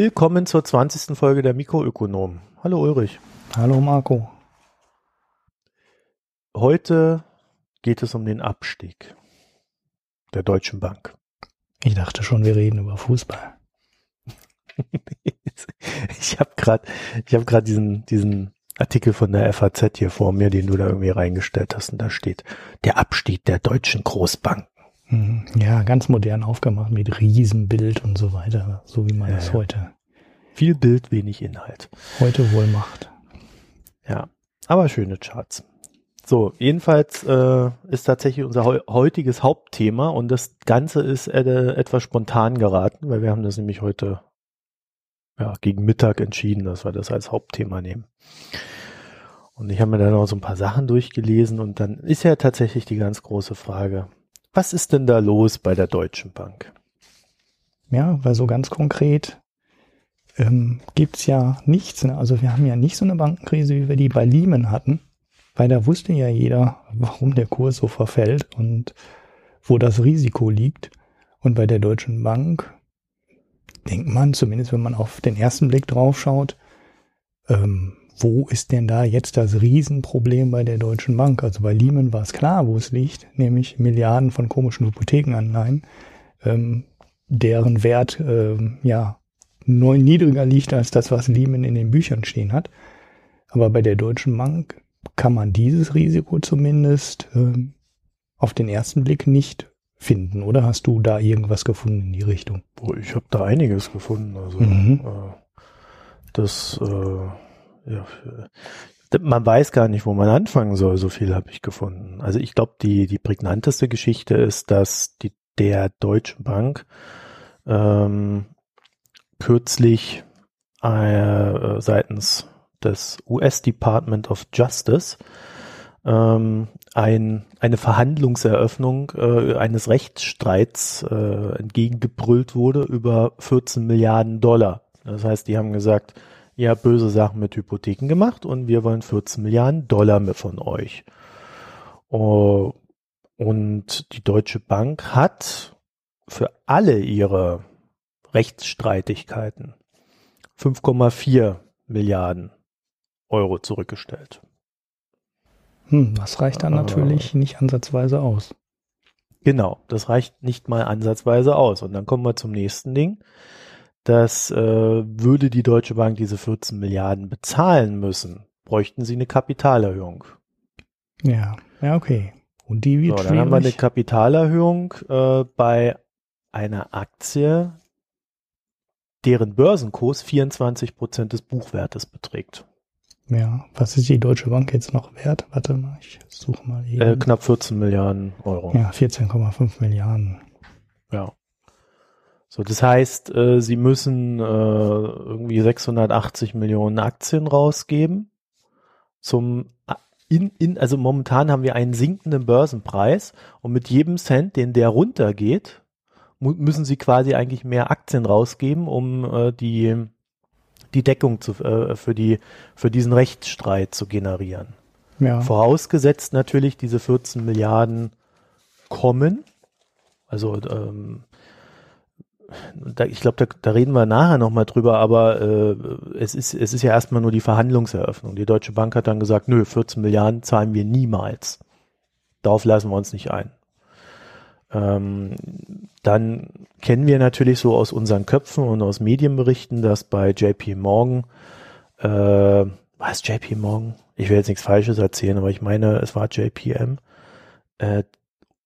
Willkommen zur 20. Folge der Mikroökonom. Hallo Ulrich. Hallo Marco. Heute geht es um den Abstieg der Deutschen Bank. Ich dachte schon, wir reden über Fußball. ich habe gerade ich habe gerade diesen diesen Artikel von der FAZ hier vor mir, den du da irgendwie reingestellt hast und da steht der Abstieg der deutschen Großbanken. Mhm. Ja, ganz modern aufgemacht mit Riesenbild und so weiter, so wie man es ja, heute. Viel Bild, wenig Inhalt. Heute wohl macht. Ja, aber schöne Charts. So, jedenfalls äh, ist tatsächlich unser heu heutiges Hauptthema und das Ganze ist äh, etwas spontan geraten, weil wir haben das nämlich heute ja, gegen Mittag entschieden, dass wir das als Hauptthema nehmen. Und ich habe mir dann noch so ein paar Sachen durchgelesen und dann ist ja tatsächlich die ganz große Frage, was ist denn da los bei der Deutschen Bank? Ja, weil so ganz konkret ähm, gibt ja nichts. Ne? Also wir haben ja nicht so eine Bankenkrise, wie wir die bei Lehman hatten, weil da wusste ja jeder, warum der Kurs so verfällt und wo das Risiko liegt. Und bei der Deutschen Bank denkt man, zumindest wenn man auf den ersten Blick drauf schaut, ähm, wo ist denn da jetzt das Riesenproblem bei der Deutschen Bank? Also bei Lehman war es klar, wo es liegt, nämlich Milliarden von komischen Hypothekenanleihen, ähm, deren Wert ähm, ja neun niedriger liegt als das, was Lehman in den Büchern stehen hat. Aber bei der Deutschen Bank kann man dieses Risiko zumindest ähm, auf den ersten Blick nicht finden, oder hast du da irgendwas gefunden in die Richtung? Ich habe da einiges gefunden. Also mhm. äh, das äh, ja, man weiß gar nicht, wo man anfangen soll. So viel habe ich gefunden. Also ich glaube, die die prägnanteste Geschichte ist, dass die der Deutschen Bank ähm, kürzlich äh, seitens des US Department of Justice ähm, ein, eine Verhandlungseröffnung äh, eines Rechtsstreits äh, entgegengebrüllt wurde über 14 Milliarden Dollar. Das heißt, die haben gesagt, ihr habt böse Sachen mit Hypotheken gemacht und wir wollen 14 Milliarden Dollar mit von euch. Oh, und die Deutsche Bank hat für alle ihre Rechtsstreitigkeiten 5,4 Milliarden Euro zurückgestellt. Hm, das reicht dann äh, natürlich nicht ansatzweise aus. Genau, das reicht nicht mal ansatzweise aus. Und dann kommen wir zum nächsten Ding dass äh, würde die Deutsche Bank diese 14 Milliarden bezahlen müssen, bräuchten sie eine Kapitalerhöhung. Ja, ja, okay. Und die wird so, dann haben wir eine Kapitalerhöhung äh, bei einer Aktie, deren Börsenkurs 24 Prozent des Buchwertes beträgt. Ja, was ist die Deutsche Bank jetzt noch wert? Warte mal, ich suche mal eben. Äh, knapp 14 Milliarden Euro. Ja, 14,5 Milliarden. Ja. So, das heißt, äh, sie müssen äh, irgendwie 680 Millionen Aktien rausgeben. Zum in, in, also momentan haben wir einen sinkenden Börsenpreis und mit jedem Cent, den der runtergeht, müssen sie quasi eigentlich mehr Aktien rausgeben, um äh, die die Deckung zu, äh, für die für diesen Rechtsstreit zu generieren. Ja. Vorausgesetzt natürlich diese 14 Milliarden kommen. Also ähm, da, ich glaube, da, da reden wir nachher nochmal drüber, aber äh, es, ist, es ist ja erstmal nur die Verhandlungseröffnung. Die Deutsche Bank hat dann gesagt, nö, 14 Milliarden zahlen wir niemals. Darauf lassen wir uns nicht ein. Ähm, dann kennen wir natürlich so aus unseren Köpfen und aus Medienberichten, dass bei JP Morgan, äh, was JP Morgan? Ich will jetzt nichts Falsches erzählen, aber ich meine, es war JPM, äh,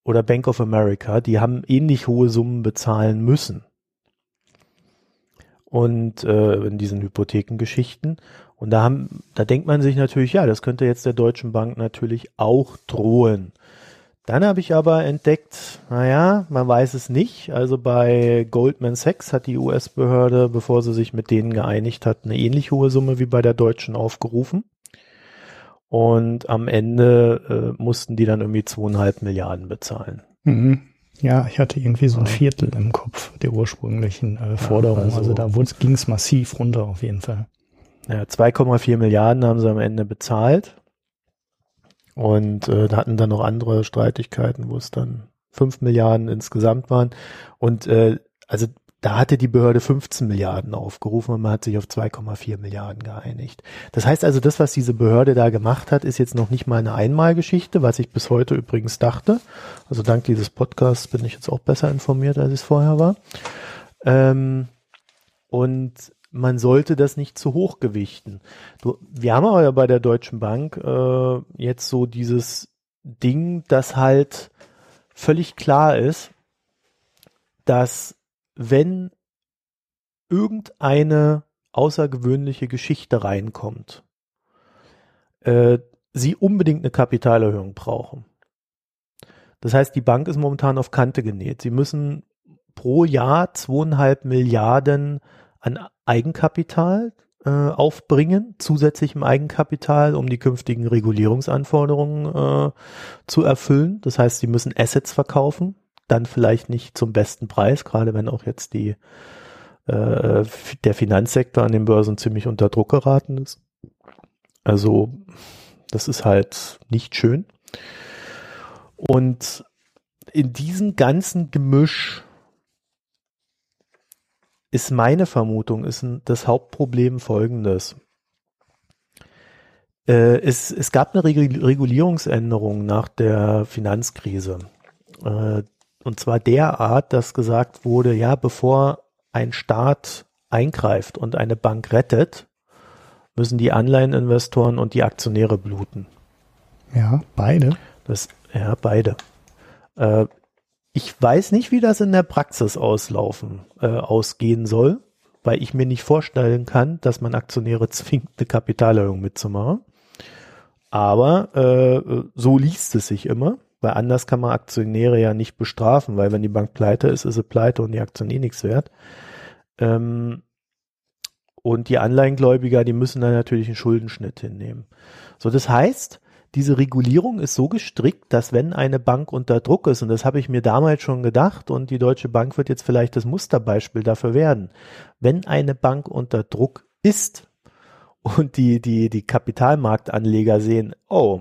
oder Bank of America, die haben ähnlich hohe Summen bezahlen müssen und äh, in diesen Hypothekengeschichten. Und da haben, da denkt man sich natürlich, ja, das könnte jetzt der Deutschen Bank natürlich auch drohen. Dann habe ich aber entdeckt, naja, man weiß es nicht. Also bei Goldman Sachs hat die US-Behörde, bevor sie sich mit denen geeinigt hat, eine ähnlich hohe Summe wie bei der Deutschen aufgerufen. Und am Ende äh, mussten die dann irgendwie zweieinhalb Milliarden bezahlen. Mhm. Ja, ich hatte irgendwie so ein Viertel im Kopf der ursprünglichen äh, Forderung. Ja, also, also, da ging es massiv runter auf jeden Fall. Ja, 2,4 Milliarden haben sie am Ende bezahlt. Und äh, da hatten dann noch andere Streitigkeiten, wo es dann 5 Milliarden insgesamt waren. Und äh, also da hatte die Behörde 15 Milliarden aufgerufen und man hat sich auf 2,4 Milliarden geeinigt. Das heißt also, das, was diese Behörde da gemacht hat, ist jetzt noch nicht mal eine Einmalgeschichte, was ich bis heute übrigens dachte. Also dank dieses Podcasts bin ich jetzt auch besser informiert, als es vorher war. Ähm, und man sollte das nicht zu hoch gewichten. Du, wir haben aber ja bei der Deutschen Bank äh, jetzt so dieses Ding, das halt völlig klar ist, dass wenn irgendeine außergewöhnliche Geschichte reinkommt, äh, sie unbedingt eine Kapitalerhöhung brauchen. Das heißt, die Bank ist momentan auf Kante genäht. Sie müssen pro Jahr zweieinhalb Milliarden an Eigenkapital äh, aufbringen, zusätzlichem Eigenkapital, um die künftigen Regulierungsanforderungen äh, zu erfüllen. Das heißt, sie müssen Assets verkaufen, dann vielleicht nicht zum besten Preis, gerade wenn auch jetzt die äh, der Finanzsektor an den Börsen ziemlich unter Druck geraten ist. Also das ist halt nicht schön. Und in diesem ganzen Gemisch ist meine Vermutung, ist das Hauptproblem folgendes. Äh, es, es gab eine Regulierungsänderung nach der Finanzkrise. Und zwar derart, dass gesagt wurde, ja, bevor ein Staat eingreift und eine Bank rettet, müssen die Anleiheninvestoren und die Aktionäre bluten. Ja, beide. Das, ja, beide. Äh, ich weiß nicht, wie das in der Praxis auslaufen, äh, ausgehen soll, weil ich mir nicht vorstellen kann, dass man Aktionäre zwingt, eine Kapitalerhöhung mitzumachen. Aber äh, so liest es sich immer, weil anders kann man Aktionäre ja nicht bestrafen, weil wenn die Bank pleite ist, ist sie pleite und die Aktion eh nichts wert. Ähm, und die Anleihengläubiger, die müssen dann natürlich einen Schuldenschnitt hinnehmen. So, das heißt, diese Regulierung ist so gestrickt, dass wenn eine Bank unter Druck ist, und das habe ich mir damals schon gedacht, und die Deutsche Bank wird jetzt vielleicht das Musterbeispiel dafür werden, wenn eine Bank unter Druck ist und die, die, die Kapitalmarktanleger sehen, oh,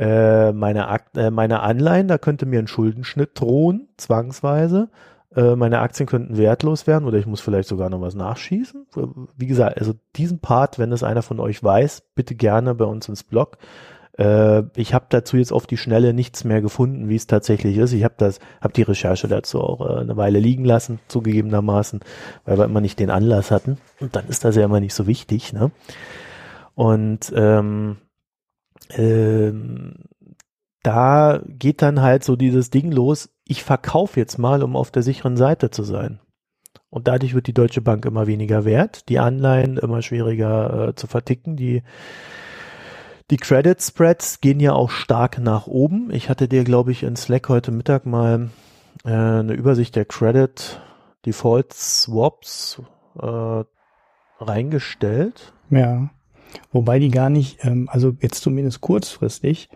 äh, meine, Akt, äh, meine Anleihen, da könnte mir ein Schuldenschnitt drohen, zwangsweise, äh, meine Aktien könnten wertlos werden oder ich muss vielleicht sogar noch was nachschießen. Wie gesagt, also diesen Part, wenn das einer von euch weiß, bitte gerne bei uns ins Blog. Äh, ich habe dazu jetzt auf die Schnelle nichts mehr gefunden, wie es tatsächlich ist. Ich habe das, habe die Recherche dazu auch äh, eine Weile liegen lassen, zugegebenermaßen, weil wir immer nicht den Anlass hatten. Und dann ist das ja immer nicht so wichtig. Ne? Und ähm, ähm, da geht dann halt so dieses Ding los, ich verkaufe jetzt mal, um auf der sicheren Seite zu sein. Und dadurch wird die Deutsche Bank immer weniger wert, die Anleihen immer schwieriger äh, zu verticken, die die Credit Spreads gehen ja auch stark nach oben. Ich hatte dir, glaube ich, in Slack heute Mittag mal äh, eine Übersicht der Credit Default Swaps äh, reingestellt. Ja, wobei die gar nicht, ähm, also jetzt zumindest kurzfristig,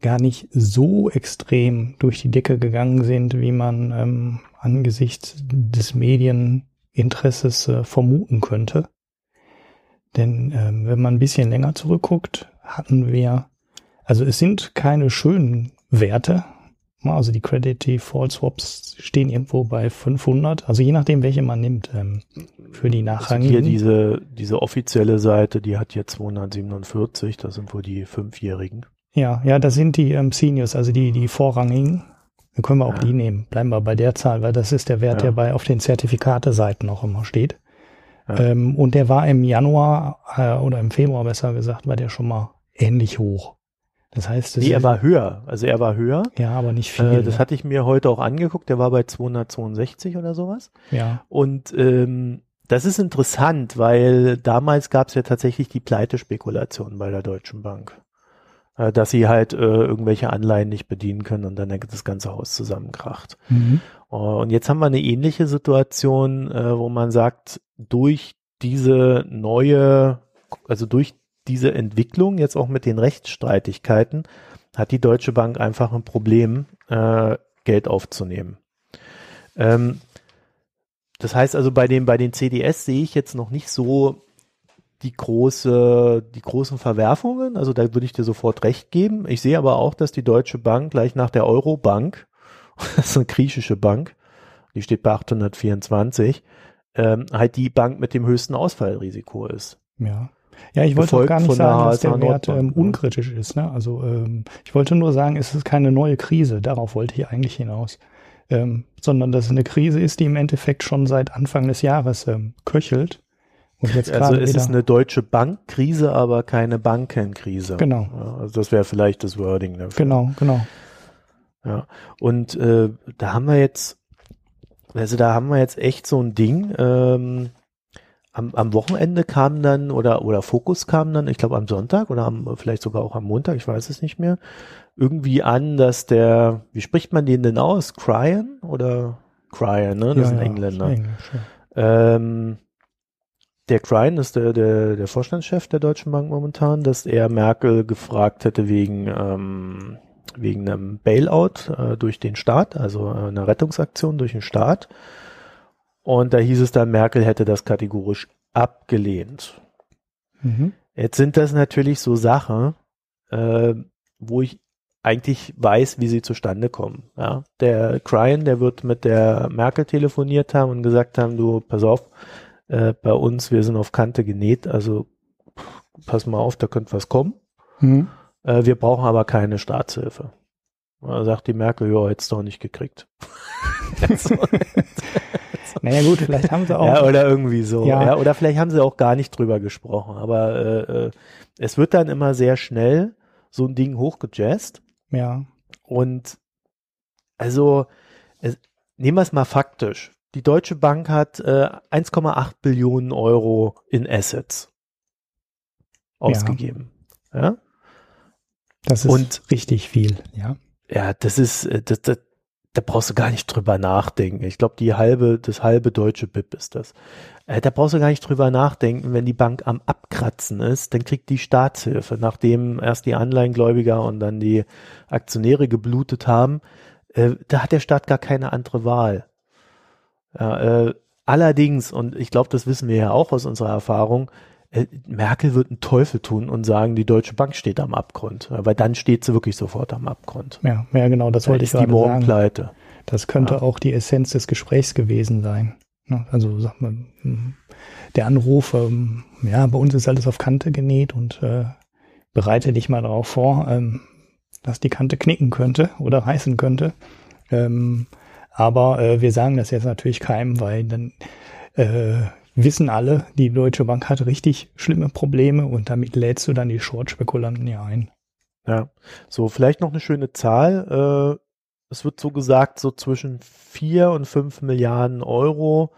gar nicht so extrem durch die Decke gegangen sind, wie man ähm, angesichts des Medieninteresses äh, vermuten könnte. Denn ähm, wenn man ein bisschen länger zurückguckt, hatten wir, also es sind keine schönen Werte. Also die Credit Default Swaps stehen irgendwo bei 500, also je nachdem, welche man nimmt ähm, für die nachrangigen. Also hier diese, diese offizielle Seite, die hat hier 247, das sind wohl die Fünfjährigen. Ja, ja, das sind die ähm, Seniors, also die, die vorrangigen. Dann können wir auch ja. die nehmen. Bleiben wir bei der Zahl, weil das ist der Wert, ja. der bei auf den Zertifikate-Seiten auch immer steht. Ja. Ähm, und der war im Januar äh, oder im Februar besser gesagt, war der schon mal ähnlich hoch. Das heißt, das nee, er war höher. Also er war höher. Ja, aber nicht viel. Äh, das ne? hatte ich mir heute auch angeguckt. Der war bei 262 oder sowas. Ja. Und ähm, das ist interessant, weil damals gab es ja tatsächlich die Pleitespekulation bei der Deutschen Bank. Äh, dass sie halt äh, irgendwelche Anleihen nicht bedienen können und dann das ganze Haus zusammenkracht. Mhm. Uh, und jetzt haben wir eine ähnliche Situation, äh, wo man sagt, durch diese neue, also durch diese Entwicklung, jetzt auch mit den Rechtsstreitigkeiten, hat die Deutsche Bank einfach ein Problem, äh, Geld aufzunehmen. Ähm, das heißt also, bei den, bei den CDS sehe ich jetzt noch nicht so die große, die großen Verwerfungen. Also da würde ich dir sofort recht geben. Ich sehe aber auch, dass die Deutsche Bank gleich nach der Eurobank, das ist eine griechische Bank, die steht bei 824, ähm, halt die Bank mit dem höchsten Ausfallrisiko ist. Ja. Ja, ich wollte auch gar nicht sagen, dass der Wert ähm, ne? unkritisch ist. Ne? Also ähm, ich wollte nur sagen, es ist keine neue Krise. Darauf wollte ich eigentlich hinaus. Ähm, sondern dass es eine Krise ist, die im Endeffekt schon seit Anfang des Jahres ähm, köchelt. Und jetzt also es ist eine deutsche Bankkrise, aber keine Bankenkrise. Genau. Ja, also das wäre vielleicht das Wording dafür. Genau, genau. Ja, und äh, da haben wir jetzt, also da haben wir jetzt echt so ein Ding. Ähm, am, am Wochenende kam dann oder oder Fokus kam dann, ich glaube am Sonntag oder am, vielleicht sogar auch am Montag, ich weiß es nicht mehr, irgendwie an, dass der, wie spricht man den denn aus? Cryan oder Cryan, ne? Das ja, ist ein ja, Engländer. Ist Englisch, ja. ähm, der Cryan ist der, der, der Vorstandschef der Deutschen Bank momentan, dass er Merkel gefragt hätte wegen, ähm, wegen einem Bailout äh, durch den Staat, also äh, einer Rettungsaktion durch den Staat. Und da hieß es dann, Merkel hätte das kategorisch abgelehnt. Mhm. Jetzt sind das natürlich so Sachen, äh, wo ich eigentlich weiß, wie sie zustande kommen. Ja, der Cryan, der wird mit der Merkel telefoniert haben und gesagt haben, du, pass auf, äh, bei uns, wir sind auf Kante genäht, also pass mal auf, da könnte was kommen. Mhm. Äh, wir brauchen aber keine Staatshilfe. Da sagt die Merkel, ja, hättest du auch nicht gekriegt. naja gut, vielleicht haben sie auch. Ja, oder irgendwie so. Ja. ja. oder vielleicht haben sie auch gar nicht drüber gesprochen. Aber äh, äh, es wird dann immer sehr schnell so ein Ding hochgejazzt. Ja. Und also, es, nehmen wir es mal faktisch. Die Deutsche Bank hat äh, 1,8 Billionen Euro in Assets ausgegeben. Ja. ja? Das ist Und, richtig viel, ja. Ja, das ist, äh, das, das, da brauchst du gar nicht drüber nachdenken. Ich glaube, die halbe, das halbe deutsche BIP ist das. Äh, da brauchst du gar nicht drüber nachdenken. Wenn die Bank am Abkratzen ist, dann kriegt die Staatshilfe, nachdem erst die Anleihengläubiger und dann die Aktionäre geblutet haben. Äh, da hat der Staat gar keine andere Wahl. Ja, äh, allerdings, und ich glaube, das wissen wir ja auch aus unserer Erfahrung, Merkel wird einen Teufel tun und sagen, die Deutsche Bank steht am Abgrund, weil dann steht sie wirklich sofort am Abgrund. Ja, ja genau, das wollte ich gerade die morgen Pleite. Das könnte ja. auch die Essenz des Gesprächs gewesen sein. Ne, also sag mal, hm, der Anruf, ähm, ja, bei uns ist alles auf Kante genäht und äh, bereite dich mal darauf vor, ähm, dass die Kante knicken könnte oder reißen könnte. Ähm, aber äh, wir sagen das jetzt natürlich keinem, weil dann äh, wissen alle, die Deutsche Bank hat richtig schlimme Probleme und damit lädst du dann die Short-Spekulanten ja ein. Ja, so vielleicht noch eine schöne Zahl. Äh, es wird so gesagt, so zwischen vier und fünf Milliarden Euro.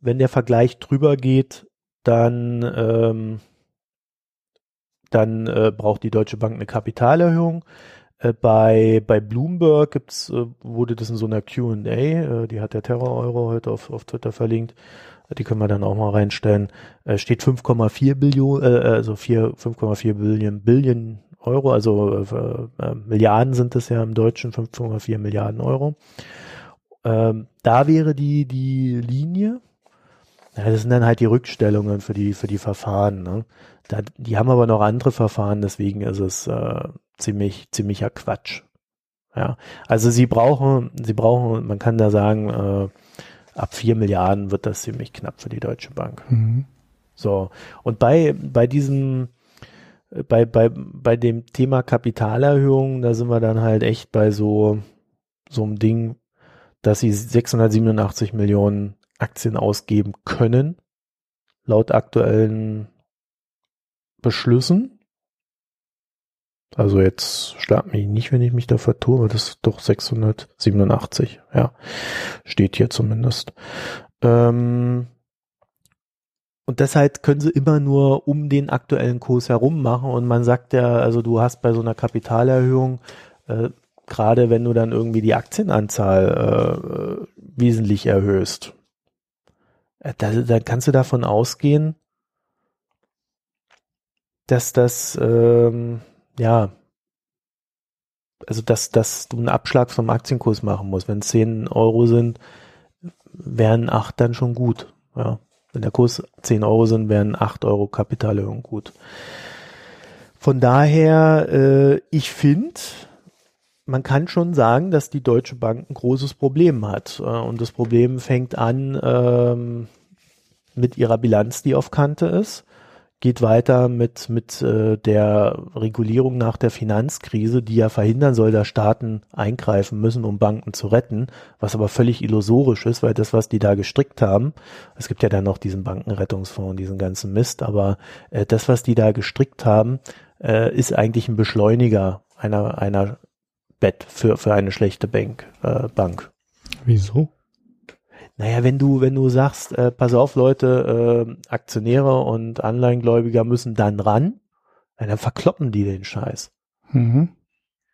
Wenn der Vergleich drüber geht, dann, ähm, dann äh, braucht die Deutsche Bank eine Kapitalerhöhung. Äh, bei, bei Bloomberg gibt's, äh, wurde das in so einer Q&A, äh, die hat der Terror Euro heute auf, auf Twitter verlinkt, die können wir dann auch mal reinstellen, äh, steht 5,4 Billionen, äh, also 5,4 Billion, Billion Euro, also äh, äh, Milliarden sind es ja im Deutschen, 5,4 Milliarden Euro. Ähm, da wäre die, die Linie, ja, das sind dann halt die Rückstellungen für die, für die Verfahren. Ne? Da, die haben aber noch andere Verfahren, deswegen ist es äh, ziemlich, ziemlicher Quatsch. Ja, also sie brauchen, sie brauchen, man kann da sagen, äh, ab vier Milliarden wird das ziemlich knapp für die Deutsche Bank. Mhm. So. Und bei, bei diesem, bei, bei, bei dem Thema Kapitalerhöhung, da sind wir dann halt echt bei so, so einem Ding, dass sie 687 Millionen Aktien ausgeben können, laut aktuellen Beschlüssen. Also jetzt schlag mich nicht, wenn ich mich da vertue, aber das ist doch 687, ja. Steht hier zumindest. Ähm, und deshalb können sie immer nur um den aktuellen Kurs herum machen. Und man sagt ja, also du hast bei so einer Kapitalerhöhung, äh, gerade wenn du dann irgendwie die Aktienanzahl äh, wesentlich erhöhst, äh, da, da kannst du davon ausgehen, dass das ähm, ja, also dass, dass du einen Abschlag vom Aktienkurs machen musst. Wenn 10 Euro sind, wären 8 dann schon gut. Ja. Wenn der Kurs 10 Euro sind, wären 8 Euro Kapitalerhöhung gut. Von daher, äh, ich finde, man kann schon sagen, dass die Deutsche Bank ein großes Problem hat. Äh, und das Problem fängt an ähm, mit ihrer Bilanz, die auf Kante ist geht weiter mit, mit äh, der Regulierung nach der Finanzkrise, die ja verhindern soll, dass Staaten eingreifen müssen, um Banken zu retten, was aber völlig illusorisch ist, weil das, was die da gestrickt haben, es gibt ja dann noch diesen Bankenrettungsfonds, diesen ganzen Mist, aber äh, das, was die da gestrickt haben, äh, ist eigentlich ein Beschleuniger einer, einer Bett für, für eine schlechte Bank. Äh, Bank. Wieso? Naja, wenn du, wenn du sagst, äh, pass auf, Leute, äh, Aktionäre und Anleihengläubiger müssen dann ran, dann verkloppen die den Scheiß. Mhm.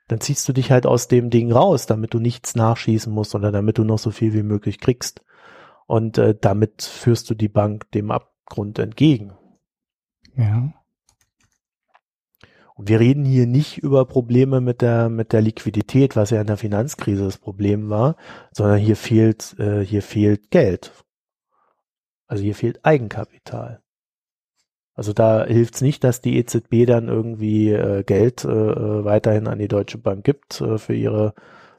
Dann ziehst du dich halt aus dem Ding raus, damit du nichts nachschießen musst oder damit du noch so viel wie möglich kriegst. Und äh, damit führst du die Bank dem Abgrund entgegen. Ja. Und wir reden hier nicht über Probleme mit der, mit der Liquidität, was ja in der Finanzkrise das Problem war, sondern hier fehlt, äh, hier fehlt Geld. Also hier fehlt Eigenkapital. Also da hilft es nicht, dass die EZB dann irgendwie äh, Geld äh, äh, weiterhin an die Deutsche Bank gibt äh, für ihre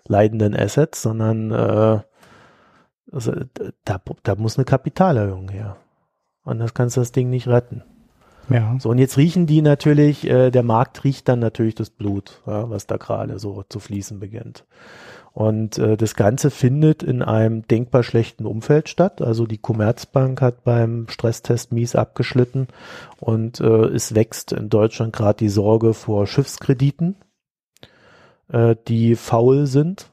leidenden Assets, sondern äh, also, da, da muss eine Kapitalerhöhung her. Und das kannst du das Ding nicht retten. Ja. So, und jetzt riechen die natürlich, äh, der Markt riecht dann natürlich das Blut, ja, was da gerade so zu fließen beginnt. Und äh, das Ganze findet in einem denkbar schlechten Umfeld statt. Also die Commerzbank hat beim Stresstest mies abgeschlitten und äh, es wächst in Deutschland gerade die Sorge vor Schiffskrediten, äh, die faul sind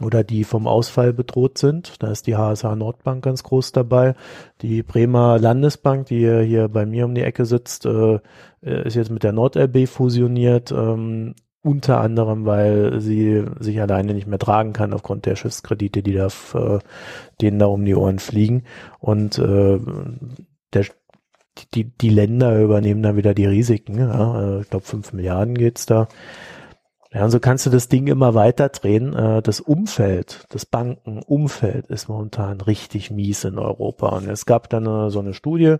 oder die vom Ausfall bedroht sind. Da ist die HSH Nordbank ganz groß dabei. Die Bremer Landesbank, die hier bei mir um die Ecke sitzt, äh, ist jetzt mit der NordLB fusioniert. Ähm, unter anderem, weil sie sich alleine nicht mehr tragen kann aufgrund der Schiffskredite, die da äh, denen da um die Ohren fliegen. Und äh, der, die, die Länder übernehmen dann wieder die Risiken. Ja? Äh, ich glaube, fünf Milliarden geht's da. Ja, und so kannst du das Ding immer weiter drehen. Äh, das Umfeld, das Bankenumfeld ist momentan richtig mies in Europa. Und es gab dann äh, so eine Studie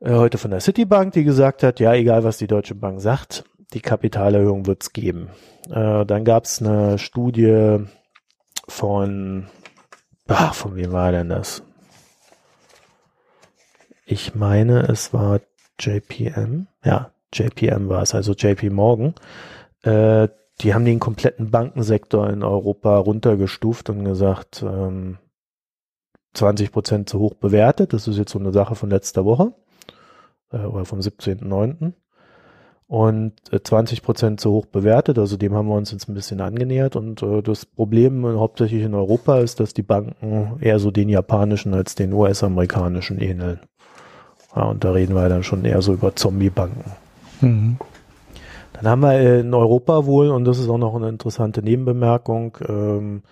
äh, heute von der Citibank, die gesagt hat, ja, egal was die Deutsche Bank sagt, die Kapitalerhöhung wird's geben. Dann gab es eine Studie von, ach, von wem war denn das? Ich meine, es war JPM. Ja, JPM war es, also JP Morgan. Äh, die haben den kompletten Bankensektor in Europa runtergestuft und gesagt, ähm, 20 Prozent zu hoch bewertet. Das ist jetzt so eine Sache von letzter Woche äh, oder vom 17.09. Und äh, 20 Prozent zu hoch bewertet. Also dem haben wir uns jetzt ein bisschen angenähert. Und äh, das Problem hauptsächlich in Europa ist, dass die Banken eher so den japanischen als den US-amerikanischen ähneln. Ja, und da reden wir dann schon eher so über Zombie-Banken. Mhm. Dann haben wir in Europa wohl, und das ist auch noch eine interessante Nebenbemerkung, ähm,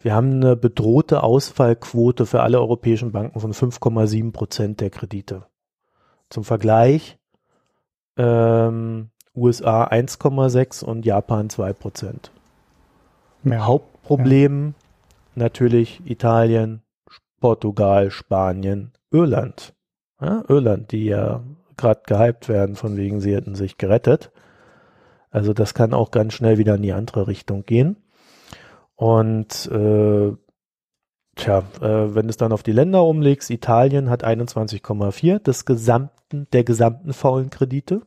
wir haben eine bedrohte Ausfallquote für alle europäischen Banken von 5,7 Prozent der Kredite. Zum Vergleich ähm, USA 1,6 und Japan 2 Prozent. Ja. Hauptproblem ja. natürlich Italien, Portugal, Spanien, Irland. Ja, Irland, die ja gerade gehypt werden, von wegen sie hätten sich gerettet. Also das kann auch ganz schnell wieder in die andere Richtung gehen. Und äh, tja, äh, wenn du es dann auf die Länder umlegst, Italien hat 21,4 des gesamten, der gesamten faulen Kredite,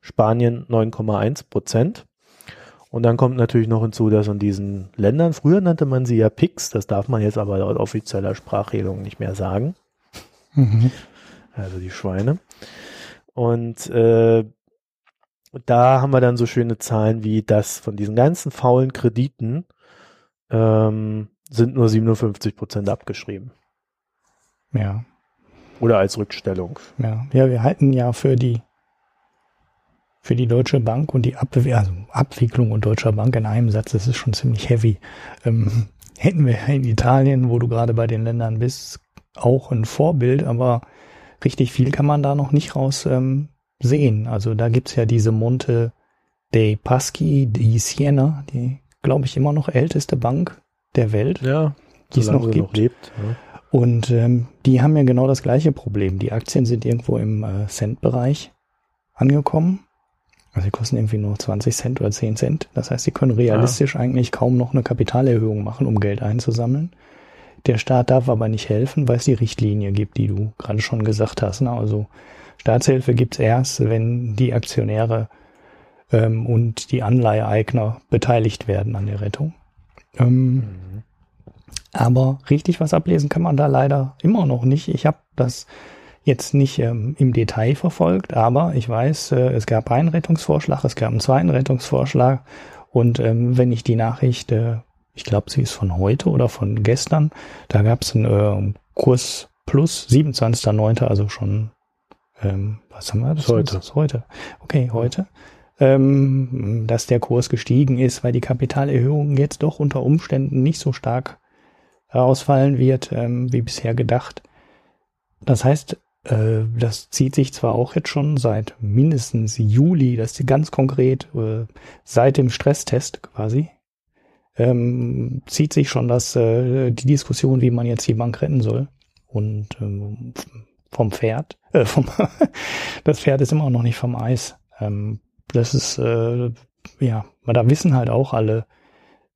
Spanien 9,1 Prozent. Und dann kommt natürlich noch hinzu, dass in diesen Ländern, früher nannte man sie ja PICs, das darf man jetzt aber laut offizieller Sprachregelung nicht mehr sagen. Mhm. Also die Schweine. Und äh, da haben wir dann so schöne Zahlen wie das von diesen ganzen faulen Krediten ähm, sind nur 57 Prozent abgeschrieben. Ja. Oder als Rückstellung. Ja, ja, wir halten ja für die für die Deutsche Bank und die Abwe also Abwicklung und Deutscher Bank in einem Satz, das ist schon ziemlich heavy. Ähm, hätten wir in Italien, wo du gerade bei den Ländern bist, auch ein Vorbild, aber richtig viel kann man da noch nicht raus ähm, sehen. Also da gibt's ja diese Monte dei Paschi di Siena, die, glaube ich, immer noch älteste Bank der Welt, ja, die es noch gibt. Noch lebt, ja. Und ähm, die haben ja genau das gleiche Problem. Die Aktien sind irgendwo im äh, Cent-Bereich angekommen. Also die kosten irgendwie nur 20 Cent oder 10 Cent. Das heißt, sie können realistisch ja. eigentlich kaum noch eine Kapitalerhöhung machen, um Geld einzusammeln. Der Staat darf aber nicht helfen, weil es die Richtlinie gibt, die du gerade schon gesagt hast. Ne? Also Staatshilfe gibt's erst, wenn die Aktionäre ähm, und die Anleiheeigner beteiligt werden an der Rettung. Ähm, mhm. Aber richtig was ablesen kann man da leider immer noch nicht. Ich habe das jetzt nicht ähm, im Detail verfolgt, aber ich weiß, äh, es gab einen Rettungsvorschlag, es gab einen zweiten Rettungsvorschlag und ähm, wenn ich die Nachricht, äh, ich glaube, sie ist von heute oder von gestern, da gab es einen äh, Kurs plus 27.09., also schon, ähm, was haben wir? Das heute. Heute. Okay, heute. Ähm, dass der Kurs gestiegen ist, weil die Kapitalerhöhung jetzt doch unter Umständen nicht so stark ausfallen wird, ähm, wie bisher gedacht. Das heißt, äh, das zieht sich zwar auch jetzt schon seit mindestens Juli, das ist ganz konkret, äh, seit dem Stresstest quasi, ähm, zieht sich schon das, äh, die Diskussion, wie man jetzt die Bank retten soll. Und ähm, vom Pferd, äh, vom das Pferd ist immer noch nicht vom Eis. Ähm, das ist, äh, ja, da wissen halt auch alle,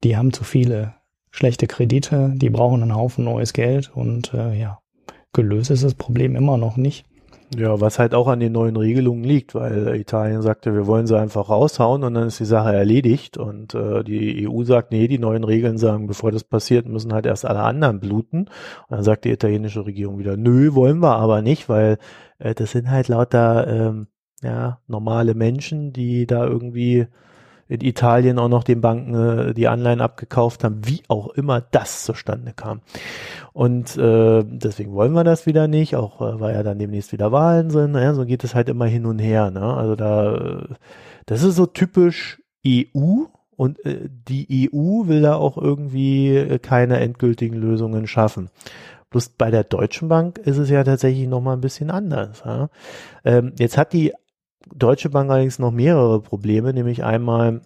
die haben zu viele schlechte Kredite, die brauchen einen Haufen neues Geld und äh, ja, gelöst ist das Problem immer noch nicht. Ja, was halt auch an den neuen Regelungen liegt, weil Italien sagte, wir wollen sie einfach raushauen und dann ist die Sache erledigt und äh, die EU sagt, nee, die neuen Regeln sagen, bevor das passiert, müssen halt erst alle anderen bluten. Und dann sagt die italienische Regierung wieder, nö, wollen wir aber nicht, weil äh, das sind halt lauter ähm, ja, normale Menschen, die da irgendwie in Italien auch noch den Banken äh, die Anleihen abgekauft haben, wie auch immer das zustande kam. Und äh, deswegen wollen wir das wieder nicht, auch äh, weil ja dann demnächst wieder Wahlen sind. Ja, so geht es halt immer hin und her. Ne? Also da, äh, das ist so typisch EU. Und äh, die EU will da auch irgendwie äh, keine endgültigen Lösungen schaffen. Bloß bei der Deutschen Bank ist es ja tatsächlich nochmal ein bisschen anders. Ja? Ähm, jetzt hat die Deutsche Bank allerdings noch mehrere Probleme, nämlich einmal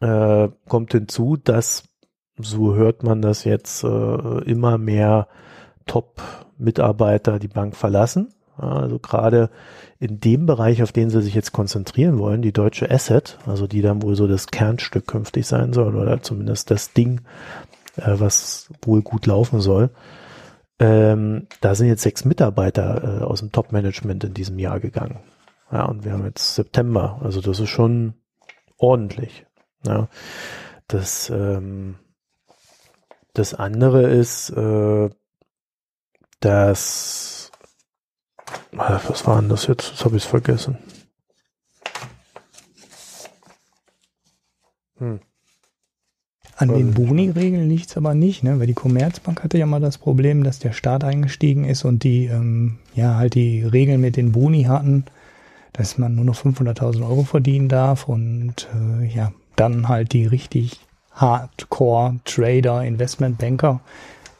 äh, kommt hinzu, dass, so hört man das jetzt, äh, immer mehr Top-Mitarbeiter die Bank verlassen. Also gerade in dem Bereich, auf den sie sich jetzt konzentrieren wollen, die deutsche Asset, also die dann wohl so das Kernstück künftig sein soll oder zumindest das Ding, äh, was wohl gut laufen soll. Ähm, da sind jetzt sechs Mitarbeiter äh, aus dem Top-Management in diesem Jahr gegangen. Ja, und wir haben jetzt September. Also das ist schon ordentlich. Ja. Das, ähm, das andere ist, äh, dass, was war denn das jetzt? Jetzt habe ich es vergessen. Hm. An den Boni-Regeln liegt es aber nicht, ne? weil die Commerzbank hatte ja mal das Problem, dass der Staat eingestiegen ist und die ähm, ja halt die Regeln mit den Boni hatten dass man nur noch 500.000 Euro verdienen darf und äh, ja, dann halt die richtig Hardcore-Trader, Investmentbanker,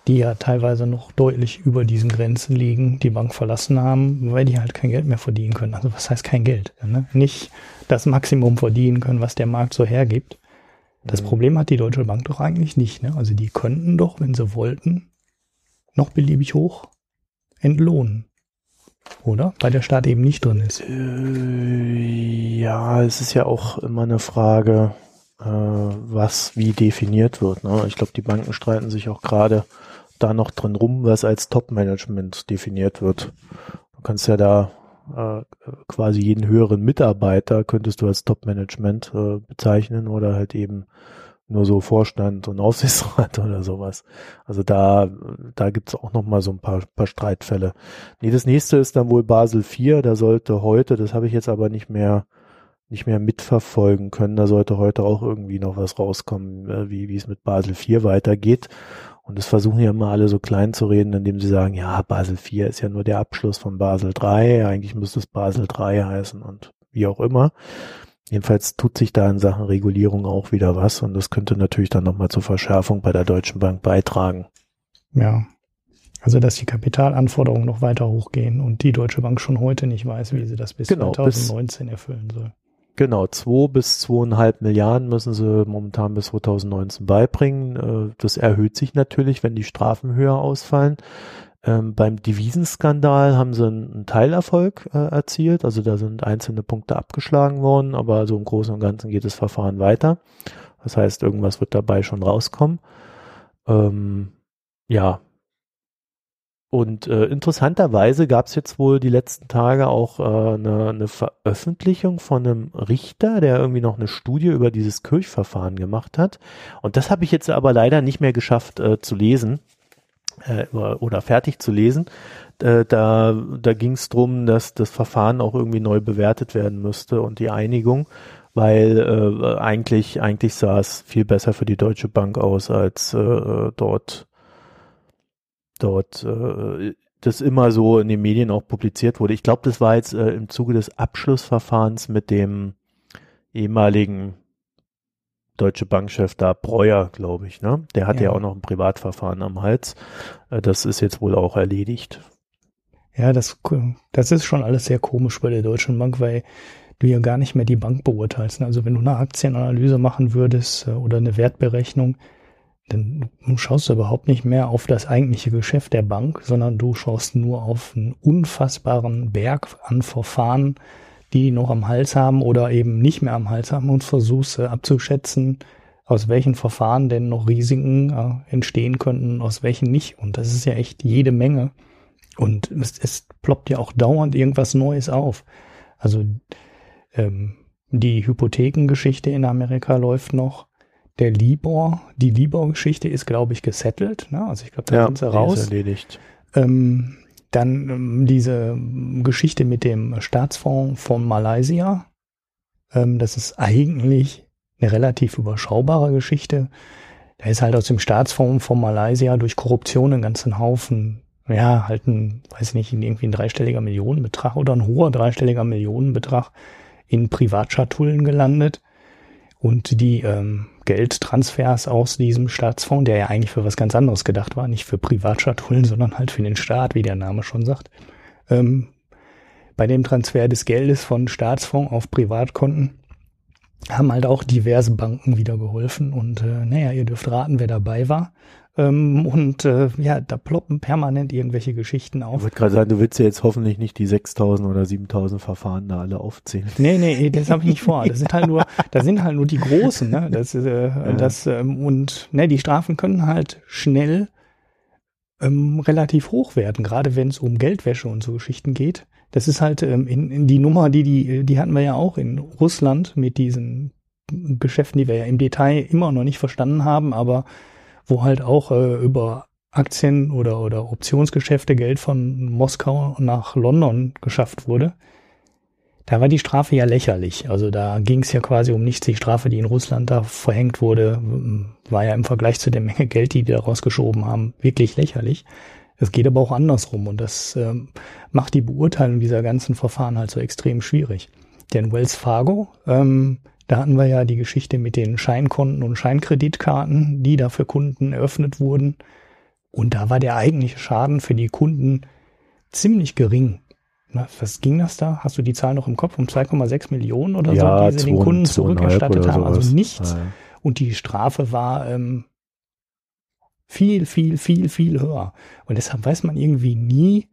die ja teilweise noch deutlich über diesen Grenzen liegen, die Bank verlassen haben, weil die halt kein Geld mehr verdienen können. Also was heißt kein Geld? Ne? Nicht das Maximum verdienen können, was der Markt so hergibt. Das mhm. Problem hat die Deutsche Bank doch eigentlich nicht. Ne? Also die könnten doch, wenn sie wollten, noch beliebig hoch entlohnen oder? Weil der Staat eben nicht drin ist. Äh, ja, es ist ja auch immer eine Frage, äh, was wie definiert wird. Ne? Ich glaube, die Banken streiten sich auch gerade da noch drin rum, was als Top-Management definiert wird. Du kannst ja da äh, quasi jeden höheren Mitarbeiter könntest du als Top-Management bezeichnen oder halt eben nur so Vorstand und Aufsichtsrat oder sowas. Also da, da gibt's auch noch mal so ein paar, paar Streitfälle. Nee, das nächste ist dann wohl Basel IV. Da sollte heute, das habe ich jetzt aber nicht mehr, nicht mehr mitverfolgen können. Da sollte heute auch irgendwie noch was rauskommen, äh, wie, wie es mit Basel IV weitergeht. Und das versuchen ja immer alle so klein zu reden, indem sie sagen, ja, Basel IV ist ja nur der Abschluss von Basel III. Eigentlich müsste es Basel III heißen und wie auch immer. Jedenfalls tut sich da in Sachen Regulierung auch wieder was und das könnte natürlich dann nochmal zur Verschärfung bei der Deutschen Bank beitragen. Ja. Also, dass die Kapitalanforderungen noch weiter hochgehen und die Deutsche Bank schon heute nicht weiß, wie sie das bis genau, 2019 bis, erfüllen soll. Genau, zwei bis zweieinhalb Milliarden müssen sie momentan bis 2019 beibringen. Äh, das erhöht sich natürlich, wenn die Strafen höher ausfallen. Ähm, beim Devisenskandal haben sie einen, Teilerfolg äh, erzielt, also da sind einzelne Punkte abgeschlagen worden, aber so im Großen und Ganzen geht das Verfahren weiter. Das heißt, irgendwas wird dabei schon rauskommen. Ähm, ja. Und äh, interessanterweise gab es jetzt wohl die letzten Tage auch äh, eine, eine Veröffentlichung von einem Richter, der irgendwie noch eine Studie über dieses Kirchverfahren gemacht hat. Und das habe ich jetzt aber leider nicht mehr geschafft äh, zu lesen äh, oder fertig zu lesen. Äh, da da ging es darum, dass das Verfahren auch irgendwie neu bewertet werden müsste und die Einigung, weil äh, eigentlich eigentlich sah es viel besser für die Deutsche Bank aus als äh, dort dort äh, das immer so in den Medien auch publiziert wurde. Ich glaube, das war jetzt äh, im Zuge des Abschlussverfahrens mit dem ehemaligen Deutsche Bankchef da, Breuer, glaube ich, ne? Der hatte ja. ja. auch noch ein Privatverfahren am Hals. Äh, das ist jetzt wohl auch erledigt. Ja, das, das ist schon alles sehr komisch bei der Deutschen Bank, weil du ja gar nicht mehr die Bank beurteilst. Ne? Also wenn du eine Aktienanalyse machen würdest äh, oder eine Wertberechnung, dann schaust du überhaupt nicht mehr auf das eigentliche Geschäft der Bank, sondern du schaust nur auf einen unfassbaren Berg an Verfahren, die noch am Hals haben oder eben nicht mehr am Hals haben und versuchst äh, abzuschätzen, aus welchen Verfahren denn noch Risiken äh, entstehen könnten, aus welchen nicht. Und das ist ja echt jede Menge. Und es, es ploppt ja auch dauernd irgendwas Neues auf. Also ähm, die Hypothekengeschichte in Amerika läuft noch der Libor, die Libor-Geschichte ist, glaube ich, gesettelt. Ne? Also ich glaube, da ja, sind sie raus. Ist erledigt. Ähm, dann ähm, diese Geschichte mit dem Staatsfonds von Malaysia. Ähm, das ist eigentlich eine relativ überschaubare Geschichte. Da ist halt aus dem Staatsfonds von Malaysia durch Korruption einen ganzen Haufen, ja, halt ein, weiß ich nicht, irgendwie ein dreistelliger Millionenbetrag oder ein hoher dreistelliger Millionenbetrag in Privatschatullen gelandet. Und die ähm, Geldtransfers aus diesem Staatsfonds, der ja eigentlich für was ganz anderes gedacht war, nicht für Privatschatullen, sondern halt für den Staat, wie der Name schon sagt. Ähm, bei dem Transfer des Geldes von Staatsfonds auf Privatkonten haben halt auch diverse Banken wieder geholfen und äh, naja, ihr dürft raten, wer dabei war. Ähm, und äh, ja, da ploppen permanent irgendwelche Geschichten auf. Ich wollte gerade sagen, du willst ja jetzt hoffentlich nicht die 6000 oder 7000 Verfahren da alle aufzählen. Nee, nee, das habe ich nicht vor. Das sind halt nur, das sind halt nur die großen, ne? Das, äh, ja. das ähm, und ne, die Strafen können halt schnell ähm, relativ hoch werden, gerade wenn es um Geldwäsche und so Geschichten geht. Das ist halt ähm, in, in die Nummer, die die die hatten wir ja auch in Russland mit diesen Geschäften, die wir ja im Detail immer noch nicht verstanden haben, aber wo halt auch äh, über Aktien oder, oder Optionsgeschäfte Geld von Moskau nach London geschafft wurde. Da war die Strafe ja lächerlich. Also da ging es ja quasi um nichts. Die Strafe, die in Russland da verhängt wurde, war ja im Vergleich zu der Menge Geld, die die da rausgeschoben haben, wirklich lächerlich. Es geht aber auch andersrum und das ähm, macht die Beurteilung dieser ganzen Verfahren halt so extrem schwierig. Denn Wells Fargo ähm, da hatten wir ja die Geschichte mit den Scheinkonten und Scheinkreditkarten, die da für Kunden eröffnet wurden. Und da war der eigentliche Schaden für die Kunden ziemlich gering. Na, was ging das da? Hast du die Zahl noch im Kopf? Um 2,6 Millionen oder ja, so, die sie den Kunden zurückerstattet haben. Also nichts. Ja. Und die Strafe war ähm, viel, viel, viel, viel höher. Und deshalb weiß man irgendwie nie,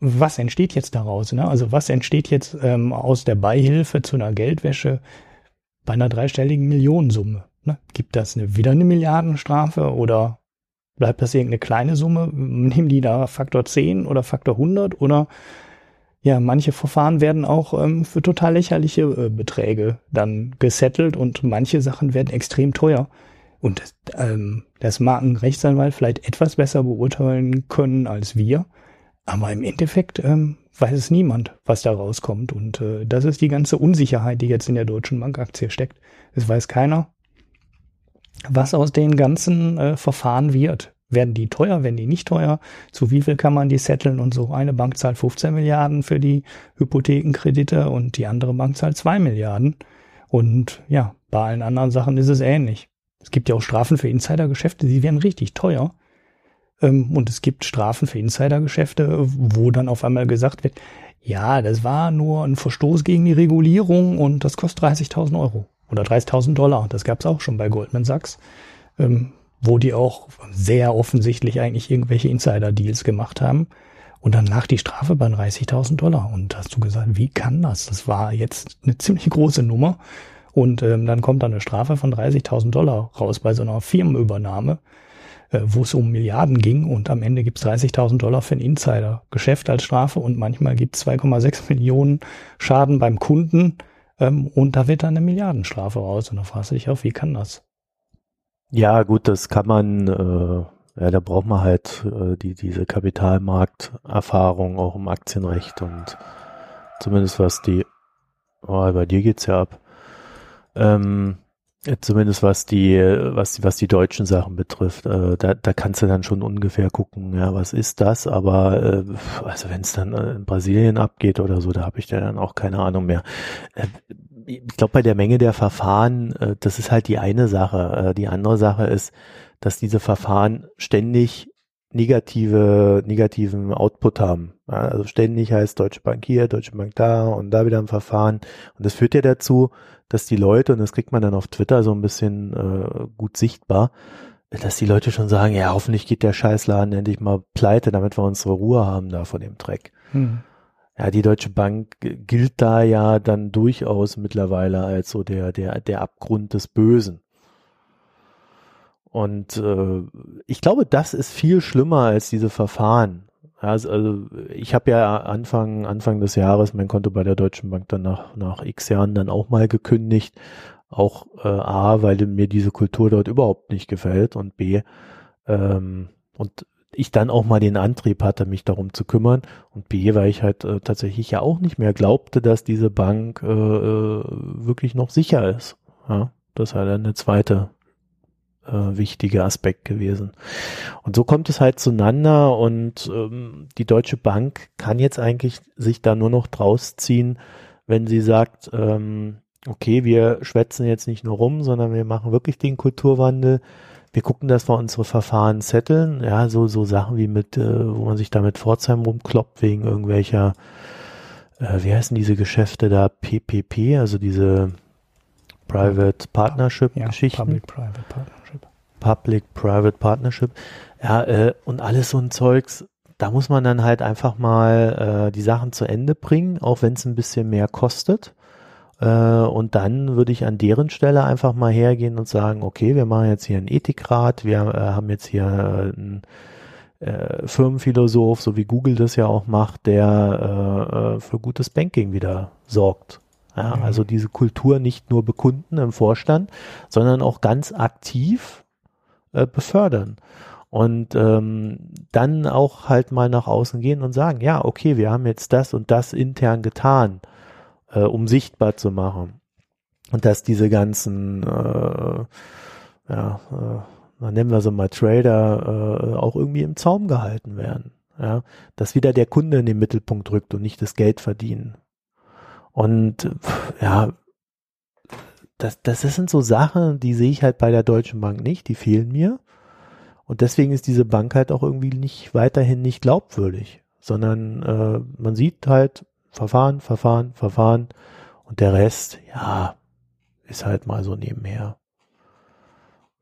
was entsteht jetzt daraus. Ne? Also was entsteht jetzt ähm, aus der Beihilfe zu einer Geldwäsche? Bei einer dreistelligen Millionensumme. Ne? Gibt das eine, wieder eine Milliardenstrafe oder bleibt das irgendeine kleine Summe? Nehmen die da Faktor 10 oder Faktor 100 oder ja, manche Verfahren werden auch ähm, für total lächerliche äh, Beträge dann gesettelt und manche Sachen werden extrem teuer. Und ähm, das mag ein Rechtsanwalt vielleicht etwas besser beurteilen können als wir. Aber im Endeffekt ähm, weiß es niemand, was da rauskommt. Und äh, das ist die ganze Unsicherheit, die jetzt in der Deutschen Bankaktie steckt. Es weiß keiner, was aus den ganzen äh, Verfahren wird. Werden die teuer, werden die nicht teuer? Zu wie viel kann man die setteln und so? Eine Bank zahlt 15 Milliarden für die Hypothekenkredite und die andere Bank zahlt 2 Milliarden. Und ja, bei allen anderen Sachen ist es ähnlich. Es gibt ja auch Strafen für Insidergeschäfte, die werden richtig teuer. Ähm, und es gibt Strafen für Insidergeschäfte, wo dann auf einmal gesagt wird, ja, das war nur ein Verstoß gegen die Regulierung und das kostet 30.000 Euro oder 30.000 Dollar. Das gab es auch schon bei Goldman Sachs. Ähm, wo die auch sehr offensichtlich eigentlich irgendwelche Insider-Deals gemacht haben. Und dann lag die Strafe bei 30.000 Dollar. Und hast du gesagt, wie kann das? Das war jetzt eine ziemlich große Nummer. Und ähm, dann kommt da eine Strafe von 30.000 Dollar raus bei so einer Firmenübernahme, äh, wo es um Milliarden ging. Und am Ende gibt es 30.000 Dollar für ein Insider-Geschäft als Strafe. Und manchmal gibt es 2,6 Millionen Schaden beim Kunden. Ähm, und da wird dann eine Milliardenstrafe raus. Und da fragst du dich auch, wie kann das? Ja, gut, das kann man, äh, ja, da braucht man halt äh, die, diese Kapitalmarkterfahrung auch im Aktienrecht und zumindest was die, oh, bei dir geht's ja ab. Ähm, zumindest was die, was die, was die deutschen Sachen betrifft, äh, da, da kannst du dann schon ungefähr gucken, ja, was ist das, aber äh, also wenn es dann in Brasilien abgeht oder so, da habe ich dann auch keine Ahnung mehr. Äh, ich glaube, bei der Menge der Verfahren, äh, das ist halt die eine Sache. Äh, die andere Sache ist, dass diese Verfahren ständig negative, negativen Output haben. Ja, also ständig heißt Deutsche Bank hier, Deutsche Bank da und da wieder ein Verfahren. Und das führt ja dazu, dass die Leute, und das kriegt man dann auf Twitter so ein bisschen äh, gut sichtbar, dass die Leute schon sagen, ja, hoffentlich geht der Scheißladen endlich mal pleite, damit wir unsere Ruhe haben da vor dem Dreck. Hm ja, die Deutsche Bank gilt da ja dann durchaus mittlerweile als so der, der, der Abgrund des Bösen. Und äh, ich glaube, das ist viel schlimmer als diese Verfahren. Also, also ich habe ja Anfang, Anfang des Jahres mein Konto bei der Deutschen Bank dann nach, nach x Jahren dann auch mal gekündigt. Auch äh, A, weil mir diese Kultur dort überhaupt nicht gefällt und B, ähm, und ich dann auch mal den Antrieb hatte, mich darum zu kümmern und B, weil ich halt äh, tatsächlich ja auch nicht mehr glaubte, dass diese Bank äh, äh wirklich noch sicher ist. Ja, das war dann der zweite äh, wichtige Aspekt gewesen. Und so kommt es halt zueinander und ähm, die Deutsche Bank kann jetzt eigentlich sich da nur noch draus ziehen, wenn sie sagt, ähm, okay, wir schwätzen jetzt nicht nur rum, sondern wir machen wirklich den Kulturwandel wir gucken, dass wir unsere Verfahren zetteln, ja, so, so Sachen wie mit, äh, wo man sich da mit Pforzheim rumkloppt wegen irgendwelcher, äh, wie heißen diese Geschäfte da, PPP, also diese Private Partnership ja, Geschichten. Public-Private Partnership. Public-Private Partnership. Ja, äh, und alles so ein Zeugs, da muss man dann halt einfach mal äh, die Sachen zu Ende bringen, auch wenn es ein bisschen mehr kostet. Äh, und dann würde ich an deren Stelle einfach mal hergehen und sagen, okay, wir machen jetzt hier einen Ethikrat, wir äh, haben jetzt hier äh, einen äh, Firmenphilosoph, so wie Google das ja auch macht, der äh, äh für gutes Banking wieder sorgt. Ja, mhm. Also diese Kultur nicht nur bekunden im Vorstand, sondern auch ganz aktiv äh, befördern. Und ähm, dann auch halt mal nach außen gehen und sagen, ja, okay, wir haben jetzt das und das intern getan äh, um sichtbar zu machen. Und dass diese ganzen, äh, ja, äh, nennen wir sie mal Trader, äh, auch irgendwie im Zaum gehalten werden. Ja, dass wieder der Kunde in den Mittelpunkt rückt und nicht das Geld verdienen. Und ja, das, das sind so Sachen, die sehe ich halt bei der Deutschen Bank nicht, die fehlen mir. Und deswegen ist diese Bank halt auch irgendwie nicht weiterhin nicht glaubwürdig, sondern äh, man sieht halt, Verfahren, Verfahren, Verfahren und der Rest, ja, ist halt mal so nebenher.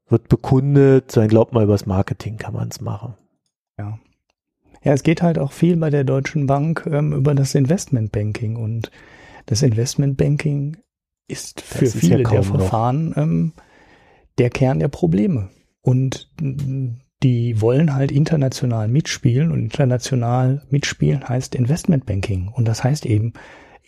Wird bekundet, dann glaubt mal, übers Marketing kann man es machen. Ja. Ja, es geht halt auch viel bei der Deutschen Bank ähm, über das Investmentbanking und das Investmentbanking ist für ist viele ja der Verfahren ähm, der Kern der Probleme. Und die wollen halt international mitspielen und international mitspielen heißt Investmentbanking und das heißt eben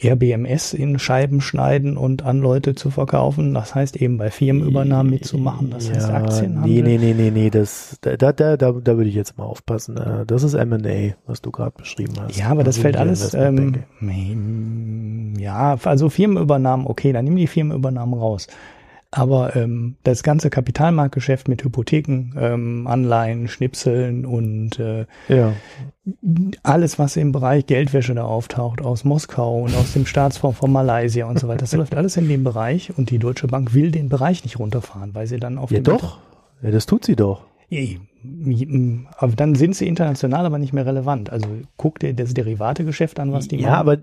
RBMS in Scheiben schneiden und an Leute zu verkaufen. Das heißt eben bei Firmenübernahmen mitzumachen. Das ja, heißt Aktienhandel. Nee, nee, nee, nee, nee, das, da, da, da, da würde ich jetzt mal aufpassen. Äh, das ist M&A, was du gerade beschrieben hast. Ja, aber das also fällt alles, ähm, ja, also Firmenübernahmen, okay, dann nimm die Firmenübernahmen raus. Aber ähm, das ganze Kapitalmarktgeschäft mit Hypotheken, ähm, Anleihen, Schnipseln und äh, ja. alles, was im Bereich Geldwäsche da auftaucht, aus Moskau und aus dem Staatsfonds von Malaysia und so weiter, das läuft alles in dem Bereich und die Deutsche Bank will den Bereich nicht runterfahren, weil sie dann auf Ja doch, ja, das tut sie doch. Aber dann sind sie international aber nicht mehr relevant. Also guck dir das Derivategeschäft an, was die ja, machen. Ja, aber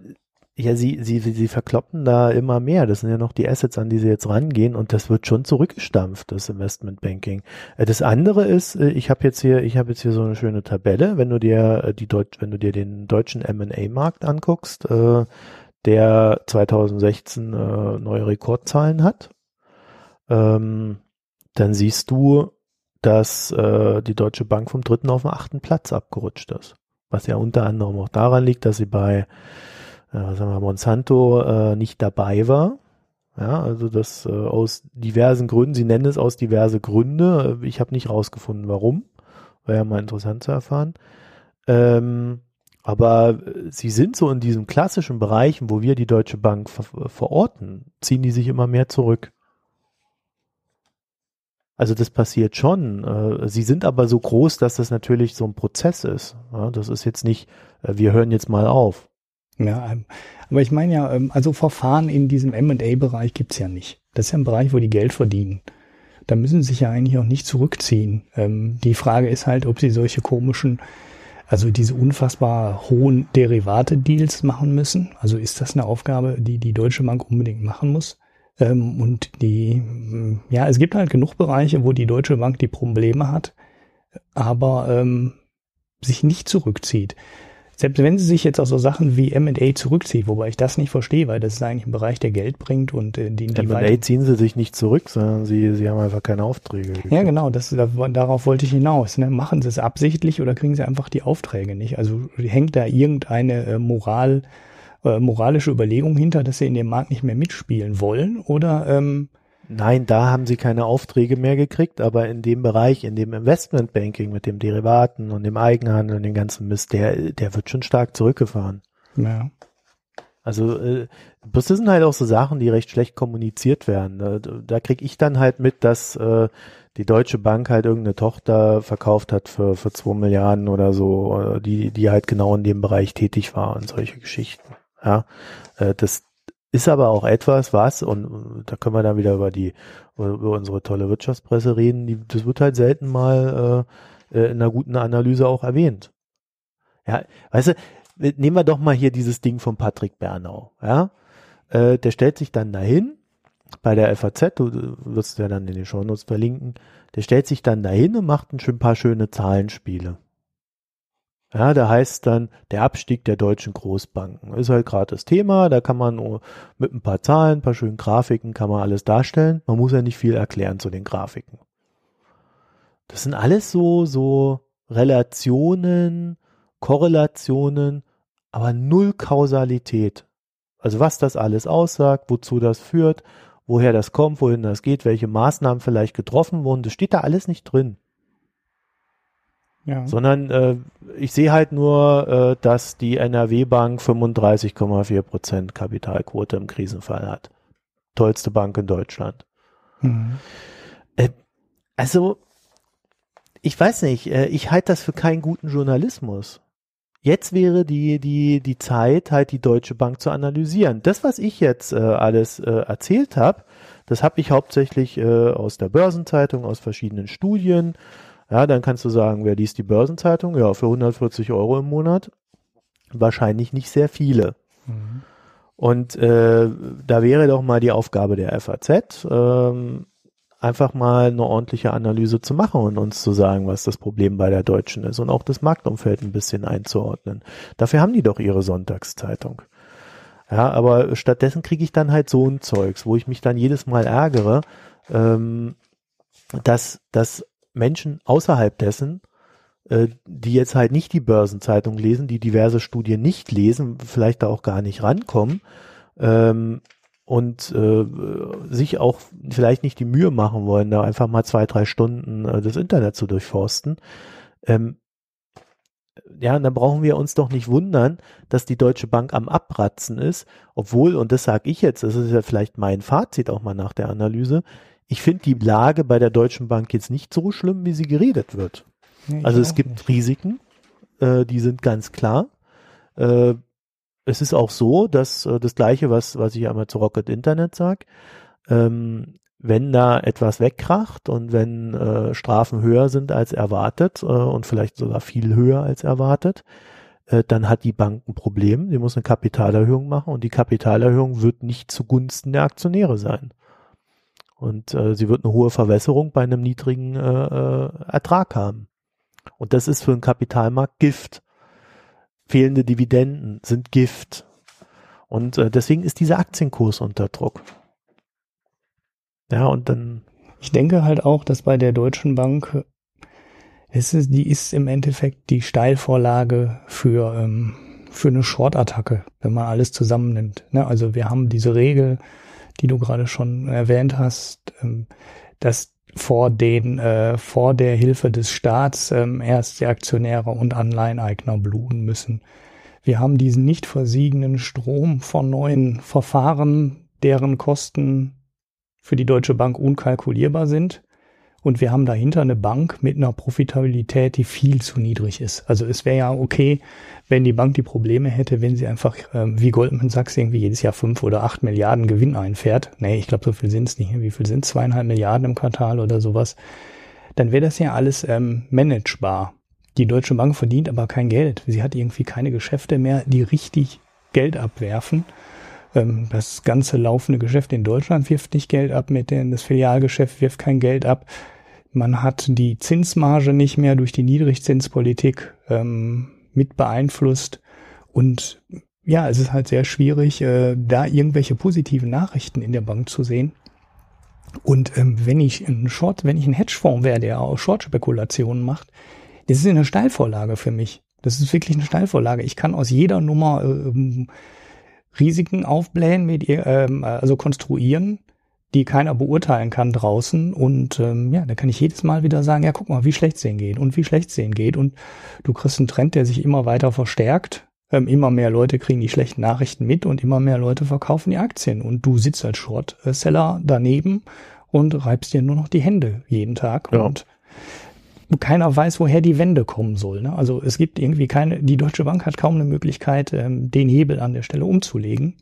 Ja, sie, sie, sie verkloppen da immer mehr. Das sind ja noch die Assets, an die sie jetzt rangehen und das wird schon zurückgestampft, das Investmentbanking. Äh, das andere ist, äh, ich habe jetzt hier, ich habe jetzt hier so eine schöne Tabelle, wenn du dir äh, die Deut wenn du dir den deutschen M&A-Markt anguckst, der 2016 neue Rekordzahlen hat, ähm, dann siehst du, dass die Deutsche Bank vom dritten auf den achten Platz abgerutscht ist. Was ja unter anderem auch daran liegt, dass sie bei äh, sagen wir, Monsanto äh, nicht dabei war. Ja, also das äh, aus diversen Gründen, sie nennen es aus diverse Gründe. Ich habe nicht rausgefunden, warum. Wäre ja mal interessant zu erfahren. Ähm, aber sie sind so in diesen klassischen Bereichen, wo wir die Deutsche Bank ver verorten, ziehen die sich immer mehr zurück. Also das passiert schon. Äh, sie sind aber so groß, dass das natürlich so ein Prozess ist. Das ist jetzt nicht, äh, wir hören jetzt mal auf. Ja, ähm, aber ich meine ja, ähm, also Verfahren in diesem M&A-Bereich gibt's ja nicht. Das ist ja ein Bereich, wo die Geld verdienen. Da müssen sie sich ja eigentlich auch nicht zurückziehen. Ähm, die Frage ist halt, ob sie solche komischen, also diese unfassbar hohen Derivate-Deals machen müssen. Also ist das eine Aufgabe, die die Deutsche Bank unbedingt machen muss? Und die, mm, ja, es gibt halt genug Bereiche, wo die Deutsche Bank die Probleme hat, aber ähm, sich nicht zurückzieht selbst wenn sie sich jetzt aus so Sachen wie M&A zurückzieht, wobei ich das nicht verstehe, weil das ist eigentlich ein Bereich, der Geld bringt und äh, die, die M&A ziehen sie sich nicht zurück, sondern sie, sie haben einfach keine Aufträge. Gekriegt. Ja, genau, das, darauf wollte ich hinaus. Ne? Machen sie es absichtlich oder kriegen sie einfach die Aufträge nicht? Also hängt da irgendeine äh, Moral, äh, moralische Überlegung hinter, dass sie in dem Markt nicht mehr mitspielen wollen oder ähm, Nein, da haben sie keine Aufträge mehr gekriegt, aber in dem Bereich, in dem Investmentbanking mit dem Derivaten und dem Eigenhandel und dem ganzen Mist, der, der wird schon stark zurückgefahren. Ja. Also äh, das sind halt auch so Sachen, die recht schlecht kommuniziert werden. Da, da krieg ich dann halt mit, dass äh, die Deutsche Bank halt irgendeine Tochter verkauft hat für, für zwei Milliarden oder so, die, die halt genau in dem Bereich tätig war und solche Geschichten. Ja, äh, das, ist aber auch etwas, was, und da können wir dann wieder über die, über unsere tolle Wirtschaftspresse reden, die, das wird halt selten mal äh, äh, in einer guten Analyse auch erwähnt. Ja, weißt du, nehmen wir doch mal hier dieses Ding von Patrick Bernau, ja. Äh, der stellt sich dann dahin bei der FAZ, du, wirst ja dann in den Shownotes verlinken, der stellt sich dann dahin und macht ein paar schöne Zahlenspiele. Ja, da heißt dann der Abstieg der deutschen Großbanken. Ist halt gerade das Thema, da kann man mit ein paar Zahlen, ein paar schönen Grafiken, kann man alles darstellen. Man muss ja nicht viel erklären zu den Grafiken. Das sind alles so, so Relationen, Korrelationen, aber null Kausalität. Also was das alles aussagt, wozu das führt, woher das kommt, wohin das geht, welche Maßnahmen vielleicht getroffen wurden, das steht da alles nicht drin. Ja. Sondern äh, ich sehe halt nur, äh, dass die NRW-Bank 35,4 Prozent Kapitalquote im Krisenfall hat. Tollste Bank in Deutschland. Mhm. Äh, also, ich weiß nicht, äh, ich halte das für keinen guten Journalismus. Jetzt wäre die, die, die Zeit, halt die Deutsche Bank zu analysieren. Das, was ich jetzt äh, alles äh, erzählt habe, das habe ich hauptsächlich äh, aus der Börsenzeitung, aus verschiedenen Studien, ja, dann kannst du sagen, wer liest die Börsenzeitung? Ja, für 140 Euro im Monat. Wahrscheinlich nicht sehr viele. Mhm. Und äh, da wäre doch mal die Aufgabe der FAZ, ähm, einfach mal eine ordentliche Analyse zu machen und uns zu sagen, was das Problem bei der Deutschen ist und auch das Marktumfeld ein bisschen einzuordnen. Dafür haben die doch ihre Sonntagszeitung. Ja, aber stattdessen kriege ich dann halt so ein Zeugs, wo ich mich dann jedes Mal ärgere, ähm, dass, dass Menschen außerhalb dessen, äh, die jetzt halt nicht die Börsenzeitung lesen, die diverse Studien nicht lesen, vielleicht da auch gar nicht rankommen ähm, und äh, sich auch vielleicht nicht die Mühe machen wollen, da einfach mal zwei, drei Stunden äh, das Internet zu durchforsten. Ähm, ja, dann brauchen wir uns doch nicht wundern, dass die Deutsche Bank am Abratzen ist, obwohl, und das sage ich jetzt, das ist ja vielleicht mein Fazit auch mal nach der Analyse, ich finde die Lage bei der Deutschen Bank jetzt nicht so schlimm, wie sie geredet wird. Nee, also es gibt nicht. Risiken, äh, die sind ganz klar. Äh, es ist auch so, dass äh, das Gleiche, was, was ich einmal zu Rocket Internet sage, ähm, wenn da etwas wegkracht und wenn äh, Strafen höher sind als erwartet äh, und vielleicht sogar viel höher als erwartet, äh, dann hat die Bank ein Problem, die muss eine Kapitalerhöhung machen und die Kapitalerhöhung wird nicht zugunsten der Aktionäre sein. Und äh, sie wird eine hohe Verwässerung bei einem niedrigen äh, äh, Ertrag haben. Und das ist für den Kapitalmarkt Gift. Fehlende Dividenden sind Gift. Und äh, deswegen ist dieser Aktienkurs unter Druck. Ja, und dann. Ich denke halt auch, dass bei der Deutschen Bank es ist, die ist im Endeffekt die Steilvorlage für, ähm, für eine Short-Attacke, wenn man alles zusammennimmt. Ne? Also wir haben diese Regel, die du gerade schon erwähnt hast, ähm, dass vor den äh, vor der Hilfe des Staats ähm, erst die Aktionäre und Anleiheneigner bluten müssen. Wir haben diesen nicht versiegenden Strom von neuen Verfahren, deren Kosten für die Deutsche Bank unkalkulierbar sind. Und wir haben dahinter eine Bank mit einer Profitabilität, die viel zu niedrig ist. Also es wäre ja okay, wenn die Bank die Probleme hätte, wenn sie einfach ähm, wie Goldman Sachs irgendwie jedes Jahr fünf oder acht Milliarden Gewinn einfährt. Nee, ich glaube, so viel sind es nicht. Wie viel sind Zweieinhalb Milliarden im Quartal oder sowas. Dann wäre das ja alles ähm, managebar. Die Deutsche Bank verdient aber kein Geld. Sie hat irgendwie keine Geschäfte mehr, die richtig Geld abwerfen. Ähm, das ganze laufende Geschäft in Deutschland wirft nicht Geld ab, mit denen das Filialgeschäft wirft kein Geld ab. Man hat die Zinsmarge nicht mehr durch die Niedrigzinspolitik ähm, mit beeinflusst. Und ja, es ist halt sehr schwierig, äh, da irgendwelche positiven Nachrichten in der Bank zu sehen. Und ähm, wenn ich ein Short, wenn ich ein Hedgefonds wäre, der auch Short-Spekulationen macht, das ist eine Steilvorlage für mich. Das ist wirklich eine Steilvorlage. Ich kann aus jeder Nummer ähm, Risiken aufblähen, mit, ähm, also konstruieren die keiner beurteilen kann draußen. Und ähm, ja, da kann ich jedes Mal wieder sagen, ja, guck mal, wie schlecht es denen geht und wie schlecht es denen geht. Und du kriegst einen Trend, der sich immer weiter verstärkt. Ähm, immer mehr Leute kriegen die schlechten Nachrichten mit und immer mehr Leute verkaufen die Aktien. Und du sitzt als Short-Seller daneben und reibst dir nur noch die Hände jeden Tag. Ja. Und keiner weiß, woher die Wende kommen soll. Ne? Also es gibt irgendwie keine, die Deutsche Bank hat kaum eine Möglichkeit, ähm, den Hebel an der Stelle umzulegen.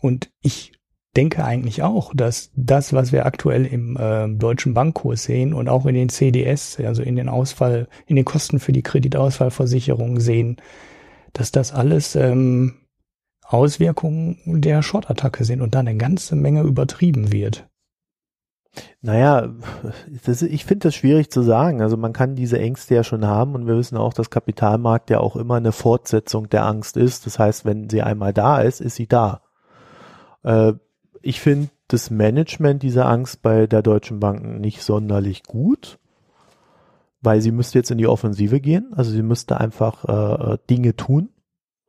Und ich denke eigentlich auch, dass das, was wir aktuell im äh, deutschen Bankkurs sehen und auch in den CDS, also in den Ausfall, in den Kosten für die Kreditausfallversicherung sehen, dass das alles ähm, Auswirkungen der Short-Attacke sind und da eine ganze Menge übertrieben wird. Naja, das, ich finde das schwierig zu sagen. Also man kann diese Ängste ja schon haben und wir wissen auch, dass Kapitalmarkt ja auch immer eine Fortsetzung der Angst ist. Das heißt, wenn sie einmal da ist, ist sie da. Äh, ich finde das Management dieser Angst bei der Deutschen Bank nicht sonderlich gut, weil sie müsste jetzt in die Offensive gehen. Also sie müsste einfach äh, Dinge tun,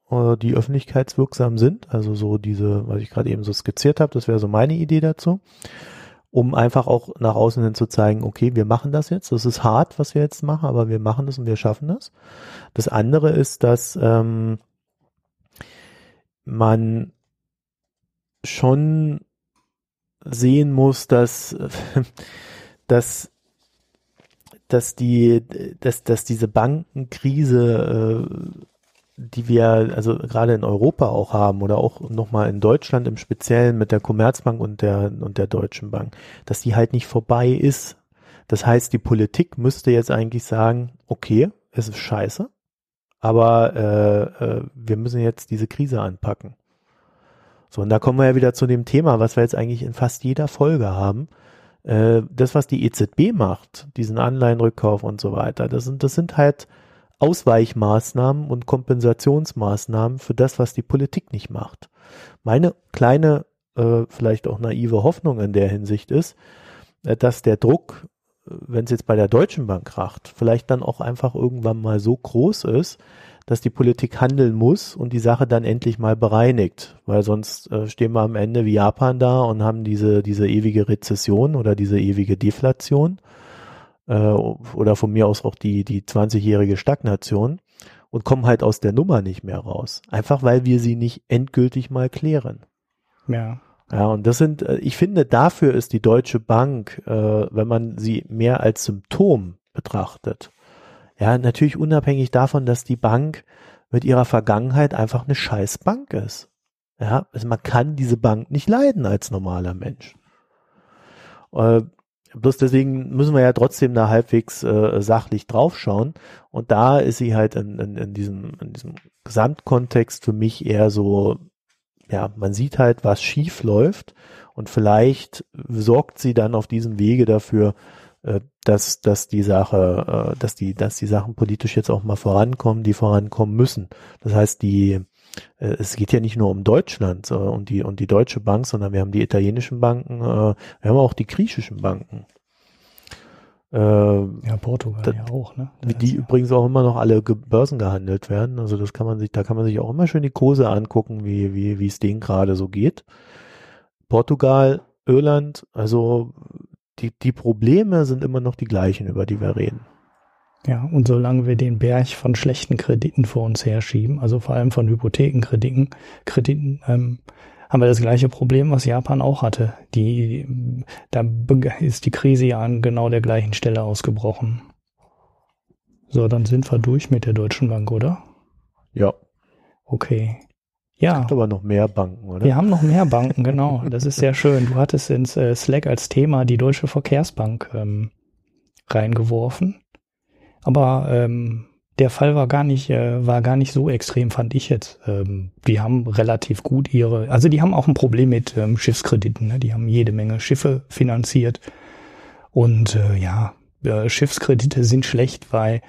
äh, die öffentlichkeitswirksam sind. Also so diese, was ich gerade eben so skizziert habe, das wäre so meine Idee dazu. Um einfach auch nach außen hin zu zeigen, okay, wir machen das jetzt. Das ist hart, was wir jetzt machen, aber wir machen das und wir schaffen das. Das andere ist, dass ähm, man schon sehen muss, dass, dass, dass die, dass, dass diese Bankenkrise, äh, die wir also gerade in Europa auch haben oder auch nochmal in Deutschland im Speziellen mit der Commerzbank und der, und der Deutschen Bank, dass die halt nicht vorbei ist. Das heißt, die Politik müsste jetzt eigentlich sagen, okay, es ist scheiße, aber äh, äh, wir müssen jetzt diese Krise anpacken. So, und da kommen wir ja wieder zu dem Thema, was wir jetzt eigentlich in fast jeder Folge haben. Äh, das, was die EZB macht, diesen Anleihenrückkauf und so weiter, das sind, das sind halt Ausweichmaßnahmen und Kompensationsmaßnahmen für das, was die Politik nicht macht. Meine kleine, äh, vielleicht auch naive Hoffnung in der Hinsicht ist, äh, dass der Druck, äh, wenn es jetzt bei der Deutschen Bank kracht, vielleicht dann auch einfach irgendwann mal so groß ist, dass die Politik handeln muss und die Sache dann endlich mal bereinigt, weil sonst äh, stehen wir am Ende wie Japan da und haben diese diese ewige Rezession oder diese ewige Deflation äh, oder von mir aus auch die die 20-jährige Stagnation und kommen halt aus der Nummer nicht mehr raus, einfach weil wir sie nicht endgültig mal klären. Ja. Ja, und das sind, äh, ich finde, dafür ist die Deutsche Bank, äh, wenn man sie mehr als Symptom betrachtet, ja, natürlich unabhängig davon, dass die Bank mit ihrer Vergangenheit einfach eine scheiß Bank ist. Ja, also man kann diese Bank nicht leiden als normaler Mensch. Äh, Bloß deswegen müssen wir ja trotzdem da halbwegs äh, sachlich draufschauen. Und da ist sie halt in, in, in, diesem, in diesem Gesamtkontext für mich eher so, ja, man sieht halt, was schief läuft und vielleicht sorgt sie dann auf diesem Wege dafür, dass, dass die Sache, äh, dass die, dass die Sachen politisch jetzt auch mal vorankommen, die vorankommen müssen. Das heißt, die, äh, es geht ja nicht nur um Deutschland und die und die deutsche Bank, sondern wir haben die italienischen Banken, wir haben auch die griechischen Banken. ja, Portugal das, ja auch, ne? Das die übrigens auch immer noch alle Börsen gehandelt werden. Also das kann man sich, da kann man sich auch immer schön die Kurse angucken, wie wie wie es denen gerade so geht. Portugal, Irland, also die die Probleme sind immer noch die gleichen, über die wir reden. Ja, und solange wir den Berg von schlechten Krediten vor uns herschieben, also vor allem von Hypothekenkrediten, Krediten, ähm, haben wir das gleiche Problem, was Japan auch hatte. Die, da ist die Krise ja an genau der gleichen Stelle ausgebrochen. So, dann sind wir durch mit der Deutschen Bank, oder? Ja. Okay. Ja. Es gibt aber noch mehr Banken, oder? Wir haben noch mehr Banken, genau. Das ist sehr schön. Du hattest ins äh, Slack als Thema die Deutsche Verkehrsbank ähm, reingeworfen. Aber ähm, der Fall war gar nicht, äh, war gar nicht so extrem, fand ich jetzt. Ähm, die haben relativ gut ihre, also die haben auch ein Problem mit ähm, Schiffskrediten. Ne? Die haben jede Menge Schiffe finanziert. Und äh, ja, äh, Schiffskredite sind schlecht, weil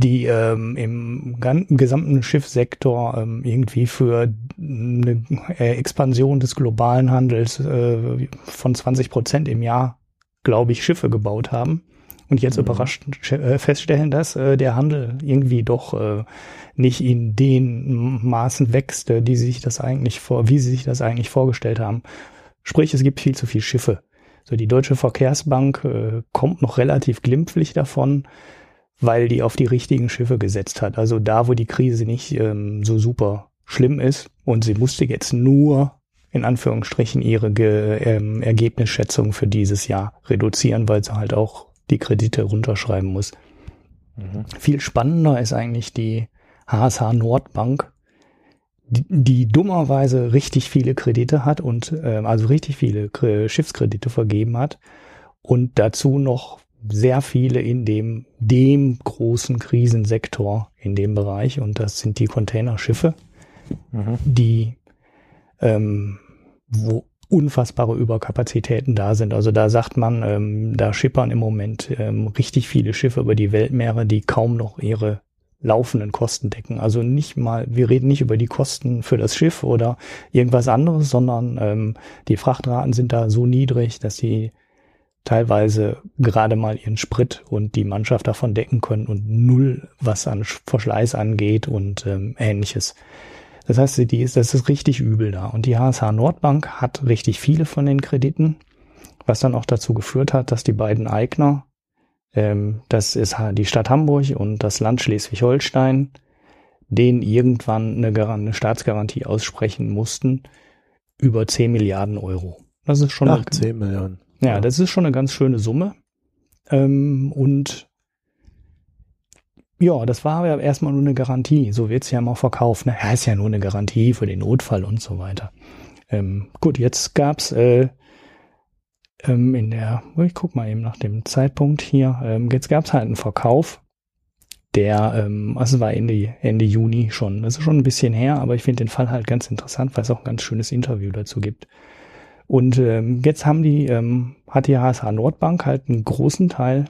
die ähm, im gesamten Schiffssektor ähm, irgendwie für eine äh, Expansion des globalen Handels äh, von 20 Prozent im Jahr, glaube ich, Schiffe gebaut haben und jetzt mhm. überrascht äh, feststellen, dass äh, der Handel irgendwie doch äh, nicht in den Maßen wächst, die sich das eigentlich vor, wie sie sich das eigentlich vorgestellt haben. Sprich, es gibt viel zu viel Schiffe. So die Deutsche Verkehrsbank äh, kommt noch relativ glimpflich davon, weil die auf die richtigen Schiffe gesetzt hat. Also da, wo die Krise nicht ähm, so super schlimm ist und sie musste jetzt nur in Anführungsstrichen ihre Ge ähm, Ergebnisschätzung für dieses Jahr reduzieren, weil sie halt auch die Kredite runterschreiben muss. Mhm. Viel spannender ist eigentlich die HSH Nordbank, die, die dummerweise richtig viele Kredite hat und äh, also richtig viele Schiffskredite vergeben hat und dazu noch sehr viele in dem, dem großen Krisensektor in dem Bereich und das sind die Containerschiffe, mhm. die ähm, wo unfassbare Überkapazitäten da sind. Also da sagt man, ähm, da schippern im Moment ähm, richtig viele Schiffe über die Weltmeere, die kaum noch ihre laufenden Kosten decken. Also nicht mal, wir reden nicht über die Kosten für das Schiff oder irgendwas anderes, sondern ähm, die Frachtraten sind da so niedrig, dass sie teilweise gerade mal ihren Sprit und die Mannschaft davon decken können und null, was an Verschleiß angeht und ähm, ähnliches. Das heißt, die ist, das ist richtig übel da. Und die HSH Nordbank hat richtig viele von den Krediten, was dann auch dazu geführt hat, dass die beiden Eigner, ähm, das ist die Stadt Hamburg und das Land Schleswig-Holstein, denen irgendwann eine, eine, Staatsgarantie aussprechen mussten über 10 Milliarden Euro. Das ist schon Ach, eine, 10 Milliarden. Ja, ja, das ist schon eine ganz schöne Summe. Ähm, und ja, das war aber erstmal nur eine Garantie. So wird's ja mal verkauft. Ne? Ja, ist ja nur eine Garantie für den Notfall und so weiter. Ähm, gut, jetzt gab's äh, ähm, in der, ich guck mal eben nach dem Zeitpunkt hier, ähm, jetzt gab's halt einen Verkauf, der, ähm, also war Ende, Ende Juni schon. Das ist schon ein bisschen her, aber ich finde den Fall halt ganz interessant, weil es auch ein ganz schönes Interview dazu gibt. Und ähm, jetzt haben die, ähm, hat die HSH Nordbank halt einen großen Teil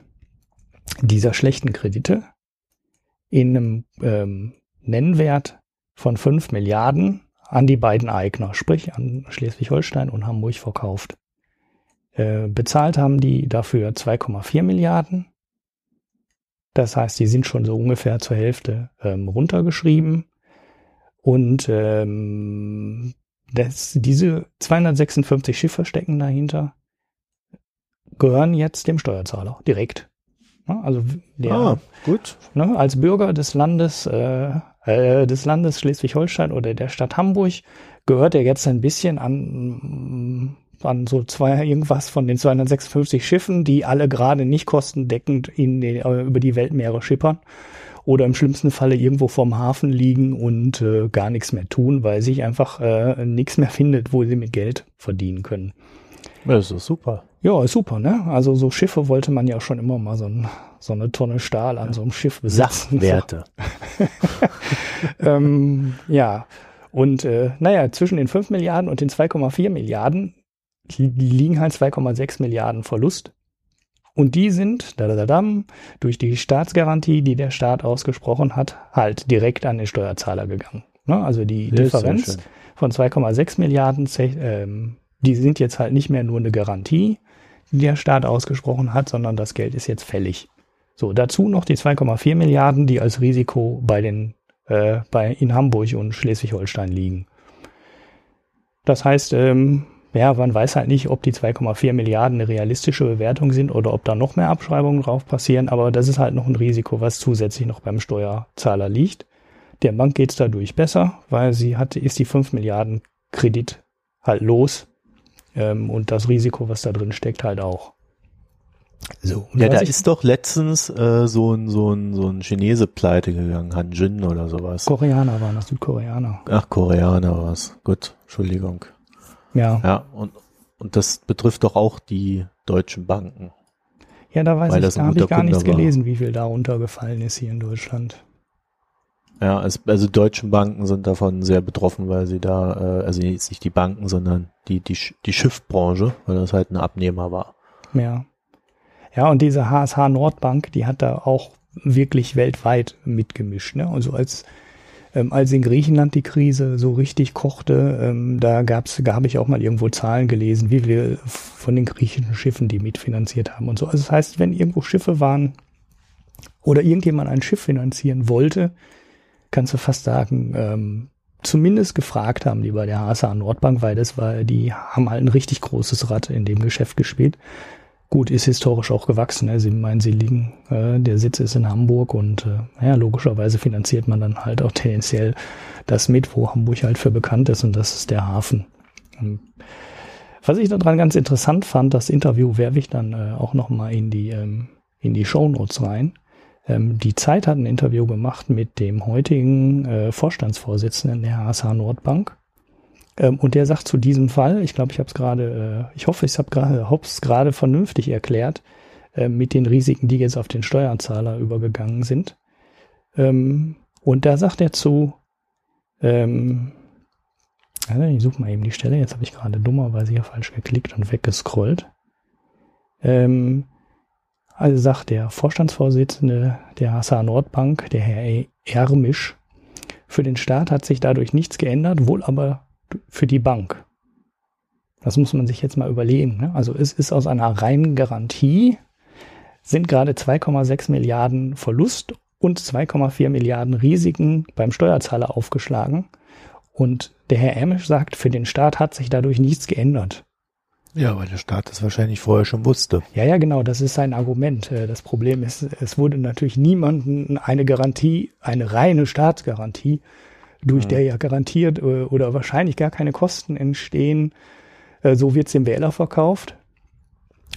dieser schlechten Kredite in einem ähm, Nennwert von 5 Milliarden an die beiden Eigner, sprich an Schleswig-Holstein und Hamburg verkauft. Äh, bezahlt haben die dafür 2,4 Milliarden. Das heißt, die sind schon so ungefähr zur Hälfte ähm, runtergeschrieben. Und ähm, das, diese 256 Schiffe stecken dahinter, gehören jetzt dem Steuerzahler direkt. Also der, ah, gut. Ne, als Bürger des Landes, äh, äh, des Landes Schleswig-Holstein oder der Stadt Hamburg gehört er jetzt ein bisschen an, an so zwei, irgendwas von den 256 Schiffen, die alle gerade nicht kostendeckend in die, äh, über die Weltmeere schippern oder im schlimmsten Falle irgendwo vorm Hafen liegen und äh, gar nichts mehr tun, weil sich einfach äh, nichts mehr findet, wo sie mit Geld verdienen können. Das ist super. Ja, ist super, ne? Also so Schiffe wollte man ja schon immer mal so, ein, so eine Tonne Stahl an so einem Schiff besitzen. Sachwerte. ähm, ja, und äh, naja, zwischen den 5 Milliarden und den 2,4 Milliarden liegen halt 2,6 Milliarden Verlust. Und die sind da, da, da, durch die Staatsgarantie, die der Staat ausgesprochen hat, halt direkt an den Steuerzahler gegangen. Ne? Also die Das Differenz von 2,6 Milliarden, ähm, die sind jetzt halt nicht mehr nur eine Garantie, die der Staat ausgesprochen hat, sondern das Geld ist jetzt fällig. So, dazu noch die 2,4 Milliarden, die als Risiko bei den, äh, bei, in Hamburg und Schleswig-Holstein liegen. Das heißt, ähm, ja, man weiß halt nicht, ob die 2,4 Milliarden eine realistische Bewertung sind oder ob da noch mehr Abschreibungen drauf passieren, aber das ist halt noch ein Risiko, was zusätzlich noch beim Steuerzahler liegt. Der Bank geht's dadurch besser, weil sie hat, ist die 5 Milliarden Kredit halt los ähm, und das Risiko, was da drin steckt, halt auch. So, Ja, da ist doch letztens äh, so ein so ein so ein Chinese pleite gegangen, Han Jin oder sowas. Koreaner waren das, Südkoreaner. Ach, Koreaner war's. Gut, Entschuldigung. Ja, Ja, und und das betrifft doch auch die deutschen Banken. ja da weiß Weil ich, da habe ich gar nichts war. gelesen, wie viel da runtergefallen ist hier in Deutschland. Ja, es, also deutschen Banken sind davon sehr betroffen, weil sie da, äh, also jetzt nicht die Banken, sondern die die die Schiffbranche, weil das halt ein Abnehmer war. Ja. Ja, und diese HSH Nordbank, die hat da auch wirklich weltweit mitgemischt. Ne? Also als, ähm, als in Griechenland die Krise so richtig kochte, ähm, da gab's, da habe ich auch mal irgendwo Zahlen gelesen, wie viel von den griechischen Schiffen die mitfinanziert haben und so. Also das heißt, wenn irgendwo Schiffe waren oder irgendjemand ein Schiff finanzieren wollte, kannst du fast sagen, ähm, zumindest gefragt haben die bei der HSH Nordbank, weil das war, die haben halt ein richtig großes Rad in dem Geschäft gespielt. Gut, ist historisch auch gewachsen. Ne? Sie meinen, sie liegen, äh, der Sitz ist in Hamburg und äh, ja, logischerweise finanziert man dann halt auch tendenziell das mit, wo Hamburg halt für bekannt ist und das ist der Hafen. Ähm, Was ich daran ganz interessant fand, das Interview werfe ich dann äh, auch nochmal in die, ähm, in die Shownotes rein. Ähm, die Zeit hat ein Interview gemacht mit dem heutigen äh, Vorstandsvorsitzenden der HSH Nordbank. Ähm, und der sagt zu diesem Fall, ich glaube, ich habe es gerade, äh, ich hoffe, ich habe hab's gerade vernünftig erklärt, äh, mit den Risiken, die jetzt auf den Steuerzahler übergegangen sind. Ähm, und da sagt er zu, ähm, also ich suche mal eben die Stelle, jetzt habe ich gerade dummerweise hier falsch geklickt und weggescrollt. Ähm, also sagt der Vorstandsvorsitzende der HSH Nordbank, der Herr Ermisch, für den Staat hat sich dadurch nichts geändert, wohl aber für die Bank. Das muss man sich jetzt mal überlegen. Ne? Also es ist aus einer reinen Garantie, sind gerade 2,6 Milliarden Verlust und 2,4 Milliarden Risiken beim Steuerzahler aufgeschlagen. Und der Herr Ermisch sagt, für den Staat hat sich dadurch nichts geändert. Ja, weil der Staat das wahrscheinlich vorher schon wusste. Ja, ja, genau, das ist sein Argument. Äh, Das Problem ist, es wurde natürlich niemanden eine Garantie, eine reine Staatsgarantie, durch der ja garantiert äh, oder wahrscheinlich gar keine Kosten entstehen. Äh, So wird es dem Wähler verkauft.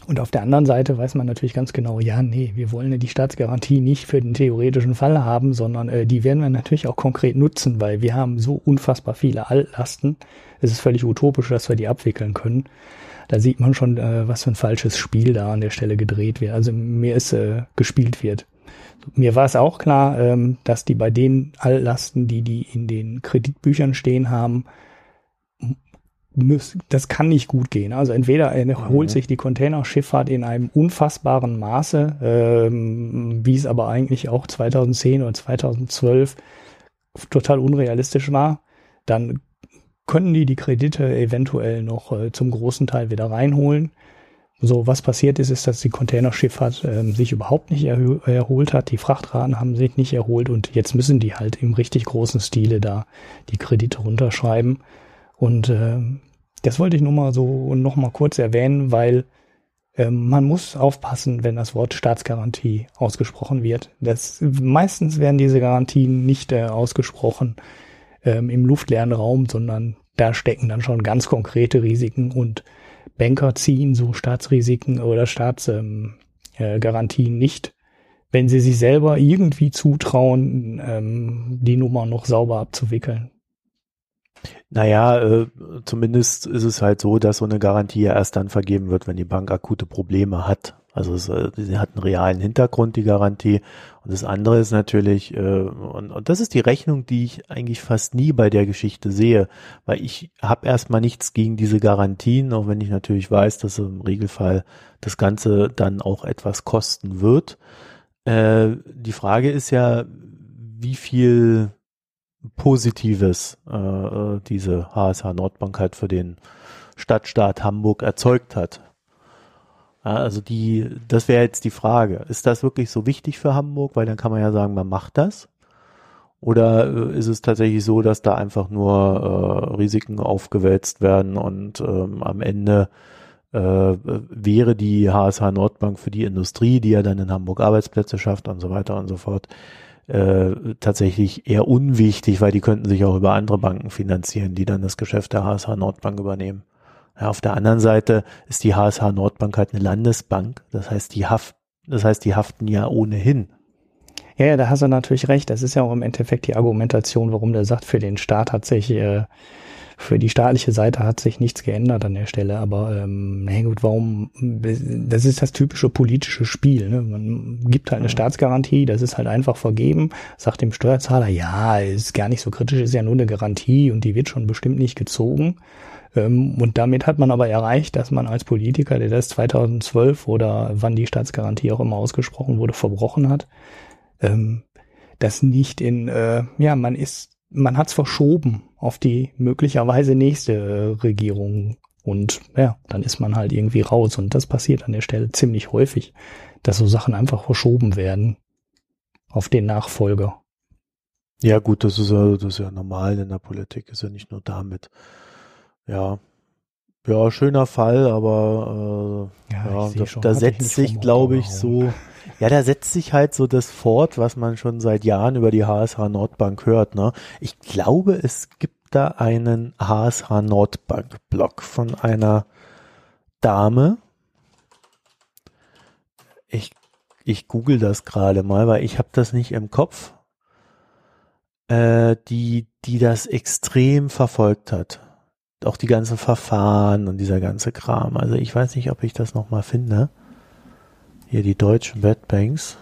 Und auf der anderen Seite weiß man natürlich ganz genau, ja, nee, wir wollen die Staatsgarantie nicht für den theoretischen Fall haben, sondern äh, die werden wir natürlich auch konkret nutzen, weil wir haben so unfassbar viele Altlasten. Es ist völlig utopisch, dass wir die abwickeln können. Da sieht man schon, äh, was für ein falsches Spiel da an der Stelle gedreht wird. Also mir ist äh, gespielt wird. Mir war es auch klar, ähm, dass die bei den Altlasten, die die in den Kreditbüchern stehen haben, müß, das kann nicht gut gehen. Also entweder erholt sich die Containerschifffahrt in einem unfassbaren Maße, ähm, wie es aber eigentlich auch 2010 oder 2012 total unrealistisch war, dann können die die Kredite eventuell noch äh, zum großen Teil wieder reinholen. So, was passiert ist, ist, dass die Containerschifffahrt ähm, sich überhaupt nicht erholt hat. Die Frachtraten haben sich nicht erholt und jetzt müssen die halt im richtig großen Stile da die Kredite runterschreiben. Und ähm, das wollte ich nur mal so noch mal kurz erwähnen, weil ähm, man muss aufpassen, wenn das Wort Staatsgarantie ausgesprochen wird. Das, meistens werden diese Garantien nicht äh, ausgesprochen ähm, im luftleeren Raum, sondern da stecken dann schon ganz konkrete Risiken und Banker ziehen so Staatsrisiken oder Staatsgarantien äh, Garantien nicht, wenn sie sich selber irgendwie zutrauen, ähm, die Nummer noch sauber abzuwickeln. Naja, äh, zumindest ist es halt so, dass so eine Garantie ja erst dann vergeben wird, wenn die Bank akute Probleme hat. Also es, äh, sie hat einen realen Hintergrund, die Garantie. Und das andere ist natürlich, äh, und, und das ist die Rechnung, die ich eigentlich fast nie bei der Geschichte sehe, weil ich habe erstmal nichts gegen diese Garantien, auch wenn ich natürlich weiß, dass im Regelfall das Ganze dann auch etwas kosten wird. Äh, die Frage ist ja, wie viel Positives äh, diese HSH Nordbank halt für den Stadtstaat Hamburg erzeugt hat. Also die, das wäre jetzt die Frage. Ist das wirklich so wichtig für Hamburg? Weil dann kann man ja sagen, man macht das. Oder äh, ist es tatsächlich so, dass da einfach nur äh, Risiken aufgewälzt werden und ähm, am Ende äh, wäre die HSH Nordbank für die Industrie, die ja dann in Hamburg Arbeitsplätze schafft und so weiter und so fort, äh, tatsächlich eher unwichtig, weil die könnten sich auch über andere Banken finanzieren, die dann das Geschäft der HSH Nordbank übernehmen. Ja, auf der anderen Seite ist die HSH Nordbank halt eine Landesbank. Das heißt, die haft, das heißt, die haften ja ohnehin. Ja, ja, da hast du natürlich recht. Das ist ja auch im Endeffekt die Argumentation, warum der sagt, für den Staat hat sich, äh, für die staatliche Seite hat sich nichts geändert an der Stelle. Aber ähm, na gut, warum? Das ist das typische politische Spiel. Ne? Man gibt halt eine Staatsgarantie, das ist halt einfach vergeben, sagt dem Steuerzahler, ja, ist gar nicht so kritisch, ist ja nur eine Garantie und die wird schon bestimmt nicht gezogen. Ähm, und damit hat man aber erreicht, dass man als Politiker, der das 2012 oder wann die Staatsgarantie auch immer ausgesprochen wurde, verbrochen hat, ähm, das nicht in, äh, ja, man ist, man hat es verschoben auf die möglicherweise nächste äh, Regierung. Und ja, dann ist man halt irgendwie raus. Und das passiert an der Stelle ziemlich häufig, dass so Sachen einfach verschoben werden auf den Nachfolger. Ja, gut, das ist das ist ja normal in der Politik, ist ja nicht nur damit. Ja. Ja, schöner Fall, aber äh, ja, ja da, da setzt sich, glaube ich, so, ja, da setzt sich halt so das fort, was man schon seit Jahren über die HSH Nordbank hört. Ne? Ich glaube, es gibt da einen HSH Nordbank Blog von einer Dame. Ich, ich google das gerade mal, weil ich habe das nicht im Kopf. Äh, die, die das extrem verfolgt hat auch die ganzen Verfahren und dieser ganze Kram. Also ich weiß nicht, ob ich das nochmal finde. Hier die deutschen Wettbanks.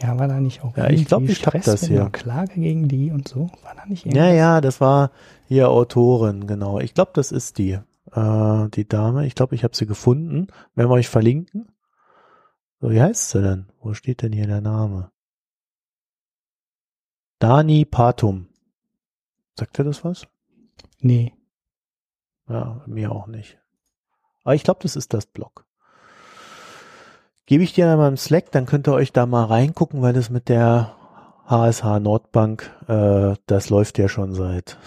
Ja, war da nicht auch ja, ich glaube, ich habe das hier. Klage gegen die und so? War da nicht irgendwas? Ja, ja, das war hier Autorin, genau. Ich glaube, das ist die, äh, die Dame. Ich glaube, ich habe sie gefunden. Wenn wir euch verlinken. So, wie heißt sie denn? Wo steht denn hier der Name? Dani Patum. Sagt er das was? Nee. Ja, mir auch nicht. Aber ich glaube, das ist das Blog. Gebe ich dir einmal im Slack, dann könnt ihr euch da mal reingucken, weil das mit der HSH Nordbank, äh, das läuft ja schon seit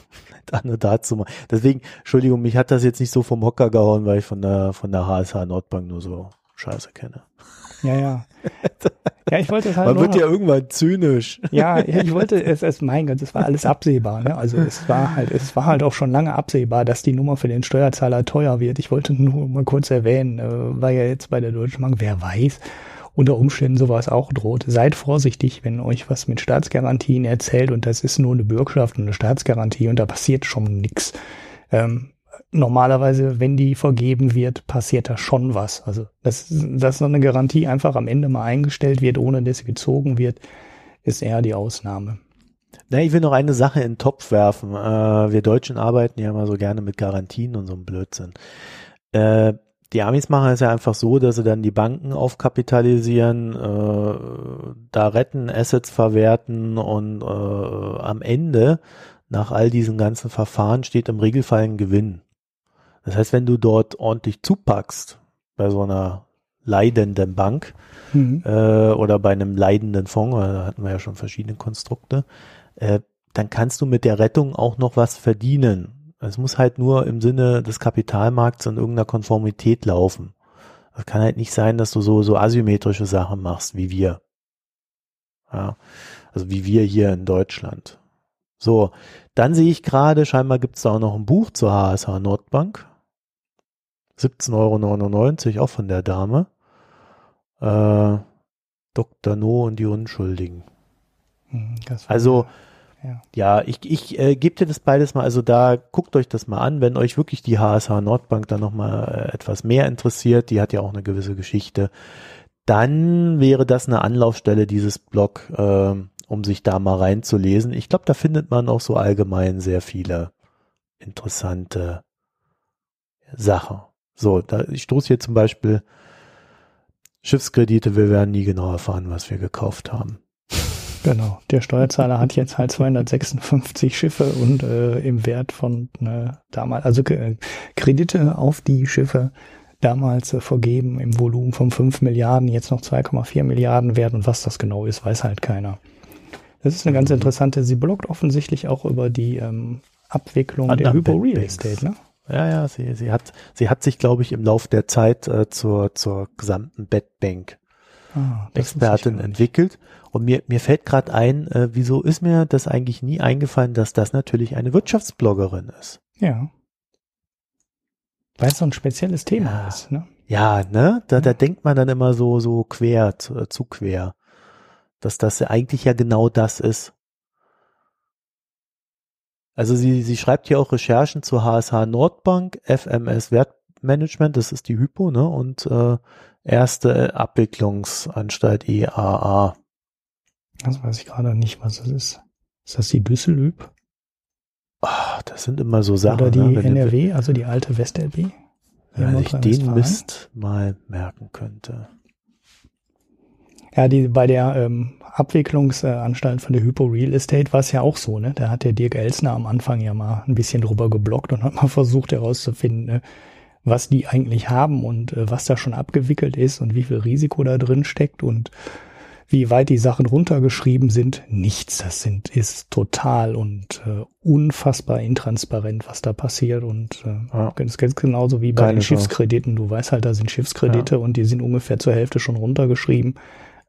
eine dazu mal. Deswegen, Entschuldigung, mich hat das jetzt nicht so vom Hocker gehauen, weil ich von der von der HSH Nordbank nur so Scheiße kenne. Ja, ja. Ja, ich wollte es halt. Man wird ja irgendwann zynisch. Ja, ich wollte es, es, mein Gott, es war alles absehbar. Ne? Also es war halt, es war halt auch schon lange absehbar, dass die Nummer für den Steuerzahler teuer wird. Ich wollte nur mal kurz erwähnen, äh, war ja jetzt bei der Deutschen Bank, wer weiß, unter Umständen sowas auch droht. Seid vorsichtig, wenn euch was mit Staatsgarantien erzählt und das ist nur eine Bürgschaft und eine Staatsgarantie und da passiert schon nichts. Ähm, normalerweise, wenn die vergeben wird, passiert da schon was. Also, dass, dass so eine Garantie einfach am Ende mal eingestellt wird, ohne dass sie gezogen wird, ist eher die Ausnahme. Na, ich will noch eine Sache in den Topf werfen. Äh, wir Deutschen arbeiten ja immer so gerne mit Garantien und so einem Blödsinn. Äh, die Amis machen es ja einfach so, dass sie dann die Banken aufkapitalisieren, äh, da retten, Assets verwerten und äh, am Ende, nach all diesen ganzen Verfahren, steht im Regelfall ein Gewinn. Das heißt, wenn du dort ordentlich zupackst bei so einer leidenden Bank mhm. äh, oder bei einem leidenden Fonds, da hatten wir ja schon verschiedene Konstrukte, äh, dann kannst du mit der Rettung auch noch was verdienen. Es muss halt nur im Sinne des Kapitalmarkts in irgendeiner Konformität laufen. Es kann halt nicht sein, dass du so, so asymmetrische Sachen machst wie wir. Ja, also wie wir hier in Deutschland. So, dann sehe ich gerade, scheinbar gibt es da auch noch ein Buch zur HSH Nordbank. 17,99 Euro, auch von der Dame. Äh, Dr. No und die Unschuldigen. Hm, also, Ja, Ja, ich, ich äh, gebe dir das beides mal, also da guckt euch das mal an, wenn euch wirklich die HSH Nordbank dann nochmal äh, etwas mehr interessiert, die hat ja auch eine gewisse Geschichte, dann wäre das eine Anlaufstelle, dieses Blog, äh, um sich da mal reinzulesen. Ich glaube, da findet man auch so allgemein sehr viele interessante Sachen. So, da, ich stoße hier zum Beispiel Schiffskredite, wir werden nie genau erfahren, was wir gekauft haben. genau. Der Steuerzahler hat jetzt halt 256 Schiffe und äh, im Wert von äh, damals, also äh, Kredite auf die Schiffe damals äh, vergeben im Volumen von 5 Milliarden, jetzt noch 2,4 Milliarden wert und was das genau ist, weiß halt keiner. Das ist eine ganz interessante, sie bloggt offensichtlich auch über die ähm, Abwicklung der Anderen Hypo Real. Estate, ne? Ja, ja, sie, sie hat, sie hat sich, glaube ich, im Lauf der Zeit äh, zur, zur gesamten Bedbank Ah, Expertin entwickelt. Und mir, mir fällt gerade ein, äh, wieso ist mir das eigentlich nie eingefallen, dass das natürlich eine Wirtschaftsbloggerin ist. Ja. Weil es so ein spezielles Thema Ja. ist, ne? Ja, ne? Da, da Ja. denkt man dann immer so, so quer, zu, äh, zu quer. Dass das ja eigentlich ja genau das ist. Also sie, sie schreibt hier auch Recherchen zur HSH Nordbank, FMS Wertmanagement, das ist die Hypo, ne? Und äh, erste Abwicklungsanstalt E EAA. Das weiß ich gerade nicht, was das ist. Ist das die Düsseldorf? Ah, das sind immer so Sachen. Oder die ne? NRW, also die alte WestLB? Wenn ich den? Mist mal merken könnte. Ja, die, bei der ähm, Abwicklungsanstalt von der Hypo Real Estate war es ja auch so, ne? Da hat der Dirk Elsner am Anfang ja mal ein bisschen drüber geblockt und hat mal versucht herauszufinden, ne, was die eigentlich haben und äh, was da schon abgewickelt ist und wie viel Risiko da drin steckt und wie weit die Sachen runtergeschrieben sind. Nichts, das sind, ist total und äh, unfassbar intransparent, was da passiert und äh, Ja. ganz, ganz genauso wie bei Keine den. Schiffskrediten. Du weißt halt, da sind Schiffskredite und die sind ungefähr zur Hälfte schon runtergeschrieben.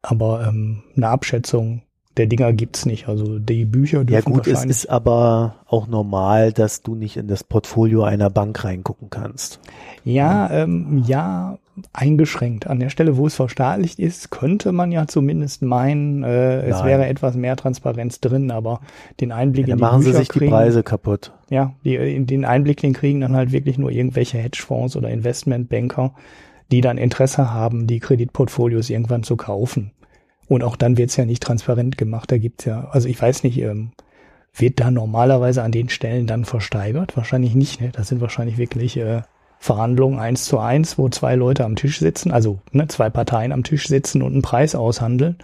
Aber ähm, eine Abschätzung der Dinger gibt's nicht. Also die Bücher dürfen Ja gut, es ist aber auch normal, dass du nicht in das Portfolio einer Bank reingucken kannst. ja, ähm, ja, eingeschränkt. An der Stelle, wo es verstaatlicht ist, könnte man ja zumindest meinen, äh, es Nein. wäre etwas mehr Transparenz drin, aber den Einblick Ja, in die machen sie Bücher sich die kriegen, Preise kaputt. Ja, die, in den Einblick, den kriegen dann halt wirklich nur irgendwelche Hedgefonds oder Investmentbanker, die dann Interesse haben, die Kreditportfolios irgendwann zu kaufen. Und auch dann wird's ja nicht transparent gemacht. Da gibt's ja, also ich weiß nicht, ähm, wird da normalerweise an den Stellen dann versteigert? Wahrscheinlich nicht, ne? Das sind wahrscheinlich wirklich äh, Verhandlungen eins zu eins, wo zwei Leute am Tisch sitzen, also ne, zwei Parteien am Tisch sitzen und einen Preis aushandeln.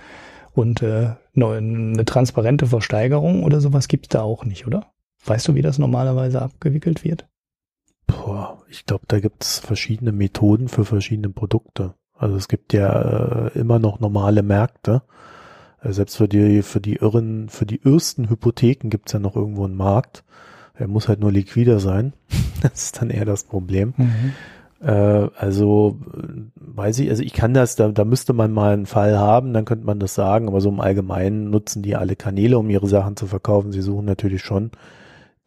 Und äh, ne- eine transparente Versteigerung oder sowas gibt's da auch nicht, oder? Weißt du, wie das normalerweise abgewickelt wird? Boah, ich glaube, da gibt es verschiedene Methoden für verschiedene Produkte. Also es gibt ja äh, immer noch normale Märkte. Äh, selbst für die, für die irren, für die ersten Hypotheken gibt es ja noch irgendwo einen Markt. Er muss halt nur liquider sein. Das ist dann eher das Problem. Äh, also äh, weiß ich, also ich kann das, da, da müsste man mal einen Fall haben, dann könnte man das sagen, aber so im Allgemeinen nutzen die alle Kanäle, um ihre Sachen zu verkaufen. Sie suchen natürlich schon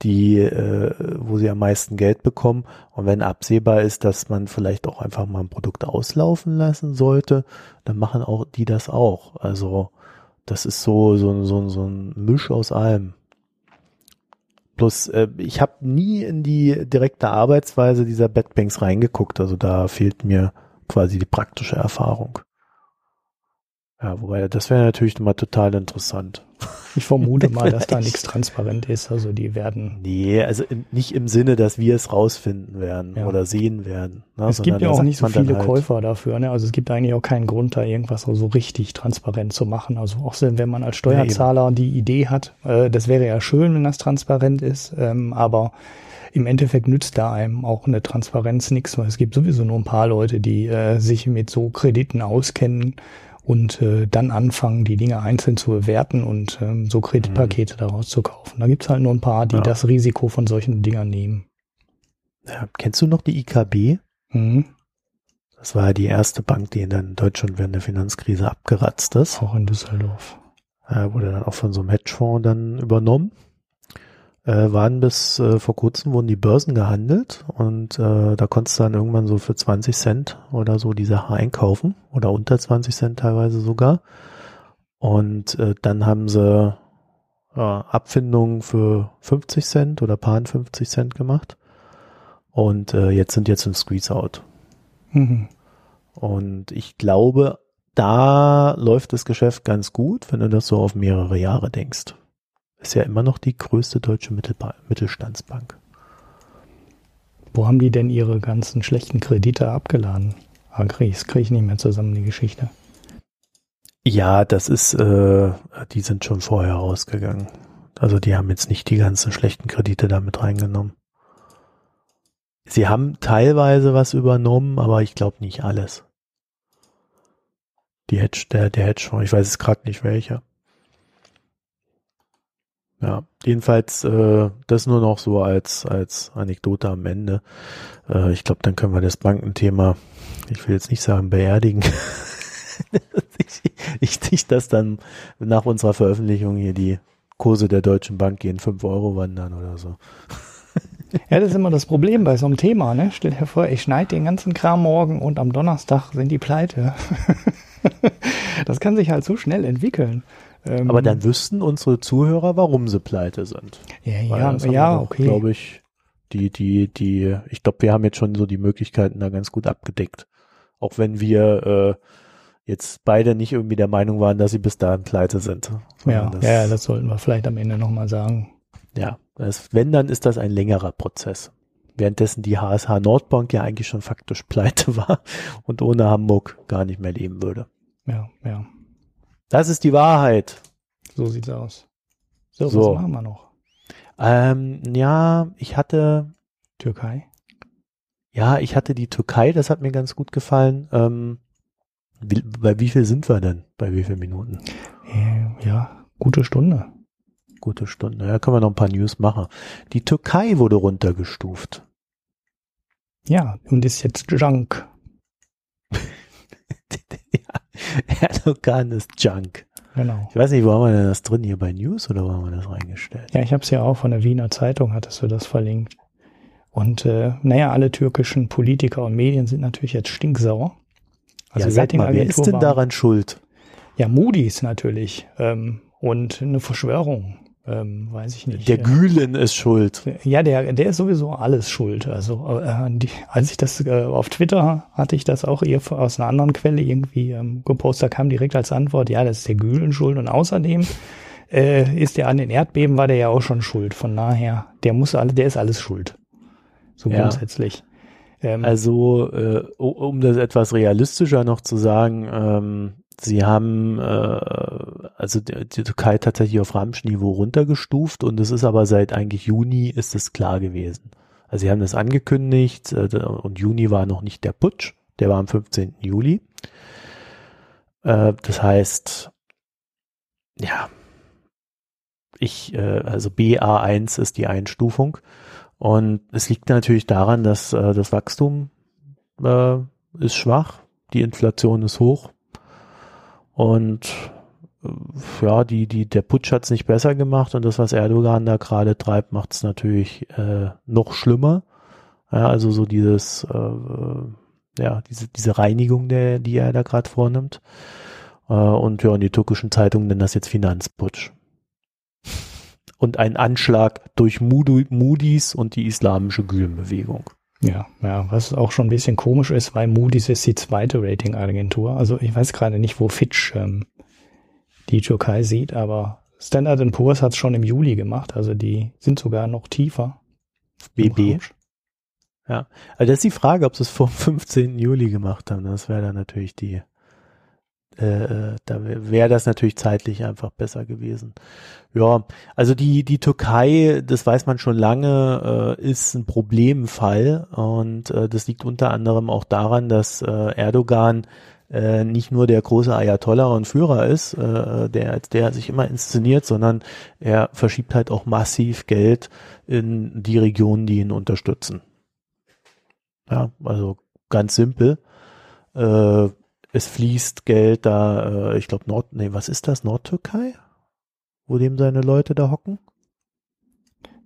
die, äh, wo sie am meisten Geld bekommen. Und wenn absehbar ist, dass man vielleicht auch einfach mal ein Produkt auslaufen lassen sollte, dann machen auch die das auch. Also das ist so so so, so ein Misch aus allem. Plus, äh, ich habe nie in die direkte Arbeitsweise dieser Bedbanks reingeguckt. Also da fehlt mir quasi die praktische Erfahrung. Ja, wobei das wäre natürlich mal total interessant. Ich vermute mal, dass da nichts transparent ist. Also die werden. Nee, also nicht im Sinne, dass wir es rausfinden werden Ja. oder sehen werden. Ne, Es gibt sondern ja da auch nicht so viele halt, Käufer dafür. Ne? Also es gibt eigentlich auch keinen Grund, da irgendwas so richtig transparent zu machen. Also auch wenn man als Steuerzahler die Idee hat, äh, das wäre ja schön, wenn das transparent ist, ähm, aber im Endeffekt nützt da einem auch eine Transparenz nichts, weil es gibt sowieso nur ein paar Leute, die äh, sich mit so Krediten auskennen und äh, dann anfangen, die Dinge einzeln zu bewerten und ähm, so Kreditpakete daraus zu kaufen. Da gibt's halt nur ein paar, die Ja. das Risiko von solchen Dingern nehmen. Ja, kennst du noch die IKB? Mhm. Das war ja die erste Bank, die in Deutschland während der Finanzkrise abgeratzt ist. Auch in Düsseldorf. Äh, wurde dann auch von so einem Hedgefonds dann übernommen. Äh, waren bis äh, vor kurzem wurden die Börsen gehandelt und äh, da konntest du dann irgendwann so für 20 Cent oder so die Sache einkaufen oder unter 20 Cent teilweise sogar. Und äh, dann haben sie äh, Abfindungen für 50 Cent oder paar 50 Cent gemacht. Und äh, jetzt sind jetzt im Squeeze-Out. Mhm. Und ich glaube, da läuft das Geschäft ganz gut, wenn du das so auf mehrere Jahre denkst. Ist ja immer noch die größte deutsche Mittelba Mittelstandsbank. Wo haben die denn ihre ganzen schlechten Kredite abgeladen? Ah, krieg, das kriege ich nicht mehr zusammen, die Geschichte. Ja, das ist, äh, die sind schon vorher rausgegangen. Also die haben jetzt nicht die ganzen schlechten Kredite damit reingenommen. Sie haben teilweise was übernommen, aber ich glaube nicht alles. Die Hedge, der, der Hedgefonds, ich weiß es gerade nicht welcher. Ja, jedenfalls äh, das nur noch so als als Anekdote am Ende. Äh, ich glaube, dann können wir das Bankenthema, ich will jetzt nicht sagen beerdigen. ich, ich, ich das dann nach unserer Veröffentlichung hier die Kurse der Deutschen Bank gehen fünf Euro wandern oder so. Ja, das ist immer das Problem bei so einem Thema. Ne? Stell dir vor, ich schneide den ganzen Kram morgen und am Donnerstag sind die pleite. das kann sich halt so schnell entwickeln. Ähm, Aber dann wüssten unsere Zuhörer, warum sie pleite sind. Ja, ja, ja, okay. Glaube ich, die, die, die, ich glaube, wir haben jetzt schon so die Möglichkeiten da ganz gut abgedeckt. Auch wenn wir äh, jetzt beide nicht irgendwie der Meinung waren, dass sie bis dahin pleite sind. Ja, das, ja, das sollten wir vielleicht am Ende nochmal sagen. Ja, das, wenn, dann ist das ein längerer Prozess. Währenddessen die HSH Nordbank ja eigentlich schon faktisch pleite war und ohne Hamburg gar nicht mehr leben würde. Ja, ja. Das ist die Wahrheit. So sieht's aus. So, So. was machen wir noch? Ähm, ja, ich hatte, Türkei? ja, ich hatte die Türkei, das hat mir ganz gut gefallen. Ähm, wie, bei wie viel sind wir denn? Bei wie vielen Minuten? Äh, ja, gute Stunde. Gute Stunde. Ja, können wir noch ein paar News machen. Die Türkei wurde runtergestuft. Ja, und ist jetzt Junk. ja, Erdogan ist Junk. Genau. Ich weiß nicht, wo haben wir denn das drin? Hier bei News oder wo haben wir das reingestellt? Ja, ich habe es ja auch von der Wiener Zeitung, hattest du das verlinkt. Und äh, naja, alle türkischen Politiker und Medien sind natürlich jetzt stinksauer. ja, sag mal, wer ist denn daran schuld? Ja, Moody's natürlich. Ähm, und eine Verschwörung. Ähm, weiß ich nicht. Der Ja. Gülen ist schuld. Ja, der, der ist sowieso alles schuld. Also äh, die, als ich das äh, auf Twitter hatte ich das auch eher aus einer anderen Quelle irgendwie ähm, gepostet, kam direkt als Antwort, ja, das ist der Gülen schuld und außerdem äh, ist der an den Erdbeben war der ja auch schon schuld. Von daher, der muss alle, der ist alles schuld. So Ja. grundsätzlich. Ähm, Also, äh, um das etwas realistischer noch zu sagen, ähm, sie haben äh, also die, die Türkei tatsächlich auf Ramschniveau runtergestuft und es ist aber seit eigentlich Juni ist es klar gewesen. Also sie haben das angekündigt äh, und Juni war noch nicht der Putsch, der war am 15. Juli. Äh, das heißt, ja, ich, äh, also BA1 ist die Einstufung. Und es liegt natürlich daran, dass äh, das Wachstum äh, ist schwach, die Inflation ist hoch und äh, ja, die, die, der Putsch hat es nicht besser gemacht und das, was Erdogan da gerade treibt, macht es natürlich äh, noch schlimmer. Ja, also so dieses, äh, ja, diese, diese Reinigung, der, die er da gerade vornimmt. Äh, und ja, und die türkischen Zeitungen nennen das jetzt Finanzputsch und ein Anschlag durch Moody, Moody's und die islamische Gülenbewegung. Ja, ja, was auch schon ein bisschen komisch ist, weil Moody's ist die zweite Ratingagentur. Also ich weiß gerade nicht, wo Fitch ähm, die Türkei sieht, aber Standard Poor's hat es schon im Juli gemacht. Also die sind sogar noch tiefer. BB. Rausch. Also das ist die Frage, ob sie es vor dem 15. Juli gemacht haben. Das wäre dann natürlich die, äh, äh, da wäre wär das natürlich zeitlich einfach besser gewesen. Ja, also die, die Türkei, das weiß man schon lange, äh, ist ein Problemfall und äh, das liegt unter anderem auch daran, dass äh, Erdogan äh, nicht nur der große Ayatollah und Führer ist, äh, der als der sich immer inszeniert, sondern er verschiebt halt auch massiv Geld in die Regionen, die ihn unterstützen. Ja, also ganz simpel. Es fließt Geld da, äh, ich glaube Nord, nee, was ist das? Nordtürkei? Wo dem seine Leute da hocken?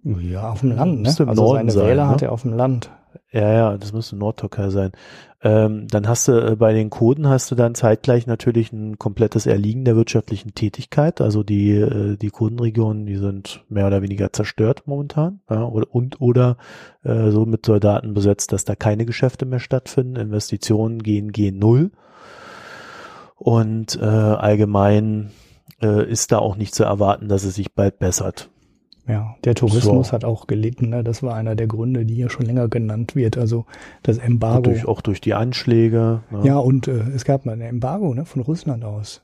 Ja, auf dem Land, ne? Also Norden seine sein, Wähler ne? hat er auf dem Land. Ja, ja, das müsste Nordtürkei sein. Ähm, dann hast du äh, bei den Kurden hast du dann zeitgleich natürlich ein komplettes Erliegen der wirtschaftlichen Tätigkeit. Also die, äh, die Kurdenregionen, die sind mehr oder weniger zerstört momentan. Ja, oder, und oder äh, so mit Soldaten besetzt, dass da keine Geschäfte mehr stattfinden. Investitionen gehen, gehen null. Und äh, allgemein äh, ist da auch nicht zu erwarten, dass es sich bald bessert. Ja, der Tourismus so. hat auch gelitten. Ne? Das war einer der Gründe, die hier schon länger genannt wird. Also das Embargo. Durch, auch durch die Anschläge. Ne? Ja, und äh, es gab mal ein Embargo ne, von Russland aus.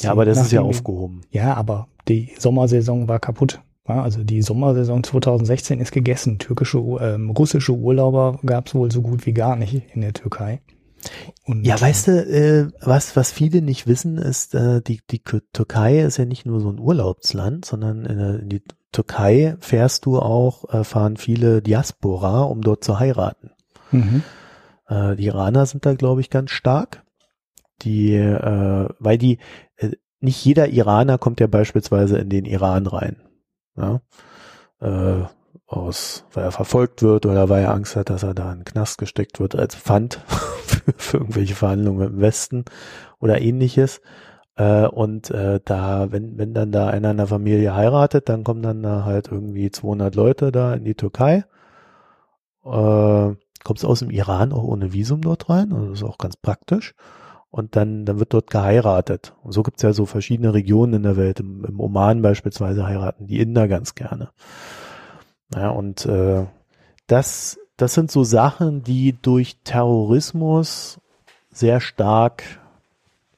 ja, aber das ist ja aufgehoben. Ja, aber die Sommersaison war kaputt. Ja, also die Sommersaison 2016 ist gegessen. Türkische, ähm, russische Urlauber gab es wohl so gut wie gar nicht in der Türkei. Und ja, weißt du, äh, was, was viele nicht wissen, ist, äh, die, die Türkei ist ja nicht nur so ein Urlaubsland, sondern in, in die Türkei fährst du auch, äh, fahren viele Diaspora, um dort zu heiraten. Mhm. Äh, die Iraner sind da, glaube ich, ganz stark. Die, äh, weil die, äh, nicht jeder Iraner kommt ja beispielsweise in den Iran rein. Ja? Äh, aus, weil er verfolgt wird oder weil er Angst hat, dass er da in den Knast gesteckt wird als Pfand für, für irgendwelche Verhandlungen mit dem Westen oder ähnliches. Äh, und äh, da, wenn, wenn dann da einer in der Familie heiratet, dann kommen dann da halt irgendwie 200 Leute da in die Türkei. Äh, kommst aus dem Iran auch ohne Visum dort rein, also das ist auch ganz praktisch. Und dann, dann wird dort geheiratet. Und so gibt's ja so verschiedene Regionen in der Welt. Im, im Oman beispielsweise heiraten die Inder ganz gerne. Ja, und äh, das, das sind so Sachen, die durch Terrorismus sehr stark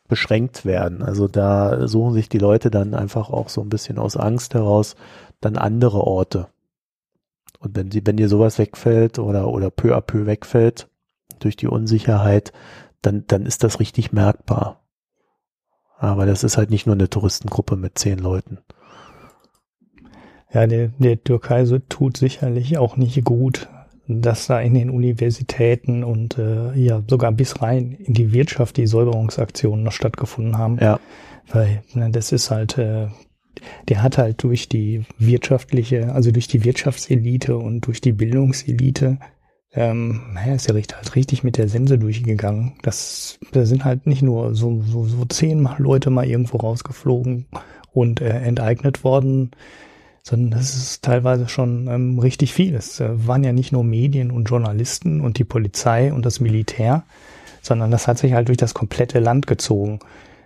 beschränkt werden. Also da suchen sich die Leute dann einfach auch so ein bisschen aus Angst heraus dann andere Orte. Und wenn sie, wenn dir sowas wegfällt oder, oder peu à peu wegfällt durch die Unsicherheit, dann, dann ist das richtig merkbar. Aber das ist halt nicht nur eine Touristengruppe mit zehn Leuten. Ja, der, der Türkei so tut sicherlich auch nicht gut, dass da in den Universitäten und äh, ja sogar bis rein in die Wirtschaft die Säuberungsaktionen noch stattgefunden haben. Ja. Weil ne, das ist halt, äh, der hat halt durch die wirtschaftliche, also durch die Wirtschaftselite und durch die Bildungselite, ähm, naja, ist ja richtig, halt richtig mit der Sense durchgegangen. Das, da sind halt nicht nur so, so, so zehn Leute mal irgendwo rausgeflogen und äh, enteignet worden, sondern das ist teilweise schon ähm, richtig viel. Es äh, waren ja nicht nur Medien und Journalisten und die Polizei und das Militär, sondern das hat sich halt durch das komplette Land gezogen.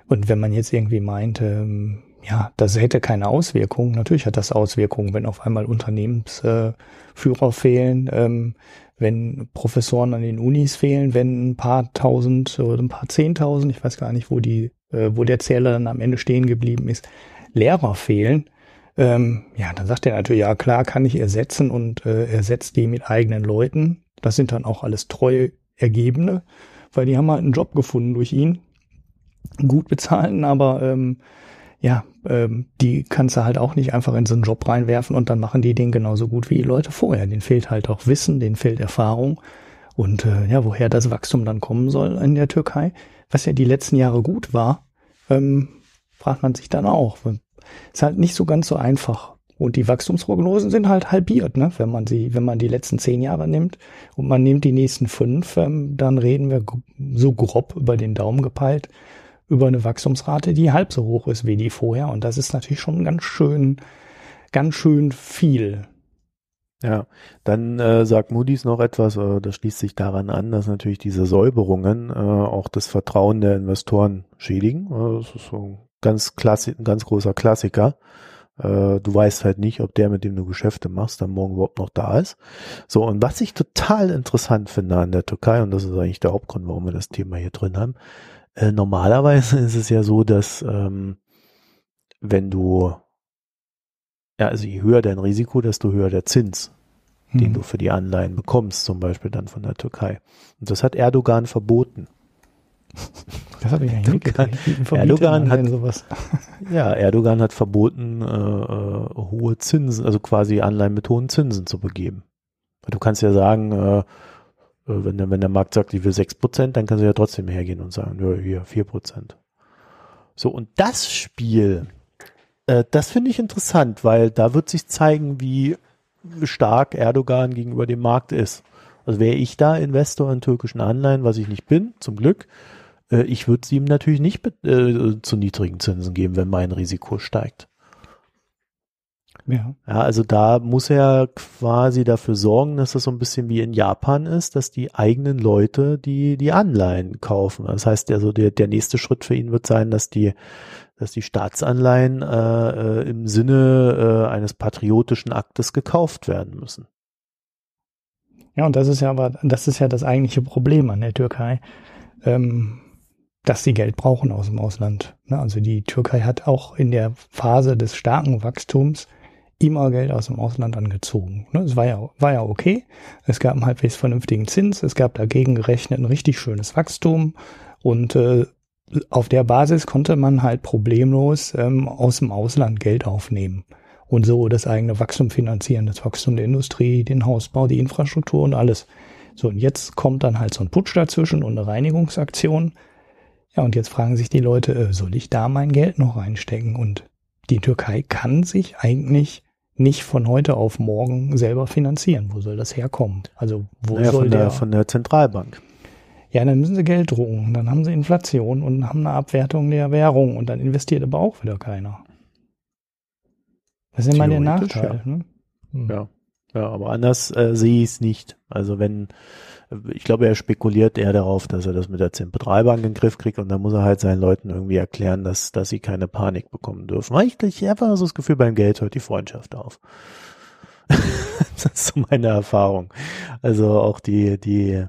Und wenn man jetzt irgendwie meint, ähm, ja, das hätte keine Auswirkungen, natürlich hat das Auswirkungen, wenn auf einmal Unternehmensführer äh, fehlen, ähm, wenn Professoren an den Unis fehlen, wenn ein paar tausend oder ein paar zehntausend, ich weiß gar nicht, wo die, äh, wo der Zähler dann am Ende stehen geblieben ist, Lehrer fehlen, ähm, ja, dann sagt er natürlich, ja klar, kann ich ersetzen und äh, ersetzt die mit eigenen Leuten. Das sind dann auch alles treue Ergebene, weil die haben halt einen Job gefunden durch ihn. Gut bezahlen, aber ähm, ja, ähm, die kannst du halt auch nicht einfach in so einen Job reinwerfen und dann machen die den genauso gut wie die Leute vorher. Den fehlt halt auch Wissen, denen fehlt Erfahrung. Und äh, ja, woher das Wachstum dann kommen soll in der Türkei, was ja die letzten Jahre gut war, ähm, fragt man sich dann auch. Ist halt nicht so ganz so einfach. Und die Wachstumsprognosen sind halt halbiert, ne? wenn man sie, wenn man die letzten zehn Jahre nimmt und man nimmt die nächsten fünf, ähm, dann reden wir so grob über den Daumen gepeilt über eine Wachstumsrate, die halb so hoch ist wie die vorher. Und das ist natürlich schon ganz schön, ganz schön viel. Ja, dann äh, sagt Moody's noch etwas, äh, das schließt sich daran an, dass natürlich diese Säuberungen äh, auch das Vertrauen der Investoren schädigen. Äh, das ist so ganz klassi ein ganz großer Klassiker. Äh, du weißt halt nicht, ob der, mit dem du Geschäfte machst, dann morgen überhaupt noch da ist. So, und was ich total interessant finde an der Türkei, und das ist eigentlich der Hauptgrund, warum wir das Thema hier drin haben, äh, normalerweise ist es ja so, dass ähm, wenn du, ja, also je höher dein Risiko, desto höher der Zins, hm. den du für die Anleihen bekommst, zum Beispiel dann von der Türkei. Und das hat Erdogan verboten. Das habe ich eigentlich Erdogan, Erdogan hat sowas. Ja, Erdogan hat verboten, äh, äh, hohe Zinsen, also quasi Anleihen mit hohen Zinsen zu begeben. Du kannst ja sagen, äh, äh, wenn, der, wenn der Markt sagt, ich will sechs Prozent, dann kannst du ja trotzdem hergehen und sagen, ja, hier vier Prozent. So, und das Spiel, äh, das finde ich interessant, weil da wird sich zeigen, wie stark Erdogan gegenüber dem Markt ist. Also wäre ich da Investor in türkischen Anleihen, was ich nicht bin, zum Glück, äh, ich würde sie ihm natürlich nicht äh, zu niedrigen Zinsen geben, wenn mein Risiko steigt. Ja. ja, also da muss er quasi dafür sorgen, dass das so ein bisschen wie in Japan ist, dass die eigenen Leute die, die Anleihen kaufen. Das heißt, also der, der nächste Schritt für ihn wird sein, dass die, dass die Staatsanleihen äh, äh, im Sinne äh, eines patriotischen Aktes gekauft werden müssen. Ja, und das ist ja aber, das ist ja das eigentliche Problem an der Türkei, ähm, dass sie Geld brauchen aus dem Ausland. Ne? Also die Türkei hat auch in der Phase des starken Wachstums immer Geld aus dem Ausland angezogen. Ne? Es war ja, war ja okay. Es gab einen halbwegs vernünftigen Zins. Es gab dagegen gerechnet ein richtig schönes Wachstum. Und äh, auf der Basis konnte man halt problemlos ähm, aus dem Ausland Geld aufnehmen und so das eigene Wachstum finanzieren, das Wachstum der Industrie, den Hausbau, die Infrastruktur und alles. So, und jetzt kommt dann halt so ein Putsch dazwischen und eine Reinigungsaktion. Ja, und jetzt fragen sich die Leute, äh, soll ich da mein Geld noch reinstecken? Und die Türkei kann sich eigentlich nicht von heute auf morgen selber finanzieren. Wo soll das herkommen? Also wo naja, soll von der, der von der Zentralbank? Ja, dann müssen sie Geld drucken, dann haben sie Inflation und haben eine Abwertung der Währung und dann investiert aber auch wieder keiner. Das ist immer der Nachteil. Ja. Ne? Hm. ja. ja, aber anders äh, sehe ich es nicht. Also wenn ich glaube, er spekuliert eher darauf, dass er das mit der Zentralbank in den Griff kriegt und dann muss er halt seinen Leuten irgendwie erklären, dass, dass sie keine Panik bekommen dürfen. Weil ich, ich einfach so das Gefühl, beim Geld hört die Freundschaft auf. das ist so meine Erfahrung. Also auch die, die,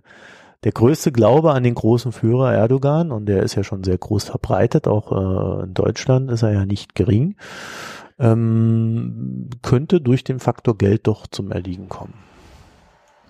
der größte Glaube an den großen Führer Erdogan, und der ist ja schon sehr groß verbreitet, auch äh, in Deutschland ist er ja nicht gering, ähm, könnte durch den Faktor Geld doch zum Erliegen kommen.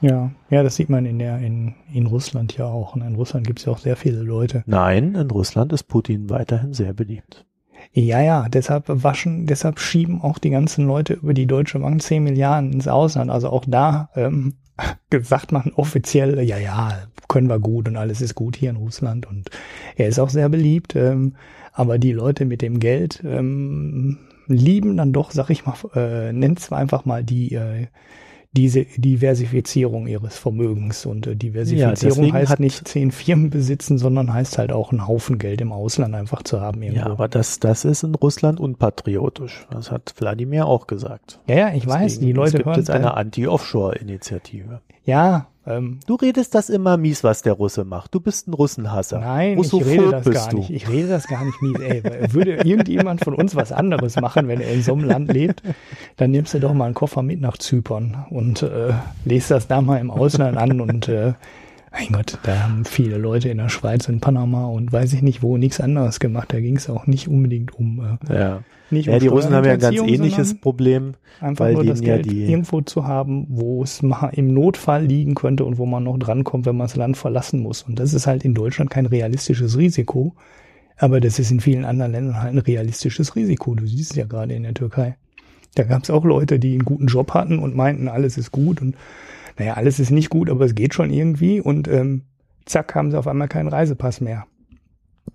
Ja, ja, das sieht man in der in, in Russland ja auch. Und in Russland gibt es ja auch sehr viele Leute. Nein, in Russland ist Putin weiterhin sehr beliebt. Ja, ja, deshalb waschen, deshalb schieben auch die ganzen Leute über die Deutsche Bank 10 Milliarden ins Ausland. Also auch da ähm, gesagt man offiziell, ja, ja, können wir gut und alles ist gut hier in Russland. Und er ist auch sehr beliebt. Ähm, aber die Leute mit dem Geld ähm, lieben dann doch, sag ich mal, äh, nennt zwar einfach mal die äh, diese Diversifizierung ihres Vermögens. Und äh, Diversifizierung ja, heißt nicht zehn Firmen besitzen, sondern heißt halt auch einen Haufen Geld im Ausland einfach zu haben. Irgendwo. Ja, aber das, das ist in Russland unpatriotisch. Das hat Wladimir auch gesagt. Ja, ja, ich Deswegen, weiß, die Leute es gibt hören. jetzt eine Anti-Offshore-Initiative. Ja, ähm, du redest das immer mies, was der Russe macht. Du bist ein Russenhasser. Nein, ich rede das gar du? nicht. Ich rede das gar nicht mies. Ey, würde irgendjemand von uns was anderes machen, wenn er in so einem Land lebt, dann nimmst du doch mal einen Koffer mit nach Zypern und äh, lest das da mal im Ausland an und äh, mein Gott, da haben viele Leute in der Schweiz und Panama und weiß ich nicht wo nichts anderes gemacht. Da ging es auch nicht unbedingt um. Äh, ja. Nicht ja, die Russen haben ja ein ganz ähnliches Problem, einfach weil nur das Geld ja irgendwo zu haben, wo es mal im Notfall liegen könnte und wo man noch drankommt, wenn man das Land verlassen muss. Und das ist halt in Deutschland kein realistisches Risiko, aber das ist in vielen anderen Ländern halt ein realistisches Risiko. Du siehst es ja gerade in der Türkei. Da gab es auch Leute, die einen guten Job hatten und meinten, alles ist gut und naja, alles ist nicht gut, aber es geht schon irgendwie und ähm, zack, haben sie auf einmal keinen Reisepass mehr.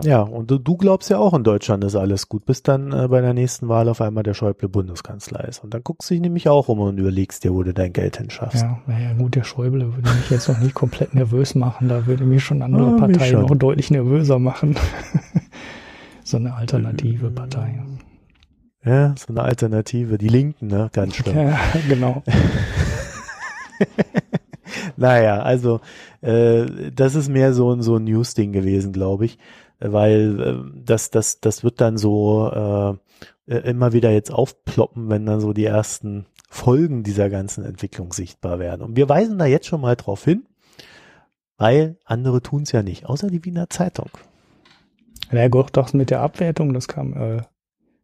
Ja, und du, du glaubst ja auch in Deutschland ist alles gut, bis dann äh, bei der nächsten Wahl auf einmal der Schäuble Bundeskanzler ist. Und dann guckst du dich nämlich auch um und überlegst dir, wo du dein Geld hinschaffst. Ja, naja, gut, der Schäuble würde mich jetzt noch nicht komplett nervös machen. Da würde mich schon andere ah, Parteien noch deutlich nervöser machen. so eine alternative Partei. Ja, so eine Alternative. Die Linken, ne? Ganz schlimm. Ja, genau. naja, also äh, das ist mehr so, so ein News-Ding gewesen, glaube ich, weil äh, das, das, das wird dann so äh, immer wieder jetzt aufploppen, wenn dann so die ersten Folgen dieser ganzen Entwicklung sichtbar werden. Und wir weisen da jetzt schon mal drauf hin, weil andere tun es ja nicht, außer die Wiener Zeitung. Ja, gut, doch mit der Abwertung, das kam, äh,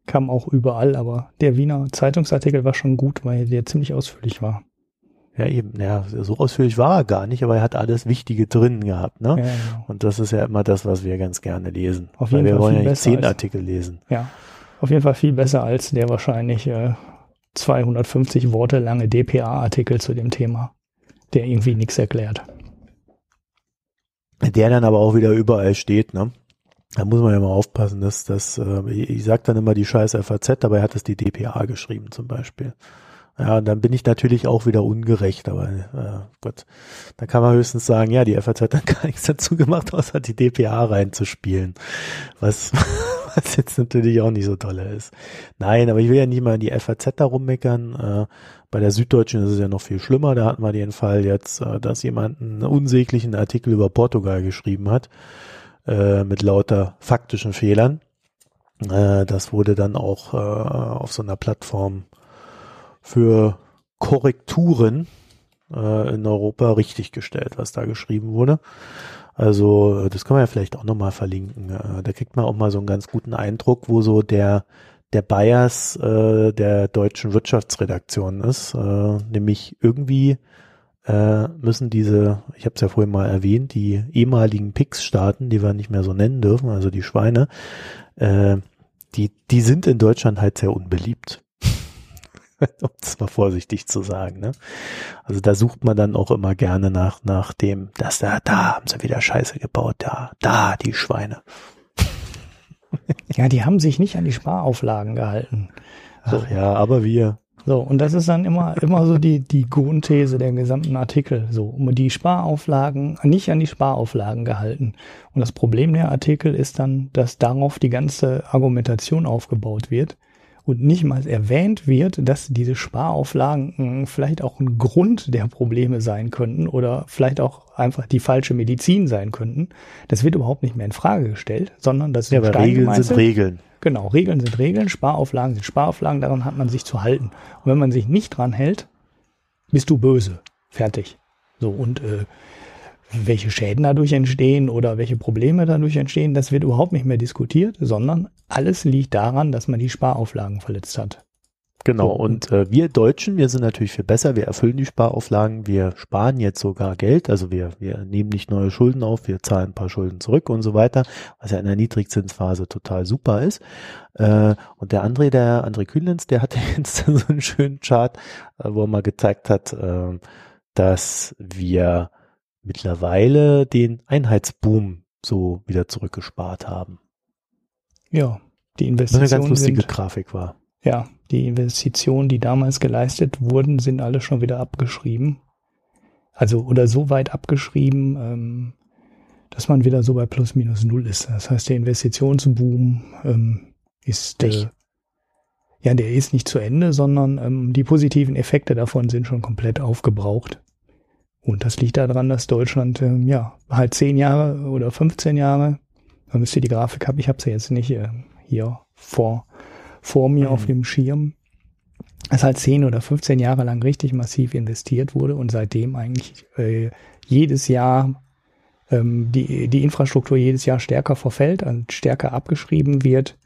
kam auch überall, aber der Wiener Zeitungsartikel war schon gut, weil der ziemlich ausführlich war. Ja, eben, ja, so ausführlich war er gar nicht, aber er hat alles Wichtige drin gehabt, ne? Ja, genau. Und das ist ja immer das, was wir ganz gerne lesen. Auf jeden Weil wir Fall wollen ja nicht zehn als, Artikel lesen. Ja, auf jeden Fall viel besser als der wahrscheinlich äh, 250 Worte lange DPA-Artikel zu dem Thema, der irgendwie nichts erklärt. Der dann aber auch wieder überall steht, ne? Da muss man ja mal aufpassen, dass das, äh, ich sag dann immer die scheiß FAZ, aber er hat es die DPA geschrieben zum Beispiel. Ja, dann bin ich natürlich auch wieder ungerecht, aber äh, Gott, da kann man höchstens sagen, ja, die FAZ hat gar nichts dazu gemacht, außer die DPA reinzuspielen, was, was jetzt natürlich auch nicht so tolle ist. Nein, aber ich will ja nicht mal in die FAZ da rummeckern. Äh, bei der Süddeutschen ist es ja noch viel schlimmer. Da hatten wir den Fall jetzt, äh, dass jemand einen unsäglichen Artikel über Portugal geschrieben hat, äh, mit lauter faktischen Fehlern. Äh, das wurde dann auch äh, auf so einer Plattform für Korrekturen äh, in Europa richtig gestellt, was da geschrieben wurde. Also das kann man ja vielleicht auch nochmal verlinken. Äh, da kriegt man auch mal so einen ganz guten Eindruck, wo so der der Bias äh, der deutschen Wirtschaftsredaktion ist. Äh, nämlich irgendwie äh, müssen diese, ich habe es ja vorhin mal erwähnt, die ehemaligen Pix-Staaten, die wir nicht mehr so nennen dürfen, also die Schweine, äh, die, die sind in Deutschland halt sehr unbeliebt. um es mal vorsichtig zu sagen. Ne? Also da sucht man dann auch immer gerne nach, nach dem, dass da, da haben sie wieder Scheiße gebaut, da, da, die Schweine. ja, die haben sich nicht an die Sparauflagen gehalten. So. Ach ja, aber wir. So, und das ist dann immer, immer so die, die Grundthese der gesamten Artikel. So, um die Sparauflagen, nicht an die Sparauflagen gehalten. Und das Problem der Artikel ist dann, dass darauf die ganze Argumentation aufgebaut wird und nicht mal erwähnt wird, dass diese Sparauflagen hm, vielleicht auch ein Grund der Probleme sein könnten oder vielleicht auch einfach die falsche Medizin sein könnten. Das wird überhaupt nicht mehr in Frage gestellt, sondern das ja, aber Regeln sind Regeln. Genau, Regeln sind Regeln, Sparauflagen sind Sparauflagen, daran hat man sich zu halten. Und wenn man sich nicht dran hält, bist du böse. Fertig. So, und äh, welche Schäden dadurch entstehen oder welche Probleme dadurch entstehen, das wird überhaupt nicht mehr diskutiert, sondern alles liegt daran, dass man die Sparauflagen verletzt hat. Genau, und äh, wir Deutschen, wir sind natürlich viel besser, wir erfüllen die Sparauflagen, wir sparen jetzt sogar Geld, also wir, wir nehmen nicht neue Schulden auf, wir zahlen ein paar Schulden zurück und so weiter, was ja in der Niedrigzinsphase total super ist. Äh, und der André, der André Kühlens, der hatte jetzt so einen schönen Chart, äh, wo er mal gezeigt hat, äh, dass wir mittlerweile den Einheitsboom so wieder zurückgespart haben. Ja, die Investitionen. Was eine ganz lustige sind, Grafik war. Ja, die Investitionen, die damals geleistet wurden, sind alle schon wieder abgeschrieben. Also, oder so weit abgeschrieben, ähm, dass man wieder so bei plus minus null ist. Das heißt, der Investitionsboom ähm, ist, äh, ja, der ist nicht zu Ende, sondern ähm, die positiven Effekte davon sind schon komplett aufgebraucht. Und das liegt daran, dass Deutschland, äh, ja, halt zehn Jahre oder 15 Jahre, man müsste die Grafik haben, ich habe sie jetzt nicht äh, hier vor, vor mir mhm. auf dem Schirm, es halt zehn oder 15 Jahre lang richtig massiv investiert wurde und seitdem eigentlich äh, jedes Jahr ähm, die, die Infrastruktur jedes Jahr stärker verfällt, und stärker abgeschrieben wird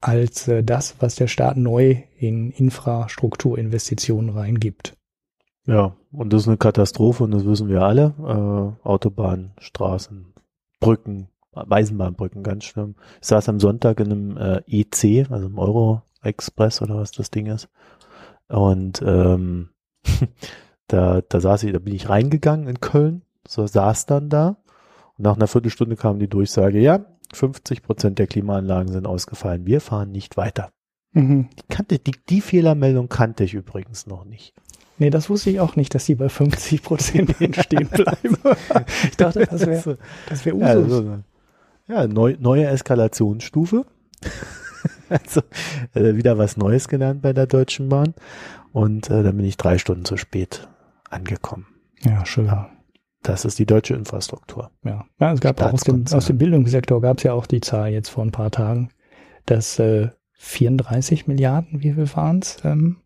als äh, das, was der Staat neu in Infrastrukturinvestitionen reingibt. Ja, und das ist eine Katastrophe und das wissen wir alle. Äh, Autobahnen, Straßen, Brücken, Eisenbahnbrücken, ganz schlimm. Ich saß am Sonntag in einem äh, EC, also im Euro Express oder was das Ding ist. Und ähm, da, da saß ich, da bin ich reingegangen in Köln, so saß dann da. Und nach einer Viertelstunde kam die Durchsage, ja, 50 Prozent der Klimaanlagen sind ausgefallen. Wir fahren nicht weiter. Mhm. Die, kannte, die, die Fehlermeldung kannte ich übrigens noch nicht. Nee, das wusste ich auch nicht, dass die bei 50 Prozent stehen bleiben. ich dachte, das wäre das wär Usus. Ja, also, ja neu, neue Eskalationsstufe. also äh, wieder was Neues gelernt bei der Deutschen Bahn. Und äh, dann bin ich drei Stunden zu spät angekommen. Ja, schön. Ja, das ist die deutsche Infrastruktur. Ja, ja es gab auch aus dem, aus dem Bildungssektor gab es ja auch die Zahl jetzt vor ein paar Tagen, dass äh, 34 Milliarden, wie viel waren es, ähm,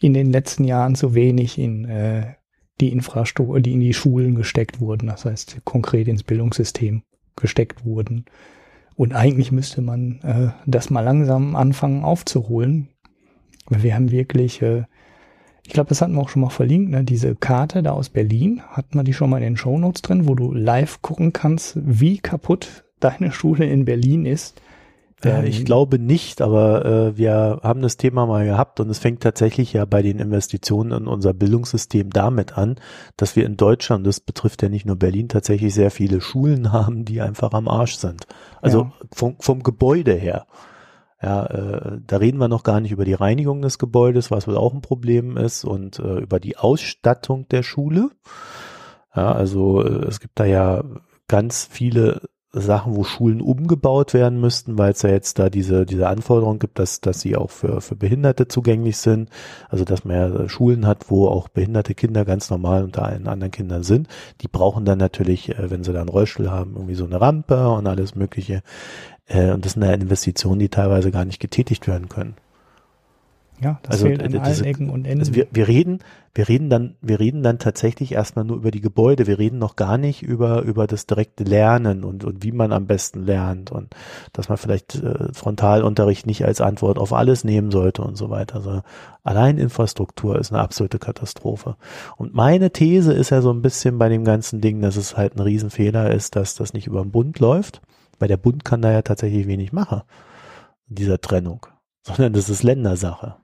in den letzten Jahren zu wenig in äh, die Infrastruktur, die in die Schulen gesteckt wurden, das heißt konkret ins Bildungssystem gesteckt wurden. Und eigentlich müsste man äh, das mal langsam anfangen aufzuholen. Weil wir haben wirklich, äh, ich glaube, das hatten wir auch schon mal verlinkt, ne? diese Karte da aus Berlin, hatten wir die schon mal in den Shownotes drin, wo du live gucken kannst, wie kaputt deine Schule in Berlin ist äh, ich glaube nicht, aber äh, wir haben das Thema mal gehabt und es fängt tatsächlich ja bei den Investitionen in unser Bildungssystem damit an, dass wir in Deutschland, das betrifft ja nicht nur Berlin, tatsächlich sehr viele Schulen haben, die einfach am Arsch sind. Also ja. vom, vom Gebäude her. Ja, äh, da reden wir noch gar nicht über die Reinigung des Gebäudes, was wohl auch ein Problem ist, und äh, über die Ausstattung der Schule. Ja, also äh, es gibt da ja ganz viele Sachen, wo Schulen umgebaut werden müssten, weil es ja jetzt da diese, diese Anforderung gibt, dass, dass sie auch für, für Behinderte zugänglich sind. Also, dass man ja Schulen hat, wo auch behinderte Kinder ganz normal unter allen anderen Kindern sind. Die brauchen dann natürlich, äh, wenn sie da einen Rollstuhl haben, irgendwie so eine Rampe und alles Mögliche. Äh, und das sind ja Investitionen, die teilweise gar nicht getätigt werden können. Ja, das Also, fehlt an äh, allen Ecken und Enden. Also wir, wir reden, wir reden dann, wir reden dann tatsächlich erstmal nur über die Gebäude. Wir reden noch gar nicht über, über das direkte Lernen und, und wie man am besten lernt und dass man vielleicht äh, Frontalunterricht nicht als Antwort auf alles nehmen sollte und so weiter. Also allein Infrastruktur ist eine absolute Katastrophe. Und meine These ist ja so ein bisschen bei dem ganzen Ding, dass es halt ein Riesenfehler ist, dass das nicht über den Bund läuft, weil der Bund kann da ja tatsächlich wenig machen, in dieser Trennung, sondern das ist Ländersache.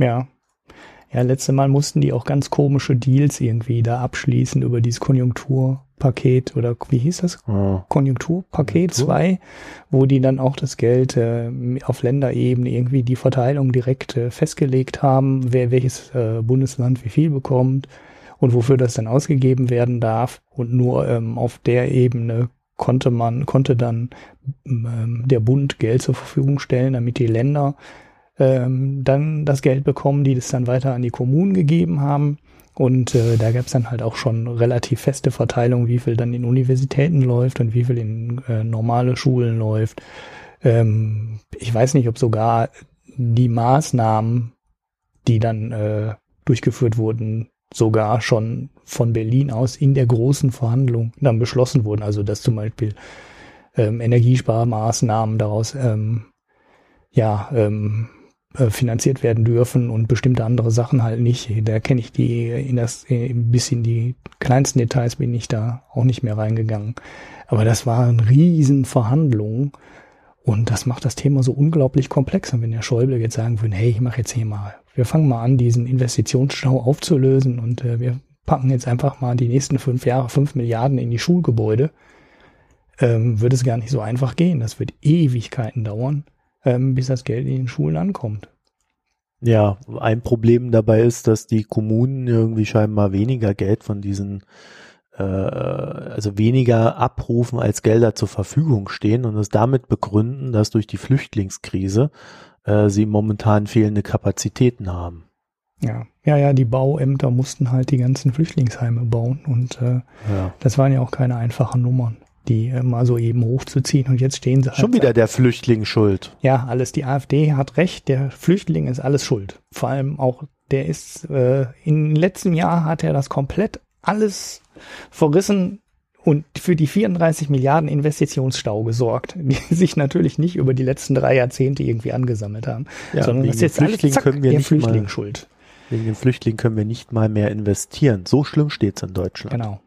Ja. Ja, letzte Mal mussten die auch ganz komische Deals irgendwie da abschließen über dieses Konjunkturpaket oder wie hieß das? Ja. Konjunkturpaket Konjunktur? 2, wo die dann auch das Geld äh, auf Länderebene irgendwie die Verteilung direkt äh, festgelegt haben, wer welches äh, Bundesland wie viel bekommt und wofür das dann ausgegeben werden darf. Und nur ähm, auf der Ebene konnte man, konnte dann ähm, der Bund Geld zur Verfügung stellen, damit die Länder ähm, dann das Geld bekommen, die das dann weiter an die Kommunen gegeben haben. Und äh, da gab es dann halt auch schon relativ feste Verteilung, wie viel dann in Universitäten läuft und wie viel in äh, normale Schulen läuft. Ähm, ich weiß nicht, ob sogar die Maßnahmen, die dann äh, durchgeführt wurden, sogar schon von Berlin aus in der großen Verhandlung dann beschlossen wurden. Also dass zum Beispiel ähm, Energiesparmaßnahmen daraus ähm, ja ähm, äh, finanziert werden dürfen und bestimmte andere Sachen halt nicht. Da kenne ich die in das äh, bis in die kleinsten Details bin ich da auch nicht mehr reingegangen. Aber das waren riesen Verhandlungen und das macht das Thema so unglaublich komplex. Und wenn der Schäuble jetzt sagen würde, hey, ich mache jetzt hier mal, wir fangen mal an, diesen Investitionsstau aufzulösen und äh, wir packen jetzt einfach mal die nächsten fünf Jahre fünf Milliarden in die Schulgebäude, ähm, würde es gar nicht so einfach gehen. Das wird Ewigkeiten dauern, ähm, bis das Geld in den Schulen ankommt. Ja, ein Problem dabei ist, dass die Kommunen irgendwie scheinbar weniger Geld von diesen, äh, also weniger abrufen, als Gelder zur Verfügung stehen und es damit begründen, dass durch die Flüchtlingskrise äh, sie momentan fehlende Kapazitäten haben. Ja, ja, ja, die Bauämter mussten halt die ganzen Flüchtlingsheime bauen und äh, Ja. das waren ja auch keine einfachen Nummern, die mal so eben hochzuziehen und jetzt stehen sie halt Schon wieder der Flüchtling schuld. Ja, alles. Die AfD hat recht. Der Flüchtling ist alles schuld. Vor allem auch, der ist, äh, im letzten Jahr hat er das komplett alles verrissen und für die 34 Milliarden Investitionsstau gesorgt, die sich natürlich nicht über die letzten drei Jahrzehnte irgendwie angesammelt haben, Ja, sondern das ist jetzt dem alles Flüchtling zack, können wir der Flüchtling mal- schuld. Wegen den Flüchtlingen können wir nicht mal mehr investieren. So schlimm steht's in Deutschland. Genau.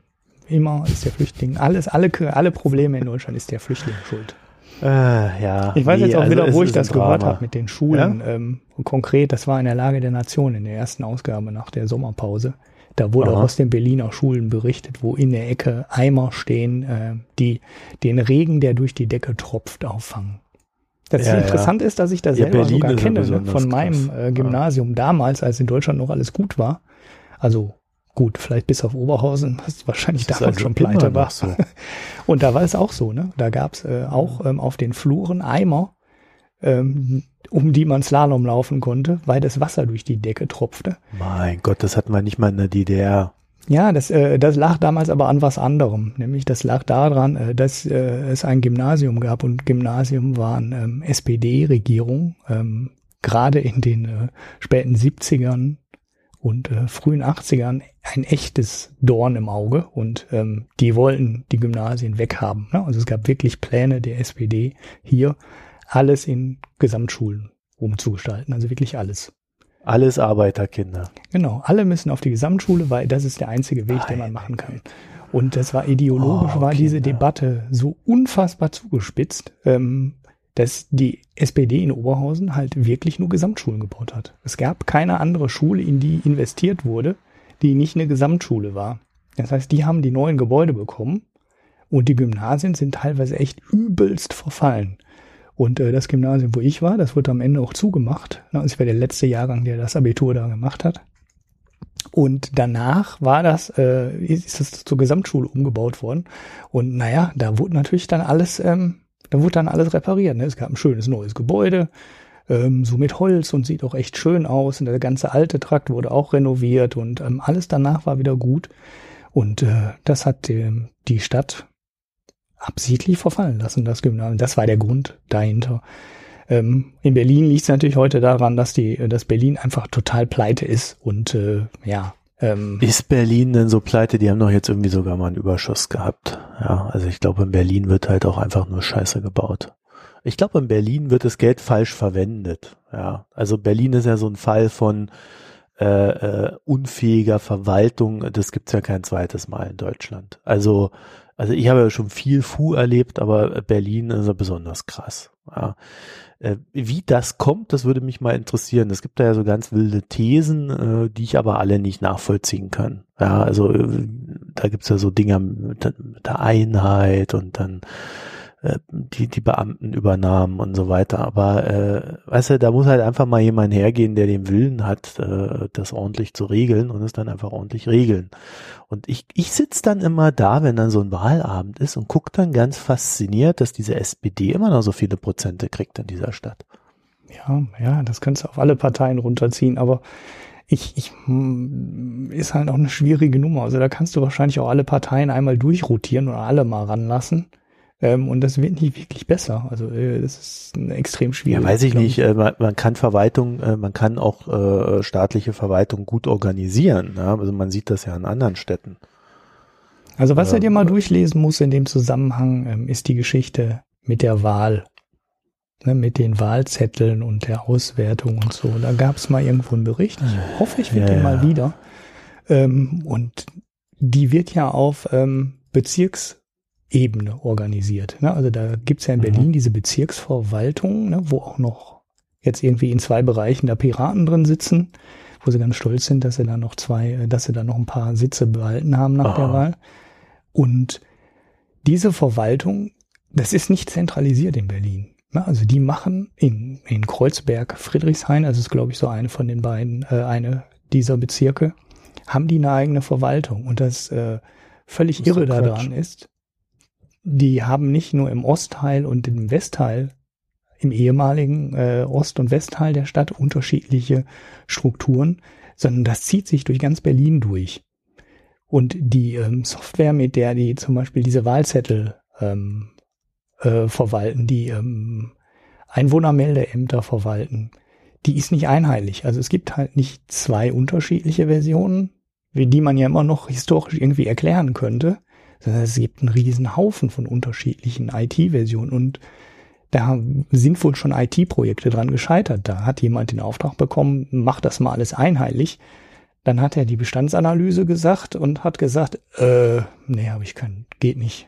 Immer ist der Flüchtling, alles, alle, alle Probleme in Deutschland ist der Flüchtling schuld. Äh, ja. Ich weiß nee, jetzt auch also wieder, es wo ich das gehört habe mit den Schulen. Ähm, und konkret, das war in der Lage der Nation in der ersten Ausgabe nach der Sommerpause. Da wurde Aha. auch aus den Berliner Schulen berichtet, wo in der Ecke Eimer stehen, äh, die den Regen, der durch die Decke tropft, auffangen. Das Ja, ja. interessant ist, dass ich das Ja, selber Berlin sogar ja kenne ne, von meinem äh, Gymnasium damals, als in Deutschland noch alles gut war. Also gut, vielleicht bis auf Oberhausen, was wahrscheinlich damals also schon pleite war. so. Und da war es auch so, ne? Da gab es äh, auch ähm, auf den Fluren Eimer, ähm, um die man Slalom laufen konnte, weil das Wasser durch die Decke tropfte. Mein Gott, das hatten wir nicht mal in der DDR. Ja, das, äh, das lag damals aber an was anderem. Nämlich das lag daran, äh, dass äh, es ein Gymnasium gab und Gymnasium waren ähm, SPD-Regierung, ähm, gerade in den äh, späten 70ern und äh, frühen 80ern ein echtes Dorn im Auge und ähm, die wollten die Gymnasien weghaben. Ne? Also es gab wirklich Pläne der SPD hier, alles in Gesamtschulen umzugestalten, also wirklich alles. Alles Arbeiterkinder. Genau, alle müssen auf die Gesamtschule, weil das ist der einzige Weg, den man machen kann. Und das war ideologisch, Oh, war diese. Debatte so unfassbar zugespitzt, ähm, dass die SPD in Oberhausen halt wirklich nur Gesamtschulen gebaut hat. Es gab keine andere Schule, in die investiert wurde, die nicht eine Gesamtschule war. Das heißt, die haben die neuen Gebäude bekommen und die Gymnasien sind teilweise echt übelst verfallen. Und äh, das Gymnasium, wo ich war, das wurde am Ende auch zugemacht. Also ich war der letzte Jahrgang, der das Abitur da gemacht hat. Und danach war das, äh, ist das zur Gesamtschule umgebaut worden. Und naja, da wurde natürlich dann alles, ähm, da wurde dann alles repariert. Ne? Es gab ein schönes neues Gebäude, ähm, so mit Holz und sieht auch echt schön aus. Und der ganze alte Trakt wurde auch renoviert und ähm, alles danach war wieder gut. Und äh, das hat äh, die Stadt absichtlich verfallen lassen, das Gymnasium. Das war der Grund dahinter. Ähm, in Berlin liegt es natürlich heute daran, dass die, dass Berlin einfach total pleite ist und äh, ja. Ähm, ist Berlin denn so pleite? Die haben doch jetzt irgendwie sogar mal einen Überschuss gehabt. Ja, also ich glaube, in Berlin wird halt auch einfach nur Scheiße gebaut. Ich glaube, in Berlin wird das Geld falsch verwendet. Ja, also Berlin ist ja so ein Fall von äh, äh, unfähiger Verwaltung. Das gibt's ja kein zweites Mal in Deutschland. Also also ich habe ja schon viel Fu erlebt, aber Berlin ist ja besonders krass. Ja. Äh, wie das kommt, das würde mich mal interessieren. Es gibt da ja so ganz wilde Thesen, äh, die ich aber alle nicht nachvollziehen kann. Ja, also äh, da gibt's ja so Dinge mit der Einheit und dann die, die Beamten übernahmen und so weiter. Aber äh, weißt du, da muss halt einfach mal jemand hergehen, der den Willen hat, äh, das ordentlich zu regeln und es dann einfach ordentlich regeln. Und ich, ich sitze dann immer da, wenn dann so ein Wahlabend ist und guck dann ganz fasziniert, dass diese SPD immer noch so viele Prozente kriegt in dieser Stadt. Ja, ja, das kannst du auf alle Parteien runterziehen, aber ich, ich hm, ist halt auch eine schwierige Nummer. Also da kannst du wahrscheinlich auch alle Parteien einmal durchrotieren oder alle mal ranlassen. Ähm, und das wird nicht wirklich besser. Also äh, das ist extrem schwierig. Ja, weiß ich nicht. Äh, man, man, kann Verwaltung, äh, man kann auch äh, staatliche Verwaltung gut organisieren. Ja? Also man sieht das ja an anderen Städten. Also was er dir mal durchlesen muss in dem Zusammenhang, ähm, ist die Geschichte mit der Wahl. Ne, mit den Wahlzetteln und der Auswertung und so. Da gab es mal irgendwo einen Bericht. Ich hoffe, ich finde ja, den mal wieder. Ähm, und die wird ja auf ähm, Bezirks Ebene organisiert. Ne? Also da gibt's ja in Berlin mhm. diese Bezirksverwaltung, ne, wo auch noch jetzt irgendwie in zwei Bereichen da Piraten drin sitzen, wo sie ganz stolz sind, dass sie da noch zwei, äh, dass sie da noch ein paar Sitze behalten haben nach Aha. der Wahl. Und diese Verwaltung, das ist nicht zentralisiert in Berlin. Ne? Also die machen in, in Kreuzberg, Friedrichshain, also ist glaube ich so eine von den beiden, äh, eine dieser Bezirke, haben die eine eigene Verwaltung. Und das äh, völlig das irre daran ist, die haben nicht nur im Ostteil und im Westteil, im ehemaligen äh, Ost- und Westteil der Stadt unterschiedliche Strukturen, sondern das zieht sich durch ganz Berlin durch. Und die ähm, Software, mit der die zum Beispiel diese Wahlzettel ähm, äh, verwalten, die ähm, Einwohnermeldeämter verwalten, die ist nicht einheitlich. Also es gibt halt nicht zwei unterschiedliche Versionen, wie die man ja immer noch historisch irgendwie erklären könnte, es gibt einen riesen Haufen von unterschiedlichen IT-Versionen und da sind wohl schon IT-Projekte dran gescheitert. Da hat jemand den Auftrag bekommen, mach das mal alles einheitlich. Dann hat er die Bestandsanalyse gesagt und hat gesagt, äh, nee, habe ich keinen, geht nicht.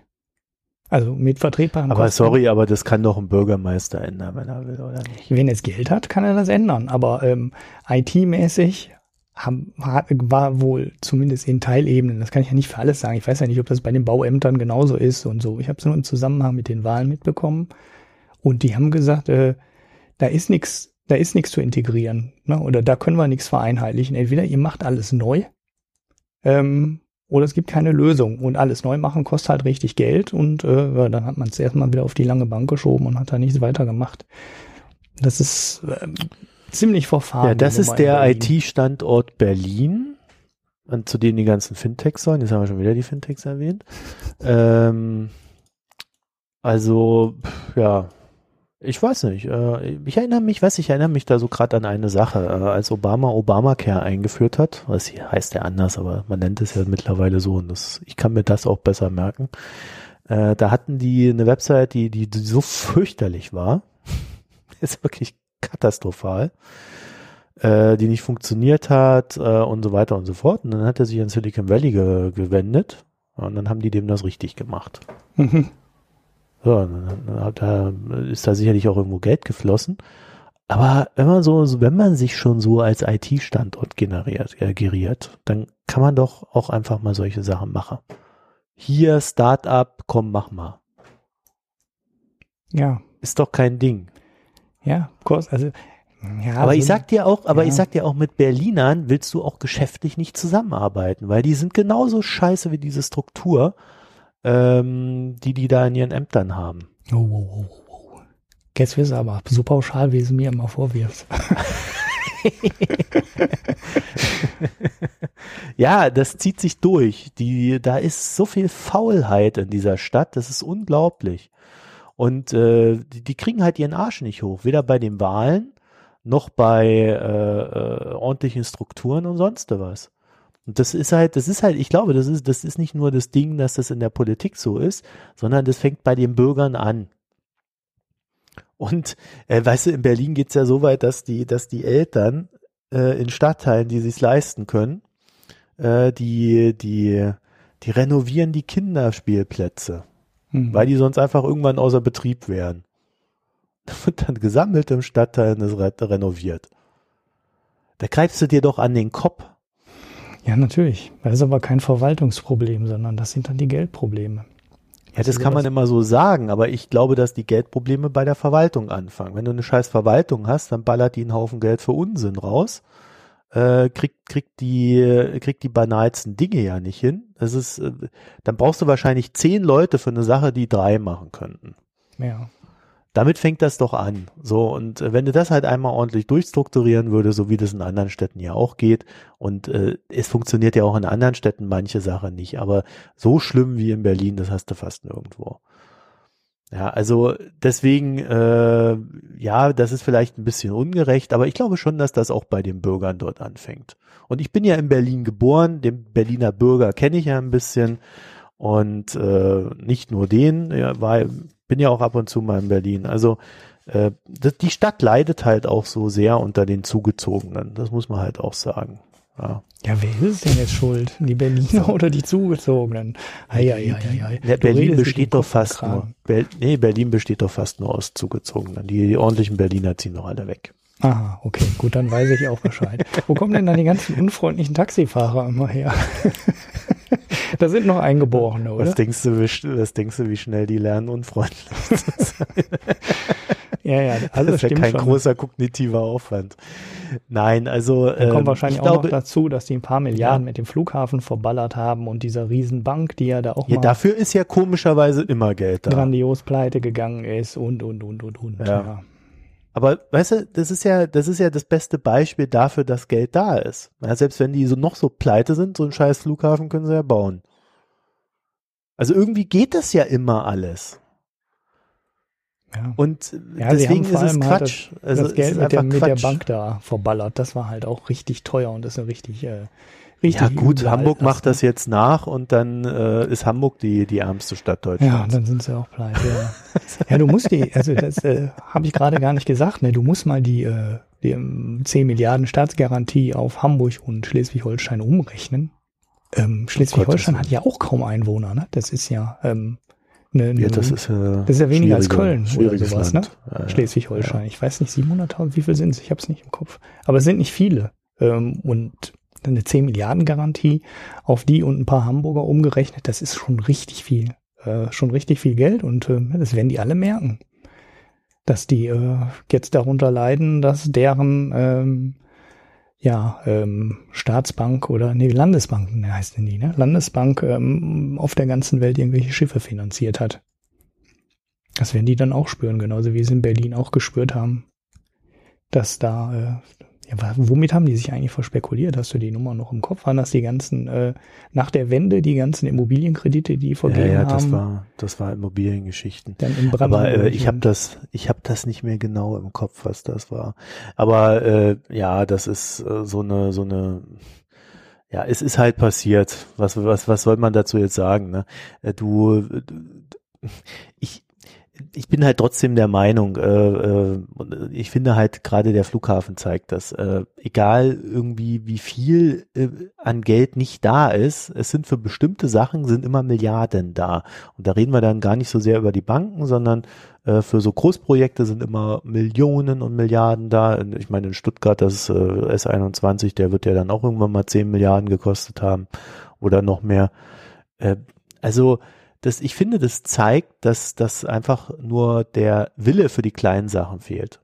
Also mit vertretbaren Aber Kosten. sorry, aber das kann doch ein Bürgermeister ändern, wenn er will, oder nicht? Wenn es Geld hat, kann er das ändern. Aber ähm, IT-mäßig haben, war wohl zumindest in Teilebenen, das kann ich ja nicht für alles sagen, ich weiß ja nicht, ob das bei den Bauämtern genauso ist und so. Ich habe es nur im Zusammenhang mit den Wahlen mitbekommen und die haben gesagt, äh, da ist nichts, da ist nichts zu integrieren, ne? oder da können wir nichts vereinheitlichen. Entweder ihr macht alles neu ähm, oder es gibt keine Lösung und alles neu machen kostet halt richtig Geld und äh, dann hat man es erstmal wieder auf die lange Bank geschoben und hat da nichts weiter gemacht. Das ist äh, ziemlich verfahren. Ja, das ist der IT-Standort Berlin, zu dem die ganzen Fintechs sollen. Jetzt haben wir schon wieder die Fintechs erwähnt. ähm, also, ja, ich weiß nicht. Äh, ich erinnere mich, weiß ich erinnere mich da so gerade an eine Sache, äh, als Obama Obamacare eingeführt hat. Was heißt ja anders, aber man nennt es ja mittlerweile so und das, ich kann mir das auch besser merken. Äh, da hatten die eine Website, die, die, die so fürchterlich war. ist wirklich katastrophal, äh, die nicht funktioniert hat äh, und so weiter und so fort. Und dann hat er sich an Silicon Valley ge gewendet und dann haben die dem das richtig gemacht. Mhm. So, dann, dann da ist da sicherlich auch irgendwo Geld geflossen. Aber wenn man so, wenn man sich schon so als IT-Standort generiert, äh, geriert, dann kann man doch auch einfach mal solche Sachen machen. Hier Startup, komm, mach mal. Ja, Ist doch kein Ding. Ja, Kurs, also ja, aber so, ich sag dir auch, aber ja. ich sag dir auch, mit Berlinern willst du auch geschäftlich nicht zusammenarbeiten, weil die sind genauso scheiße wie diese Struktur, ähm, die die da in ihren Ämtern haben. Oh, oh, oh, oh. Jetzt wirst du aber so pauschal, wie es mir immer vorwirfst. ja, das zieht sich durch. Die, da ist so viel Faulheit in dieser Stadt, das ist unglaublich. Und äh, die, die kriegen halt ihren Arsch nicht hoch, weder bei den Wahlen noch bei äh, äh, ordentlichen Strukturen und sonst was. Und das ist halt, das ist halt, ich glaube, das ist, das ist nicht nur das Ding, dass das in der Politik so ist, sondern das fängt bei den Bürgern an. Und äh, weißt du, in Berlin geht's ja so weit, dass die, dass die Eltern äh, in Stadtteilen, die sich's leisten können, äh, die, die, die renovieren die Kinderspielplätze, Hm. weil die sonst einfach irgendwann außer Betrieb wären. Da wird dann gesammelt im Stadtteil und ist re renoviert. Da greifst du dir doch an den Kopf. Ja, natürlich. Das ist aber kein Verwaltungsproblem, sondern das sind dann die Geldprobleme. Ja, das kann man immer so sagen, aber ich glaube, dass die Geldprobleme bei der Verwaltung anfangen. Wenn du eine scheiß Verwaltung hast, dann ballert die einen Haufen Geld für Unsinn raus, äh, kriegt, kriegt die, kriegt die banalsten Dinge ja nicht hin. Das ist, äh, dann brauchst du wahrscheinlich zehn Leute für eine Sache, die drei machen könnten. Ja. Damit fängt das doch an. So, und äh, wenn du das halt einmal ordentlich durchstrukturieren würde, so wie das in anderen Städten ja auch geht, und äh, es funktioniert ja auch in anderen Städten manche Sachen nicht, aber so schlimm wie in Berlin, das hast du fast nirgendwo. Ja, also deswegen, äh, ja, das ist vielleicht ein bisschen ungerecht, aber ich glaube schon, dass das auch bei den Bürgern dort anfängt. Und ich bin ja in Berlin geboren, den Berliner Bürger kenne ich ja ein bisschen und äh, nicht nur den, ja, war, bin ja auch ab und zu mal in Berlin. Also äh, das, die Stadt leidet halt auch so sehr unter den Zugezogenen. Das muss man halt auch sagen. Ja. Ja, wer ist denn jetzt schuld? Die Berliner oder die Zugezogenen? Ei, ei, ei, ei, ei. Ja, Du Berlin besteht doch fast nur. Ber nee, Berlin besteht doch fast nur aus Zugezogenen. Die, die ordentlichen Berliner ziehen doch alle weg. Aha, okay, gut, dann weiß ich auch Bescheid. Wo kommen denn dann die ganzen unfreundlichen Taxifahrer immer her? da sind noch Eingeborene, oder? Was denkst du, wie, was denkst du, wie schnell die lernen, unfreundlich zu sein? Ja, ja, also das ist ja kein schon. großer kognitiver Aufwand. Nein, also Dann kommt ähm, wahrscheinlich ich auch glaube, noch dazu, dass die ein paar Milliarden Ja. mit dem Flughafen verballert haben und dieser Riesenbank, die ja da auch ja, mal dafür ist ja komischerweise immer Geld da. grandios pleite gegangen ist und, und, und, und, und. Ja. Aber weißt du, das ist ja, das ist ja das beste Beispiel dafür, dass Geld da ist. Ja, selbst wenn die so noch so pleite sind, so einen scheiß Flughafen können sie ja bauen. Also irgendwie geht das ja immer alles. Ja. Und Ja, sie deswegen ist es halt Quatsch. also das es Geld ist mit der, mit der. Bank da verballert, das war halt auch richtig teuer und das ist eine richtig, äh, richtig Ja gut, Hamburg macht das jetzt nach und dann äh, ist Hamburg die, die ärmste Stadt Deutschlands. Ja, dann sind sie auch pleite. Ja, ja du musst die, also das äh, habe ich gerade gar nicht gesagt, ne? Du musst mal die, äh, die ähm, 10 Milliarden Staatsgarantie auf Hamburg und Schleswig-Holstein umrechnen. Ähm, Schleswig-Holstein Gottes hat ja auch kaum Einwohner, ne? Das ist ja, ähm, ne, ne, Ja, das ist, äh, das ist ja weniger als Köln oder sowas, Land. Ja, ja. Schleswig-Holstein. Ich weiß nicht, 700.000, wie viel sind es? Ich habe es nicht im Kopf. Aber es sind nicht viele. Ähm, und eine 10 Milliarden Garantie auf die und ein paar Hamburger umgerechnet, das ist schon richtig viel. Äh, schon richtig viel Geld und äh, das werden die alle merken. Dass die äh, jetzt darunter leiden, dass deren ähm, ja, ähm, Staatsbank oder nee, Landesbank ne, heißt denn die, ne? Landesbank ähm, auf der ganzen Welt irgendwelche Schiffe finanziert hat. Das werden die dann auch spüren, genauso wie sie in Berlin auch gespürt haben, dass da, äh, ja, womit haben die sich eigentlich verspekuliert? Hast du die Nummer noch im Kopf? Waren das die ganzen, äh, nach der Wende, die ganzen Immobilienkredite, die Ja, vergeben ja, haben? das war, das war Immobiliengeschichten. dann in Aber Brandenburg äh, ich habe das, ich habe das nicht mehr genau im Kopf, was das war. Aber äh, ja, das ist äh, so eine, so eine, ja, es ist halt passiert. Was, was, was soll man dazu jetzt sagen? Ne? Äh, Du, du, ich, ich bin halt trotzdem der Meinung, äh, äh, ich finde halt gerade der Flughafen zeigt das, äh, egal irgendwie wie viel äh, an Geld nicht da ist, es sind für bestimmte Sachen sind immer Milliarden da. Und da reden wir dann gar nicht so sehr über die Banken, sondern äh, für so Großprojekte sind immer Millionen und Milliarden da. Ich meine, in Stuttgart, das äh, S21, der wird ja dann auch irgendwann mal 10 Milliarden gekostet haben oder noch mehr. Äh, also das, ich finde, das zeigt, dass, dass einfach nur der Wille für die kleinen Sachen fehlt.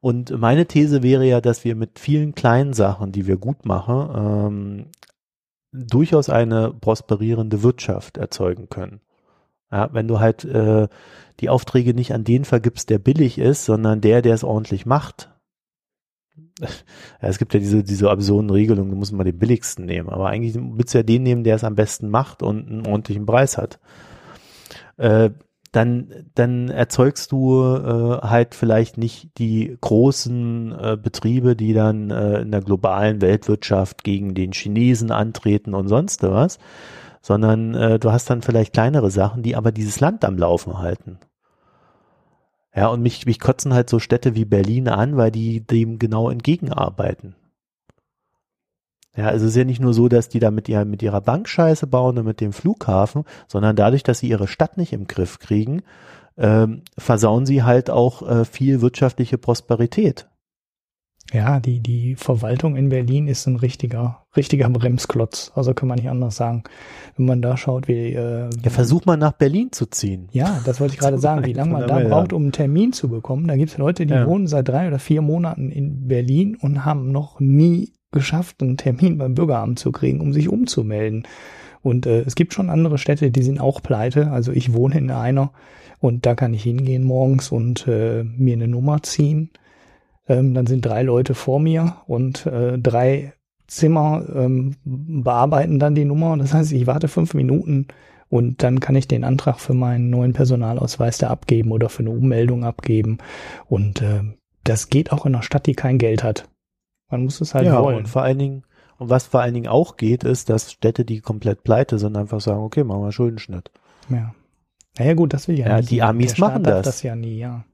Und meine These wäre ja, dass wir mit vielen kleinen Sachen, die wir gut machen, ähm, durchaus eine prosperierende Wirtschaft erzeugen können. Ja, wenn du halt äh, die Aufträge nicht an den vergibst, der billig ist, sondern der, der es ordentlich macht. Ja, es gibt ja diese, diese absurden Regelungen, du musst mal den billigsten nehmen, aber eigentlich willst du ja den nehmen, der es am besten macht und einen ordentlichen Preis hat. Äh, dann, dann erzeugst du äh, halt vielleicht nicht die großen äh, Betriebe, die dann äh, in der globalen Weltwirtschaft gegen den Chinesen antreten und sonst was, sondern äh, du hast dann vielleicht kleinere Sachen, die aber dieses Land am Laufen halten. Ja, und mich, mich kotzen halt so Städte wie Berlin an, weil die dem genau entgegenarbeiten. Ja, also es ist ja nicht nur so, dass die da mit, ihr, mit ihrer Bank Scheiße bauen und mit dem Flughafen, sondern dadurch, dass sie ihre Stadt nicht im Griff kriegen, ähm, versauen sie halt auch äh, viel wirtschaftliche Prosperität. Ja, die, die Verwaltung in Berlin ist ein richtiger, richtiger Bremsklotz. Also kann man nicht anders sagen. Wenn man da schaut, wie. Äh, ja, versuch mal nach Berlin zu ziehen. Ja, das wollte ich gerade sagen, wie lange man da braucht, um einen Termin zu bekommen. Da gibt es Leute, die ja. wohnen seit drei oder vier Monaten in Berlin und haben noch nie geschafft, einen Termin beim Bürgeramt zu kriegen, um sich umzumelden. Und äh, es gibt schon andere Städte, die sind auch pleite. Also ich wohne in einer und da kann ich hingehen morgens und äh, mir eine Nummer ziehen. Ähm, dann sind drei Leute vor mir und äh, drei Zimmer ähm, bearbeiten dann die Nummer. Das heißt, ich warte fünf Minuten und dann kann ich den Antrag für meinen neuen Personalausweis da abgeben oder für eine Ummeldung abgeben. Und äh, das geht auch in einer Stadt, die kein Geld hat. Man muss es halt ja, wollen. Und vor allen Dingen, und was vor allen Dingen auch geht, ist, dass Städte, die komplett pleite sind, einfach sagen, okay, machen wir Schuldenschnitt. Ja. Naja gut, das will ja, ja nicht. Die Amis machen das. das ja nie, ja.